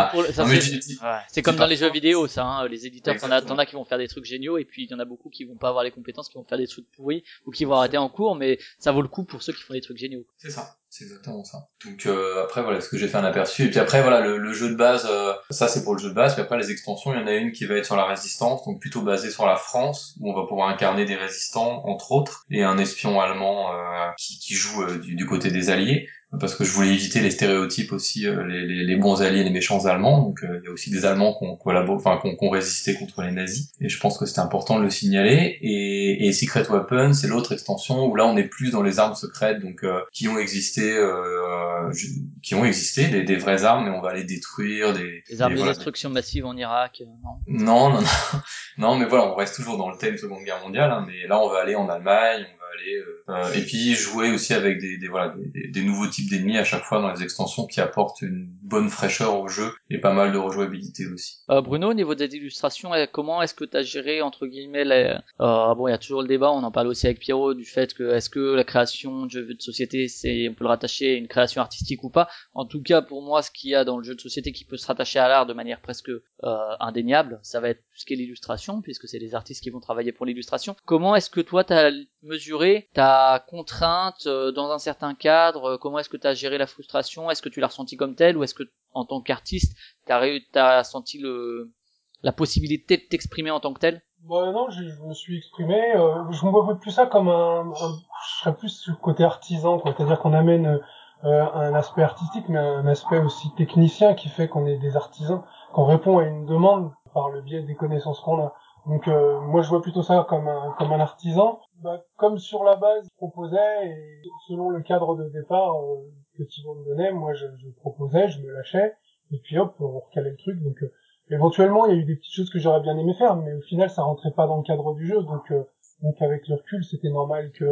C'est comme, dans les jeux vidéo, ça. Hein. Les éditeurs, t'en as, t'en as qui vont faire des trucs géniaux, et puis il y en a beaucoup qui vont pas avoir les compétences, qui vont faire des trucs pourris, ou qui vont arrêter en cours, mais ça vaut le coup pour ceux qui font des trucs géniaux. C'est ça, c'est exactement ça. Donc euh, après voilà, ce que j'ai fait un aperçu, et puis après voilà, le, le jeu de base, euh, ça c'est pour le jeu de base, puis après les extensions, il y en a une qui va être sur la résistance, donc plutôt basée sur la France, où on va pouvoir incarner des résistants entre autres, et un espion allemand euh, qui, qui, joue euh, du, du côté des Alliés parce que je voulais éviter les stéréotypes aussi, euh, les, les, les, bons alliés, les méchants allemands. Donc euh, il y a aussi des Allemands qui ont collaboré, enfin qui ont, résisté contre les nazis. Et je pense que c'était important de le signaler. Et, et Secret Weapon, c'est l'autre extension où là on est plus dans les armes secrètes, donc euh, qui ont existé, qui ont existé, des, des, vraies armes, mais on va les détruire. Des, des armes de destruction massive en Irak. Non, non, non, non, non, mais voilà, on reste toujours dans le thème Seconde Guerre mondiale. Hein, mais là on va aller en Allemagne, on va aller euh, et puis jouer aussi avec des, des voilà des, des, nouveaux types d'ennemis à chaque fois dans les extensions qui apportent une bonne fraîcheur au jeu et pas mal de rejouabilité aussi. Euh, Bruno, au niveau des illustrations, euh, comment est-ce que tu as géré entre guillemets les... euh, bon il y a toujours le débat, on en parle aussi avec Pierrot du fait que est-ce que la création de jeux de société c'est on peut le rattacher à une création artistique ou pas? En tout cas pour moi ce qu'il y a dans le jeu de société qui peut se rattacher à l'art de manière presque euh, indéniable, ça va être tout ce qui est l'illustration puisque c'est les artistes qui vont travailler pour l'illustration. Comment est-ce que toi tu as mesuré ta contrainte euh, dans un certain cadre euh, Comment est-ce que tu as géré la frustration Est-ce que tu l'as ressenti comme telle ou est-ce que en tant qu'artiste, tu as, senti la possibilité de t'exprimer en tant que tel? Bah non, je, me suis exprimé. Euh, je me vois plus ça comme un, je serais plus sur le côté artisan, quoi. C'est-à-dire qu'on amène un aspect artistique, mais un aspect aussi technicien qui fait qu'on est des artisans, qu'on répond à une demande par le biais des connaissances qu'on a. Donc euh, moi je vois plutôt ça comme un comme un artisan, bah, comme sur la base je proposais et selon le cadre de départ euh, que Thibaut me donnait, moi je, je, proposais, je me lâchais et puis hop on recalait le truc. Donc euh, éventuellement il y a eu des petites choses que j'aurais bien aimé faire, mais au final ça rentrait pas dans le cadre du jeu. Donc donc avec le recul c'était normal que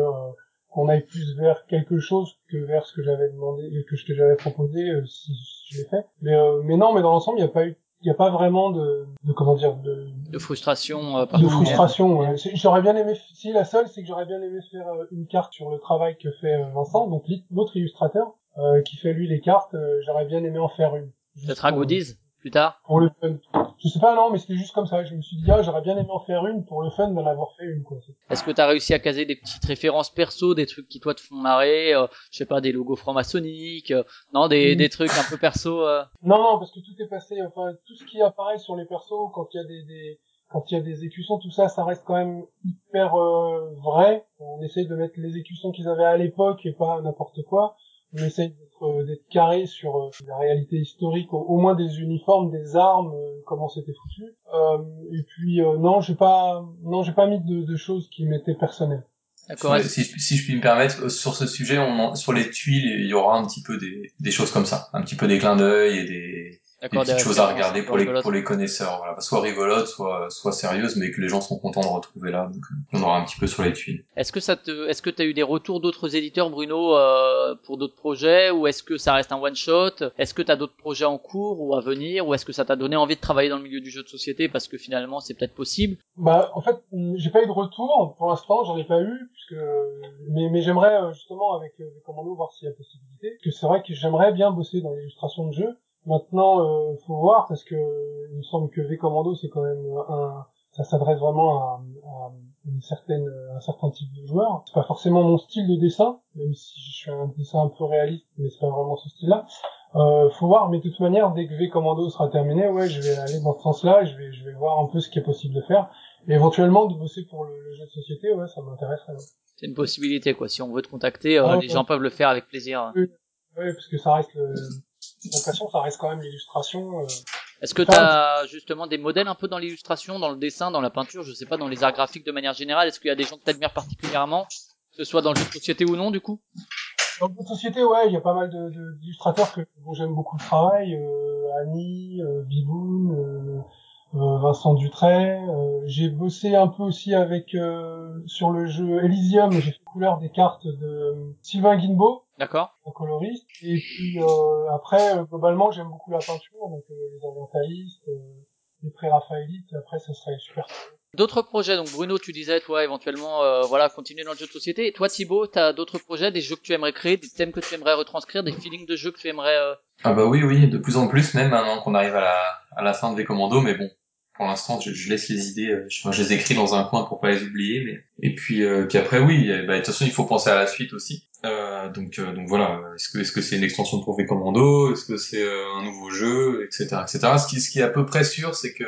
qu'on aille plus vers quelque chose que vers ce que j'avais demandé que ce que j'avais proposé si je l'ai fait. Mais mais non mais dans l'ensemble il n'y a pas eu il n'y a pas vraiment de, de comment dire de, de frustration euh, de frustration ouais. j'aurais bien aimé si la seule c'est que j'aurais bien aimé faire euh, une carte sur le travail que fait euh, Vincent donc l'autre illustrateur euh, qui fait lui les cartes j'aurais bien aimé en faire une. Peut-être un goodies plus tard Pour le fun. Je sais pas, non, mais c'était juste comme ça. Je me suis dit, ah, j'aurais bien aimé en faire une pour le fun d'en avoir fait une, quoi. Est-ce que t'as réussi à caser des petites références perso, des trucs qui toi te font marrer, euh, je sais pas, des logos franc-maçonniques, euh, non, des, des trucs un peu perso euh... Non, non, parce que tout est passé, enfin, tout ce qui apparaît sur les persos, quand il y a des, des, quand il y a des écussons, tout ça, ça reste quand même hyper euh, vrai. On essaye de mettre les écussons qu'ils avaient à l'époque et pas n'importe quoi on essaye d'être, euh, d'être carré sur euh, la réalité historique, au, moins des uniformes, des armes, euh, comment c'était foutu. et puis non, j'ai pas, non, j'ai pas mis de, de choses qui m'étaient personnelles. Si, si, je puis me permettre, sur ce sujet, on, sur les tuiles, il y aura un petit peu des, des choses comme ça, un petit peu des clins d'œil et des petites choses à regarder pour les, pour les connaisseurs, voilà. Soit rigolote, soit, soit sérieuse, mais que les gens sont contents de retrouver là. Donc, on aura un petit peu sur les tuiles. Est-ce que ça te, est-ce que t'as eu des retours d'autres éditeurs, Bruno, euh, pour d'autres projets, ou est-ce que ça reste un one shot? Est-ce que t'as d'autres projets en cours ou à venir, ou est-ce que ça t'a donné envie de travailler dans le milieu du jeu de société parce que finalement c'est peut-être possible? Bah, en fait, j'ai pas eu de retour. Pour l'instant, j'en ai pas eu, puisque, mais, mais j'aimerais, euh, justement, avec les commandos, voir s'il y a possibilité. que c'est vrai que j'aimerais bien bosser dans l'illustration de jeu Maintenant, euh, faut voir parce que il me semble que V Commando c'est quand même un, ça s'adresse vraiment à, à, une certaine, un certain type de joueur. C'est pas forcément mon style de dessin, même si je suis un dessin un peu réaliste, mais c'est pas vraiment ce style-là. Euh, faut voir, mais de toute manière, dès que V Commando sera terminé, ouais, je vais aller dans ce sens-là, je vais, je vais voir un peu ce qui est possible de faire, et éventuellement de bosser pour le, jeu de société, ouais, ça m'intéresserait. C'est une possibilité, quoi. Si on veut te contacter, euh, les gens peuvent le faire avec plaisir. Oui, parce que ça reste le, l'impression ça reste quand même l'illustration. Euh... Est-ce que tu as justement des modèles un peu dans l'illustration, dans le dessin, dans la peinture, je sais pas, dans les arts graphiques de manière générale? Est-ce qu'il y a des gens que t'admires particulièrement, que ce soit dans le jeu de société ou non, du coup? Dans le jeu de société, ouais, il y a pas mal d'illustrateurs que dont j'aime beaucoup le travail, euh, Annie, euh, Biboun, euh, euh, Vincent Dutray. Euh, j'ai bossé un peu aussi avec euh, sur le jeu Elysium, j'ai fait couleur des cartes de Sylvain Guinbeau. D'accord. Un coloriste. Et puis après, globalement, j'aime beaucoup la peinture, donc les orientalistes, les pré-raphaélites. Après, ça serait super. D'autres projets, donc Bruno, tu disais, toi, éventuellement, euh, voilà, continuer dans le jeu de société. Et toi, Thibaut, t'as d'autres projets, des jeux que tu aimerais créer, des thèmes que tu aimerais retranscrire, des feelings de jeux que tu aimerais... Ah bah oui, oui, de plus en plus, même maintenant qu'on arrive à la, à la fin de V Commando, mais bon, pour l'instant, je, je, laisse les idées, euh, je, je, les écris dans un coin pour pas les oublier. Mais et puis, euh, puis après, oui, bah, de toute façon, il faut penser à la suite aussi. Euh, donc, euh, donc voilà. Est-ce que est-ce que c'est une extension de Profit Commando Est-ce que c'est un nouveau jeu, etc., etc. Ce qui, ce qui est à peu près sûr, c'est que,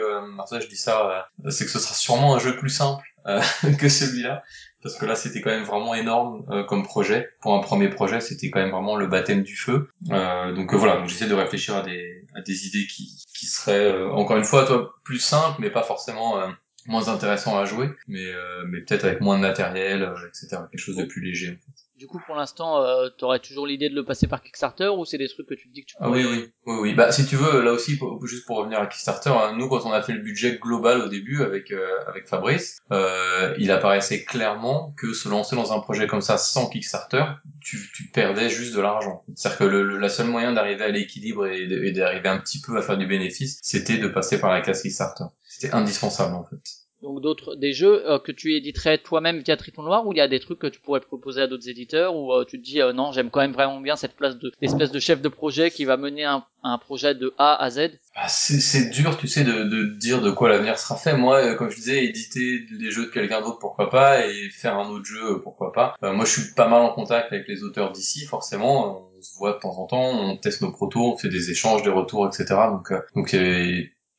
ça, je dis ça, c'est que ce sera sûrement un jeu plus simple que celui-là parce que là c'était quand même vraiment énorme euh, comme projet. Pour un premier projet, c'était quand même vraiment le baptême du feu. Euh, donc euh, voilà, donc j'essaie de réfléchir à des, à des idées qui, qui seraient encore une fois toi plus simples, mais pas forcément moins intéressant à jouer, mais mais peut-être avec moins de matériel, etc. Quelque chose de plus léger. En fait. Du coup, pour l'instant, euh, t'aurais toujours l'idée de le passer par Kickstarter ou c'est des trucs que tu te dis que tu pourrais... Ah oui, oui, oui, oui. Bah, si tu veux, là aussi, juste pour revenir à Kickstarter, hein, nous, quand on a fait le budget global au début avec euh, avec Fabrice, euh, il apparaissait clairement que se lancer dans un projet comme ça sans Kickstarter, tu, tu perdais juste de l'argent. C'est-à-dire que le, la seule moyen d'arriver à l'équilibre et d'arriver un petit peu à faire du bénéfice, c'était de passer par la case Kickstarter. C'était indispensable, en fait donc d'autres des jeux euh, que tu éditerais toi-même via Triton Noir ou il y a des trucs que tu pourrais proposer à d'autres éditeurs ou euh, tu te dis euh, non j'aime quand même vraiment bien cette place de l'espèce de chef de projet qui va mener un, un projet de A à Z? Bah, c'est dur tu sais de, de dire de quoi l'avenir sera fait. Moi comme je disais éditer des jeux de quelqu'un d'autre pourquoi pas et faire un autre jeu pourquoi pas. Moi je suis pas mal en contact avec les auteurs d'ici forcément. On se voit de temps en temps on teste nos protos on fait des échanges des retours etc donc donc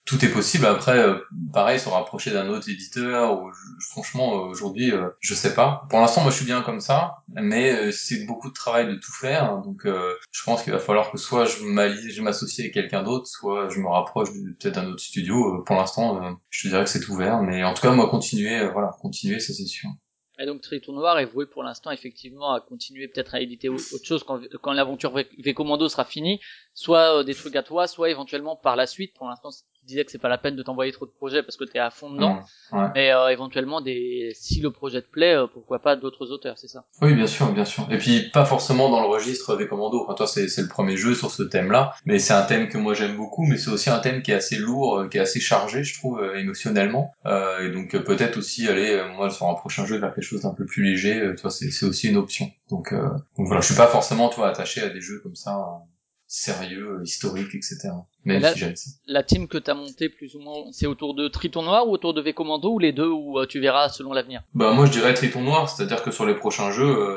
tout est possible. Après, euh, pareil, se rapprocher d'un autre éditeur. Ou, franchement, euh, aujourd'hui, euh, je sais pas. Pour l'instant, moi, je suis bien comme ça, mais c'est beaucoup de travail de tout faire. Donc, je pense qu'il va falloir que soit je m'allie, je m'associe avec quelqu'un d'autre, soit je me rapproche peut-être d'un autre studio. pour l'instant, je te dirais que c'est ouvert, mais en tout cas, moi, continuer, voilà, continuer, ça c'est sûr. Et donc Triton Noir est voué pour l'instant effectivement à continuer peut-être à éditer autre chose quand, quand l'aventure V Commando sera finie, soit des trucs à toi, soit éventuellement par la suite. Pour l'instant, disais que c'est pas la peine de t'envoyer trop de projets parce que t'es à fond dedans. Mmh, Mais euh, éventuellement, des, si le projet te plaît, euh, pourquoi pas d'autres auteurs, c'est ça? Oui, bien sûr, bien sûr. Et puis pas forcément dans le registre des commandos. Enfin, toi, c'est, le premier jeu sur ce thème-là, mais c'est un thème que moi j'aime beaucoup, mais c'est aussi un thème qui est assez lourd, euh, qui est assez chargé, je trouve, émotionnellement. Euh, et donc peut-être aussi aller, moi, sur un prochain jeu, vers quelque chose d'un peu plus léger. tu vois, c'est, aussi une option. Donc, donc voilà, je suis pas forcément, toi, attaché à des jeux comme ça sérieux, historique, etc. Même la, si j'aime ça. La team que t'as montée plus ou moins, c'est autour de Triton Noir ou autour de V-Commando ou les deux ou euh, tu verras selon l'avenir? Bah moi je dirais Triton Noir, c'est-à-dire que sur les prochains jeux, euh,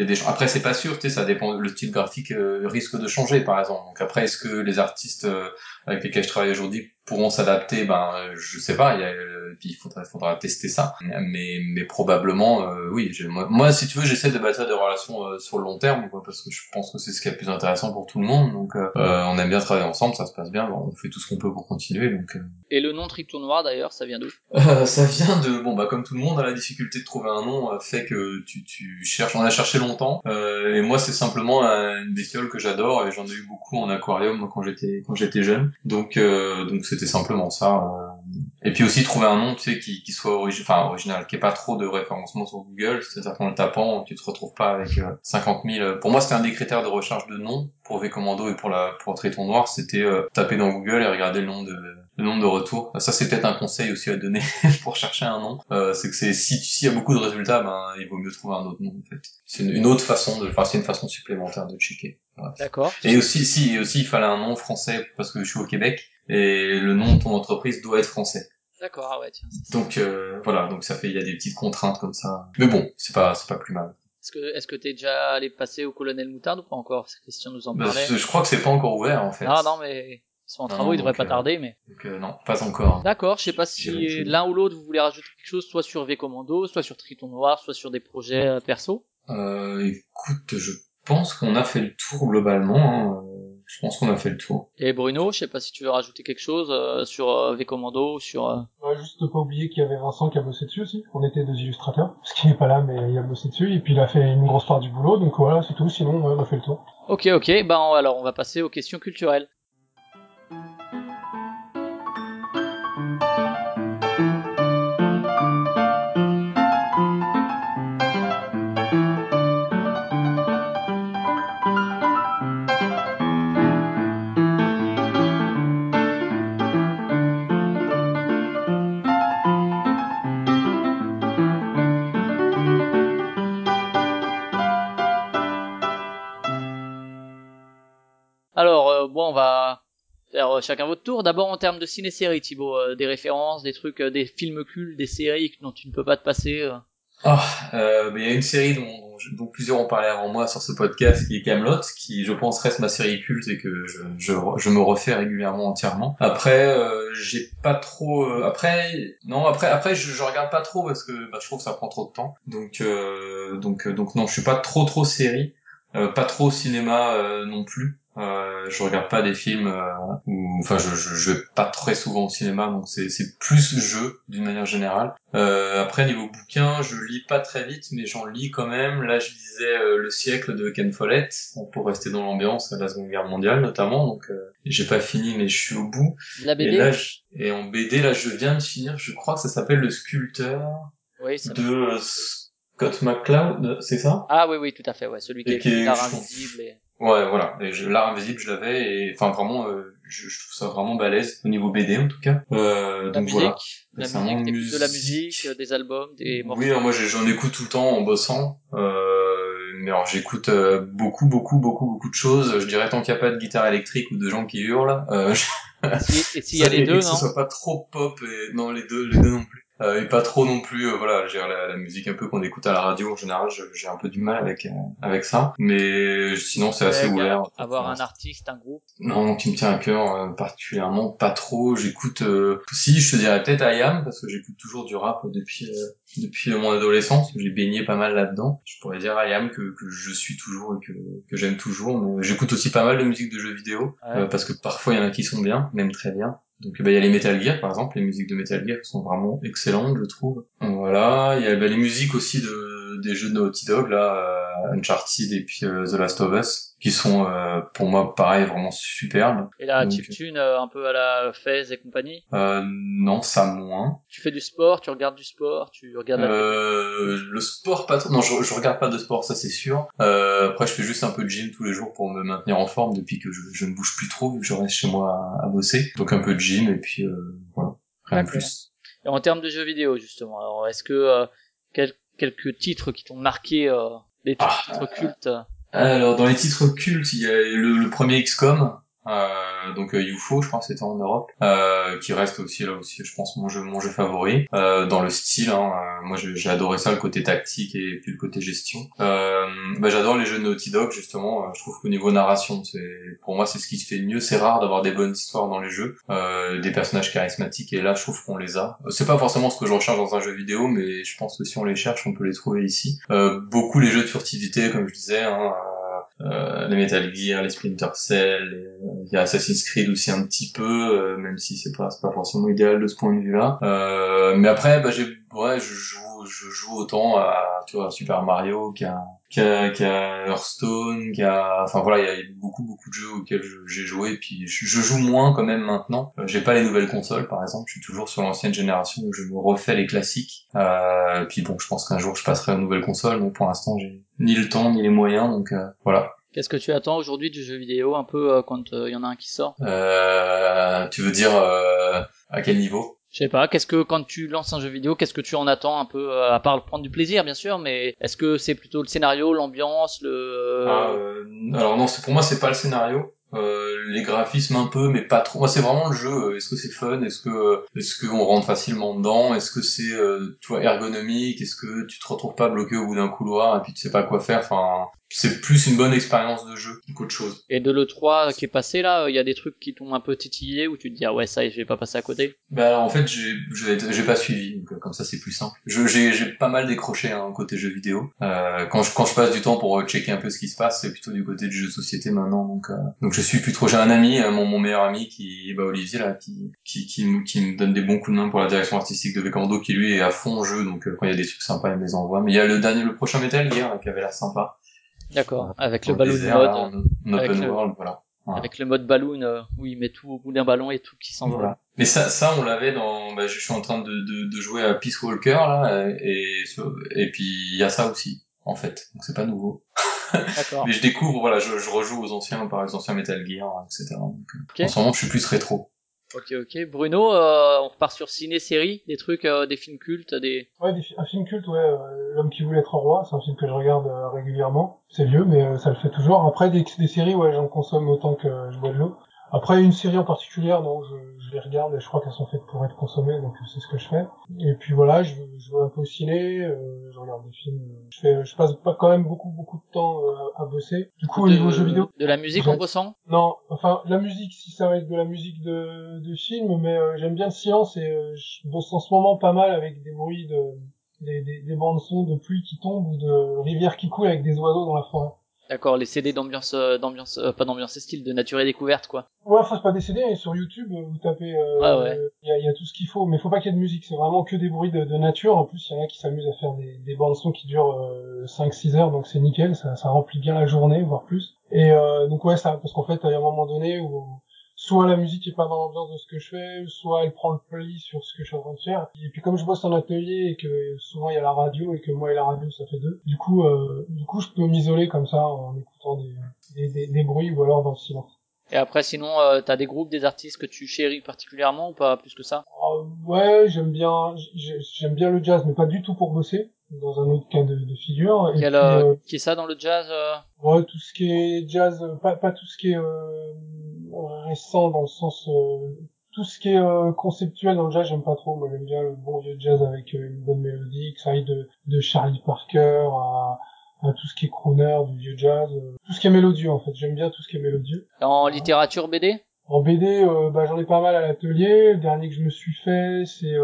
y a des après c'est pas sûr, tu sais, ça dépend. Le style graphique euh, risque de changer par exemple. Donc après est-ce que les artistes euh, avec lesquels je travaille aujourd'hui pourront s'adapter, ben je sais pas, il y a, puis il faudra, faudra tester ça. Mais, mais probablement, euh, oui. Moi, moi, si tu veux, j'essaie de bâtir des relations euh, sur le long terme, quoi, parce que je pense que c'est ce qui est le plus intéressant pour tout le monde. Donc, euh, on aime bien travailler ensemble, ça se passe bien, on fait tout ce qu'on peut pour continuer. Donc. Et le nom Tripton Noir, d'ailleurs, ça vient d'où? Ça vient de, bon, bah comme tout le monde, la difficulté de trouver un nom fait que tu, tu cherches. On a cherché longtemps, et moi, c'est simplement une bestiole que j'adore, et j'en ai eu beaucoup en aquarium quand j'étais quand j'étais jeune. Donc, donc c'était simplement ça. Et puis aussi trouver un nom, tu sais, qui, qui soit enfin, original, qui est pas trop de référencement sur Google, c'est-à-dire qu'en le tapant, tu te retrouves pas avec 50 euh, 000. Pour moi, c'était un des critères de recherche de nom pour V-Commando et pour la pour Triton Noir, c'était euh, taper dans Google et regarder le nom de le nombre de retours. Ça, c'est peut-être un conseil aussi à donner pour chercher un nom. Euh, c'est que c'est si s'il y a beaucoup de résultats, ben il vaut mieux trouver un autre nom en fait. C'est une, autre façon de, enfin c'est une façon supplémentaire de checker. D'accord. Et aussi, si aussi il fallait un nom français parce que je suis au Québec et le nom de ton entreprise doit être français. D'accord, ah ouais, tiens. Donc euh, voilà, donc ça fait il y a des petites contraintes comme ça. Mais bon, c'est pas c'est pas plus mal. Est-ce que est-ce que t'es déjà allé passer au colonel Moutarde ou pas encore? Cette question nous en bah, parlait. je crois que c'est pas encore ouvert en fait. Ah non mais ils sont en travaux, ils devraient pas euh, tarder mais. Donc euh, non, pas encore. D'accord, je sais pas si l'un ou l'autre vous voulez rajouter quelque chose, soit sur V Commando, soit sur Triton Noir, soit sur des projets perso. Euh, écoute, je pense qu'on a fait le tour globalement. Hein. Je pense qu'on a fait le tour. Et Bruno, je sais pas si tu veux rajouter quelque chose euh, sur euh, V-Commando, sur... Euh... Ouais, juste pas oublier qu'il y avait Vincent qui a bossé dessus aussi. On était deux illustrateurs, parce qu'il n'est pas là, mais il a bossé dessus, et puis il a fait une grosse part du boulot, donc voilà, c'est tout, sinon on a fait le tour. Ok, ok, ben alors on va passer aux questions culturelles. Euh, chacun votre tour. D'abord en termes de ciné-série, Thibaut, euh, des références, des trucs, euh, des films cultes, des séries dont tu ne peux pas te passer. Ah, il y a une série dont, plusieurs ont parlé avant moi sur ce podcast qui est Camelot, qui je pense reste ma série culte et que je, je, me refais régulièrement entièrement. Après, j'ai pas trop. après, non, après, après, je, je regarde pas trop parce que bah, je trouve que ça prend trop de temps. Donc, donc, donc non, je suis pas trop trop série, pas trop cinéma non plus. Euh, je regarde pas des films euh, enfin je, je, je, vais pas très souvent au cinéma donc c'est c'est plus jeu d'une manière générale. Euh, après niveau bouquin je lis pas très vite mais j'en lis quand même. Là je lisais euh, le siècle de Ken Follett pour rester dans l'ambiance de la Seconde Guerre mondiale notamment donc euh, j'ai pas fini mais je suis au bout. La BD et, là, et en BD là je viens de finir je crois que ça s'appelle le sculpteur oui, de Scott McCloud c'est ça? Ah oui oui tout à fait ouais celui qui, est, qui est invisible et Ouais, voilà. Et l'art invisible, je l'avais, et enfin vraiment, euh, je, je, trouve ça vraiment balèze au niveau BD en tout cas. Euh, la donc musique, voilà. La musique, de la musique, euh, des albums, des morceaux. Oui, moi j'en écoute tout le temps en bossant. Euh, mais alors j'écoute euh, beaucoup, beaucoup, beaucoup, beaucoup de choses. Je dirais tant qu'il n'y a pas de guitare électrique ou de gens qui hurlent. Euh, et s'il y a les deux, non Que ce soit pas trop pop et non les deux, les deux non plus. Euh, et pas trop non plus euh, voilà j'ai la, la, musique un peu qu'on écoute à la radio en général j'ai un peu du mal avec euh, avec ça. Mais sinon c'est assez ouvert. avoir un artiste un groupe. Non qui me tient à cœur euh, particulièrement pas trop. J'écoute si je te dirais peut-être IAM parce que j'écoute toujours du rap depuis depuis mon adolescence. J'ai baigné pas mal là-dedans. Je pourrais dire IAM que, que je suis toujours et que, que j'aime toujours mais j'écoute aussi pas mal de musique de jeux vidéo parce que parfois il y en a qui sont bien même très bien donc bah, il y a les Metal Gear par exemple, les musiques de Metal Gear sont vraiment excellentes je trouve. Voilà, il y a bah, les musiques aussi de des jeux de Naughty Dog là, euh, Uncharted et puis euh, The Last of Us qui sont euh, pour moi pareil vraiment superbes. Et la chiptune un peu à la Fez et compagnie? Euh, Non, ça moins. Tu fais du sport, tu regardes du sport, tu regardes la euh, Le sport pas trop. Non, je, je regarde pas de sport, ça c'est sûr. Euh, après, je fais juste un peu de gym tous les jours pour me maintenir en forme depuis que je, je ne bouge plus trop vu que je reste chez moi à, bosser. Donc un peu de gym et puis euh, voilà, rien de plus. Et en termes de jeux vidéo justement, alors est-ce que quel, quelques titres qui t'ont marqué, des ah. titres cultes alors dans les titres cultes, il y a le, premier XCOM, euh, donc euh, UFO, je crois que c'était en Europe, euh, qui reste aussi là aussi, je pense mon jeu mon jeu favori euh, dans le style. Hein, euh, moi, j'ai adoré ça, le côté tactique et puis le côté gestion. Euh, bah, j'adore les jeux de Naughty Dog justement. je trouve qu'au niveau narration, c'est pour moi c'est ce qui se fait le mieux. C'est rare d'avoir des bonnes histoires dans les jeux, des personnages charismatiques et là je trouve qu'on les a. C'est pas forcément ce que je recherche dans un jeu vidéo, mais je pense que si on les cherche, on peut les trouver ici. beaucoup les jeux de furtivité, comme je disais. Hein, euh, les Metal Gear, les Splinter Cell, il y a Assassin's Creed aussi un petit peu, euh, même si c'est pas pas forcément idéal de ce point de vue-là. Euh, mais après, bah, j'ai ouais, je joue je joue autant à tu vois Super Mario qu'à qu'à qu'à Hearthstone, qu'à enfin voilà, il y a beaucoup beaucoup de jeux auxquels j'ai joué, puis je, joue moins quand même maintenant. Euh, j'ai pas les nouvelles consoles par exemple, je suis toujours sur l'ancienne génération où je me refais les classiques. Euh, puis bon, je pense qu'un jour je passerai aux nouvelles consoles, mais pour l'instant j'ai ni le temps ni les moyens, donc euh, voilà. Qu'est-ce que tu attends aujourd'hui du jeu vidéo, un peu euh, quand il y en a un qui sort? Euh, Tu veux dire à quel niveau? Je sais pas, qu'est-ce que quand tu lances un jeu vidéo, qu'est-ce que tu en attends un peu à part prendre du plaisir bien sûr, mais est-ce que c'est plutôt le scénario, l'ambiance, le ah, alors non, pour moi c'est pas le scénario. Euh, les graphismes un peu mais pas trop moi c'est vraiment le jeu est-ce que c'est fun est-ce que est-ce qu'on rentre facilement dedans est-ce que c'est euh, ergonomique est-ce que tu te retrouves pas bloqué au bout d'un couloir et puis tu sais pas quoi faire enfin c'est plus une bonne expérience de jeu qu'autre chose. Et de l'E3 qui est passé là, il y a des trucs qui t'ont un peu titillé ou tu te dis ah ouais ça je vais pas passer à côté? Bah alors en fait j'ai j'ai pas suivi donc euh, comme ça c'est plus simple. j'ai j'ai pas mal décroché hein, côté jeu vidéo. Euh, quand je quand je passe du temps pour checker un peu ce qui se passe, c'est plutôt du côté du jeu de société maintenant donc euh, donc je suis plus trop j'ai un ami mon, mon meilleur ami qui bah Olivier là qui qui qui, qui me donne des bons coups de main pour la direction artistique de Vekando qui lui est à fond jeu donc quand il y a des trucs sympas il me les envoie. Mais il y a le dernier le prochain Metal Gear qui avait l'air sympa. D'accord, avec le balloon mode. avec le, voilà. Avec le mode balloon euh, où il met tout au bout d'un ballon et tout qui s'envole. Mais ça, ça on l'avait dans. Bah, je suis en train de, de, de jouer à Peace Walker là, et et puis il y a ça aussi en fait. Donc c'est pas nouveau. D'accord. Mais je découvre, voilà, je, je rejoue aux anciens, par les anciens Metal Gear, etc. Donc, euh, En ce moment, je suis plus rétro. Ok, ok. Bruno, euh, on repart sur ciné-série, des trucs, euh, des films cultes, des... Ouais, des un film culte, ouais. Euh, L'homme qui voulait être roi, c'est un film que je regarde régulièrement. C'est vieux, mais ça le fait toujours. Après, des, des séries, ouais, j'en consomme autant que je bois de l'eau. Après, une série en particulière, non, je, je les regarde et je crois qu'elles sont faites pour être consommées, donc c'est ce que je fais. Et puis voilà, je, je vais un peu au ciné, euh, je regarde des films. Je, fais, je passe pas quand même beaucoup beaucoup de temps euh, à bosser. Du coup, au niveau jeux vidéo... De la musique en bossant? Non, enfin, la musique, si ça va être de la musique de, de film, mais euh, j'aime bien le silence et je bosse en ce moment pas mal avec des bruits de... Des, des, des bandes son de pluie qui tombent ou de rivières qui coulent avec des oiseaux dans la forêt. D'accord, les CD d'ambiance, euh, d'ambiance, euh, pas d'ambiance, c'est style de nature et découverte, quoi. Ouais, enfin, c'est pas des CD, et sur YouTube, vous tapez, euh, il y, a, y, a, tout ce qu'il faut, mais faut pas qu'il y ait de musique, c'est vraiment que des bruits de, de nature. En plus, il y en a qui s'amusent à faire des, des bandes son qui durent 5-6 heures, donc c'est nickel, ça, ça remplit bien la journée, voire plus. Et donc ouais, ça, parce qu'en fait, il y a un moment donné où soit la musique est pas dans l'ambiance de ce que je fais, soit elle prend le pli sur ce que je suis en train de faire. Et puis comme je bosse en atelier et que souvent il y a la radio et que moi et la radio ça fait deux, du coup, euh, du coup je peux m'isoler comme ça en écoutant des, des, des, bruits ou alors dans le silence. Et après, sinon, euh, t'as des groupes, des artistes que tu chéris particulièrement ou pas plus que ça? Euh, Ouais, j'aime bien, j'aime bien le jazz, mais pas du tout pour bosser dans un autre cas de, de figure. Et euh, qui est ça dans le jazz euh Ouais, tout ce qui est jazz, pas, pas tout ce qui est récent dans le sens tout ce qui est conceptuel dans le jazz, j'aime pas trop. Moi, j'aime bien le bon vieux jazz avec une bonne mélodie, que ça aille de, de Charlie Parker à, à tout ce qui est crooner, du vieux jazz, tout ce qui est mélodieux en fait. J'aime bien tout ce qui est mélodieux. En littérature BD En BD, bah, j'en ai pas mal à l'atelier. Le dernier que je me suis fait, c'est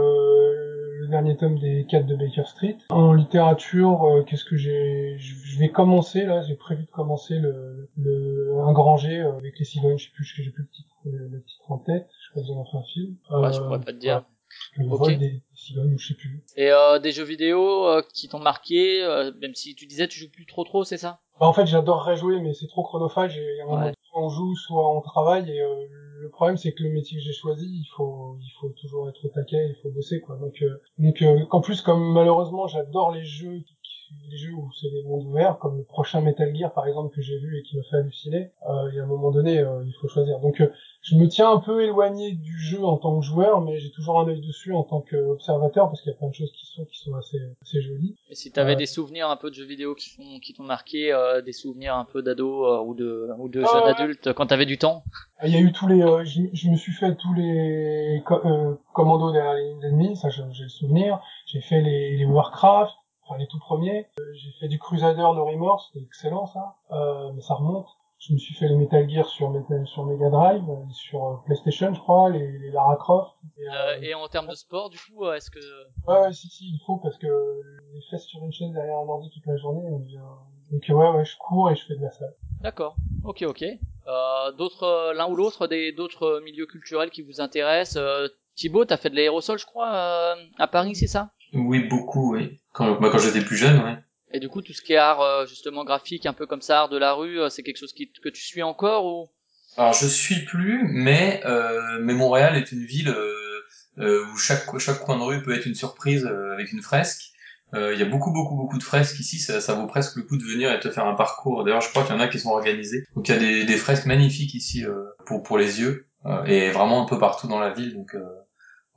le dernier tome des 4 de Baker Street. En littérature, euh, qu'est-ce que j'ai Je vais commencer là, j'ai prévu de commencer le, le un grand G euh, avec les cigognes, je sais plus, j'ai plus le titre, le, titre en tête, je crois que j'en ai fait un film. Ouais, je pourrais pas te dire. Le vol des cigognes, je sais plus. Et euh, des jeux vidéo euh, qui t'ont marqué, même si tu disais tu joues plus trop trop, c'est ça? Bah, En fait, j'adorerais jouer, mais c'est trop chronophage. Et un moment, soit on joue, soit on travaille, et le problème c'est que le métier que j'ai choisi, il faut il faut toujours être au taquet, il faut bosser quoi. Donc euh, donc euh, en plus comme malheureusement j'adore les jeux les jeux où c'est des mondes ouverts, comme le prochain Metal Gear par exemple que j'ai vu et qui m'a fait halluciner, euh, il y a un moment donné, euh, il faut choisir. Donc euh, je me tiens un peu éloigné du jeu en tant que joueur, mais j'ai toujours un œil dessus en tant qu'observateur parce qu'il y a plein de choses qui sont qui sont assez assez jolies. Et si t'avais des souvenirs un peu de jeux vidéo qui font qui t'ont marqué, euh, des souvenirs un peu d'ado ou de ou de jeunes adultes quand t'avais du temps? Il y a eu tous les, je, je, me suis fait tous les commandos derrière les ennemis, ça j'ai le souvenir. J'ai fait les, les Warcraft, enfin les tout premiers. Euh, j'ai fait du Crusader No Remorse, c'était excellent ça, euh, mais ça remonte. Je me suis fait les Metal Gear sur, sur Mega Drive, euh, sur euh, PlayStation je crois, les, les Lara Croft. Et, euh, et, en termes de sport du coup, est-ce que... Ouais, si si, il faut parce que les fesses sur une chaise derrière un ordi toute la journée, on devient... Donc ouais, ouais, je cours et je fais de la salle. D'accord, ok ok. Euh, d'autres, l'un ou l'autre, des d'autres milieux culturels qui vous intéressent. Euh, Thibaut, t'as fait de l'aérosol, je crois, à Paris, c'est ça? Oui, beaucoup, oui. Quand, bah, quand j'étais plus jeune, ouais. Et du coup, tout ce qui est art, euh, justement, graphique, un peu comme ça, art de la rue, euh, c'est quelque chose qui, que tu suis encore ou? Alors, je suis plus, mais euh, mais Montréal est une ville euh, où chaque chaque coin de rue peut être une surprise avec une fresque. Il y a beaucoup beaucoup beaucoup de fresques ici, ça, ça vaut presque le coup de venir et te faire un parcours. D'ailleurs, je crois qu'il y en a qui sont organisés. Donc il y a des, des fresques magnifiques ici pour pour les yeux et vraiment un peu partout dans la ville. Donc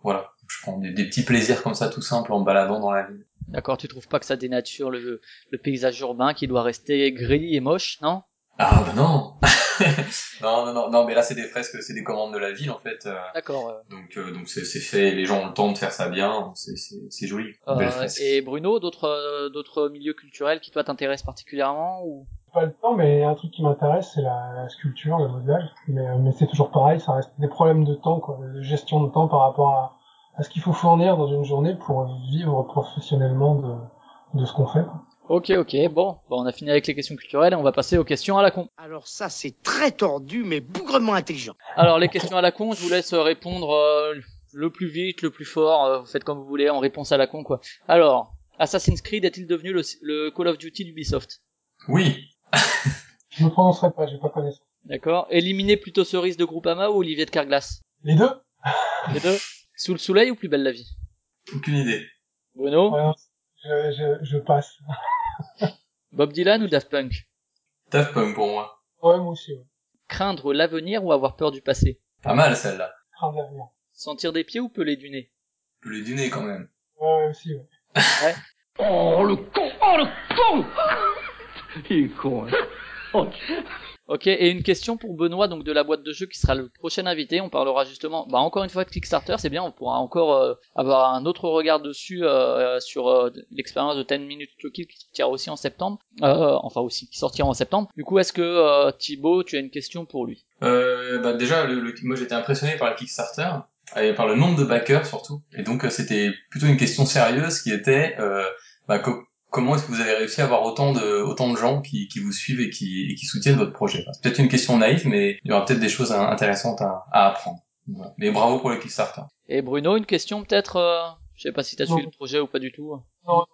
voilà, je prends des, des petits plaisirs comme ça tout simple en baladant dans la ville. D'accord, tu trouves pas que ça dénature le, le paysage urbain qui doit rester gris et moche, non? Ah bah non Non, non, non, non, mais là c'est des fresques, c'est des commandes de la ville en fait. Euh. D'accord. Donc euh, donc c'est fait, les gens ont le temps de faire ça bien, c'est joli. Euh, et Bruno, d'autres d'autres milieux culturels qui toi t'intéressent particulièrement ou? Pas le temps, mais un truc qui m'intéresse, c'est la, sculpture, le modelage. Mais, mais c'est toujours pareil, ça reste des problèmes de temps, quoi, de gestion de temps par rapport à, à ce qu'il faut fournir dans une journée pour vivre professionnellement de, de ce qu'on fait? Ok, ok, bon, bon, on a fini avec les questions culturelles et on va passer aux questions à la con. Alors ça, c'est très tordu, mais bougrement intelligent. Alors les questions à la con, je vous laisse répondre euh, le plus vite, le plus fort, euh, vous faites comme vous voulez, en réponse à la con, quoi. Alors, Assassin's Creed est-il devenu le, le Call of Duty d'Ubisoft? Oui. je me prononcerai pas, j'ai pas connaissance. D'accord. Éliminer plutôt Cerise de Groupama ou Olivier de Carglass? Les deux Les deux? sous le soleil ou plus belle la vie? Aucune idée. Bruno? Je, je, je, passe. Bob Dylan ou Daft Punk? Daft Punk pour moi. Ouais, moi aussi. Ouais. Craindre l'avenir ou avoir peur du passé? Pas mal celle-là. Craindre l'avenir. Sentir des pieds ou peler du nez? Peler du nez quand même. Ouais, aussi, ouais. ouais. Oh le con Oh le con Il est con, hein. Oh, Ok, et une question pour Benoît, donc de la boîte de jeu qui sera le prochain invité. On parlera justement, bah encore une fois de Kickstarter, c'est bien, on pourra encore euh, avoir un autre regard dessus euh, sur euh, l'expérience de 10 minutes to kill qui sortira aussi en septembre, enfin aussi qui sortira en septembre. Du coup, est-ce que Thibaut, tu as une question pour lui? Bah déjà, le, moi j'étais impressionné par le Kickstarter et par le nombre de backers surtout. Et donc c'était plutôt une question sérieuse qui était bah, comment est-ce que vous avez réussi à avoir autant de autant de gens qui, qui vous suivent et qui, et qui soutiennent votre projet? C'est peut-être une question naïve, mais il y aura peut-être des choses intéressantes à, à apprendre. Voilà. Mais bravo pour le Kickstarter. Et Bruno, une question peut-être euh, Je sais pas si tu as suivi le projet ou pas du tout. Non,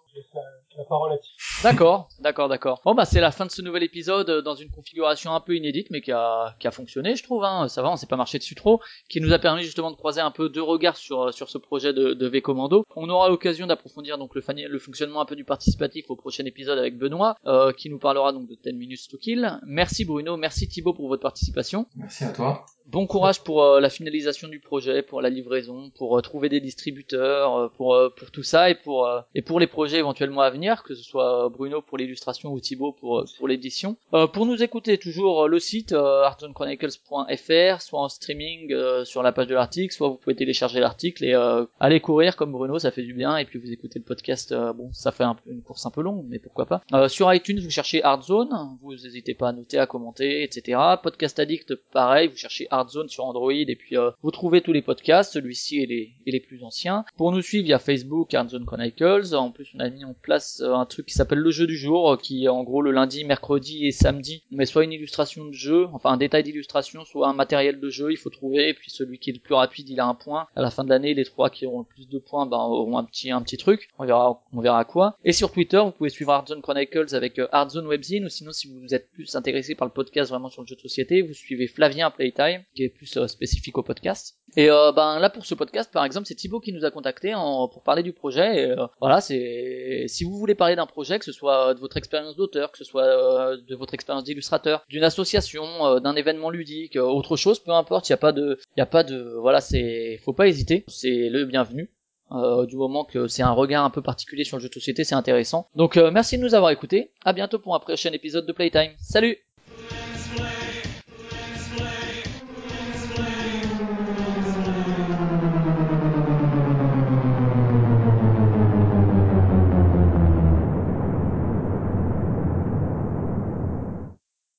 la parole à D'accord, d'accord, d'accord. Bon bah c'est la fin de ce nouvel épisode euh, dans une configuration un peu inédite mais qui a, qui a fonctionné je trouve. Hein. Ça va, on s'est pas marché dessus trop, qui nous a permis justement de croiser un peu deux regards sur euh, sur ce projet de, de V Commando. On aura l'occasion d'approfondir donc le, le fonctionnement un peu du participatif au prochain épisode avec Benoît, euh, qui nous parlera donc de 10 minutes to kill. Merci Bruno, merci Thibaut pour votre participation. Merci à toi. Bon courage pour euh, la finalisation du projet, pour la livraison, pour trouver des distributeurs, pour pour tout ça et pour et pour les projets éventuellement à venir, que ce soit Bruno pour l'illustration ou Thibaut pour, pour l'édition. Euh, pour nous écouter, toujours euh, le site euh, artzonechronicles.fr, soit en streaming euh, sur la page de l'article, soit vous pouvez télécharger l'article et aller courir comme Bruno, ça fait du bien, et puis vous écoutez le podcast, bon, ça fait un, une course un peu longue, mais pourquoi pas. sur iTunes, vous cherchez Artzone, vous n'hésitez pas à noter, à commenter, etc. Podcast Addict, pareil, vous cherchez Artzone sur Android, et puis vous trouvez tous les podcasts, celui-ci et les, et les plus anciens. Pour nous suivre, il y a Facebook, Artzone Chronicles, plus on a mis en place un truc qui s'appelle le jeu du jour, euh, qui en gros le lundi, mercredi et samedi met soit une illustration de jeu, enfin un détail d'illustration, soit un matériel de jeu, il faut trouver, et puis celui qui est le plus rapide, il a un point. À la fin de l'année, les trois qui auront le plus de points, ben, auront un petit, un petit truc. On verra, on verra quoi. Et sur Twitter, vous pouvez suivre Hardzone Chronicles avec euh, Hardzone Webzine, ou sinon si vous êtes plus intéressé par le podcast vraiment sur le jeu de société, vous suivez Flavien Playtime, qui est plus euh, spécifique au podcast. Et euh, ben là pour ce podcast par exemple c'est Thibaut qui nous a contacté en, pour parler du projet. Et, euh, voilà c'est si vous voulez parler d'un projet que ce soit de votre expérience d'auteur, que ce soit euh, de votre expérience d'illustrateur, d'une association, euh, d'un événement ludique, autre chose, peu importe, il y a pas de il y a pas de voilà c'est faut pas hésiter, c'est le bienvenu. du moment que c'est un regard un peu particulier sur le jeu de société, c'est intéressant. Donc merci de nous avoir écoutés. À bientôt pour un prochain épisode de Playtime. Salut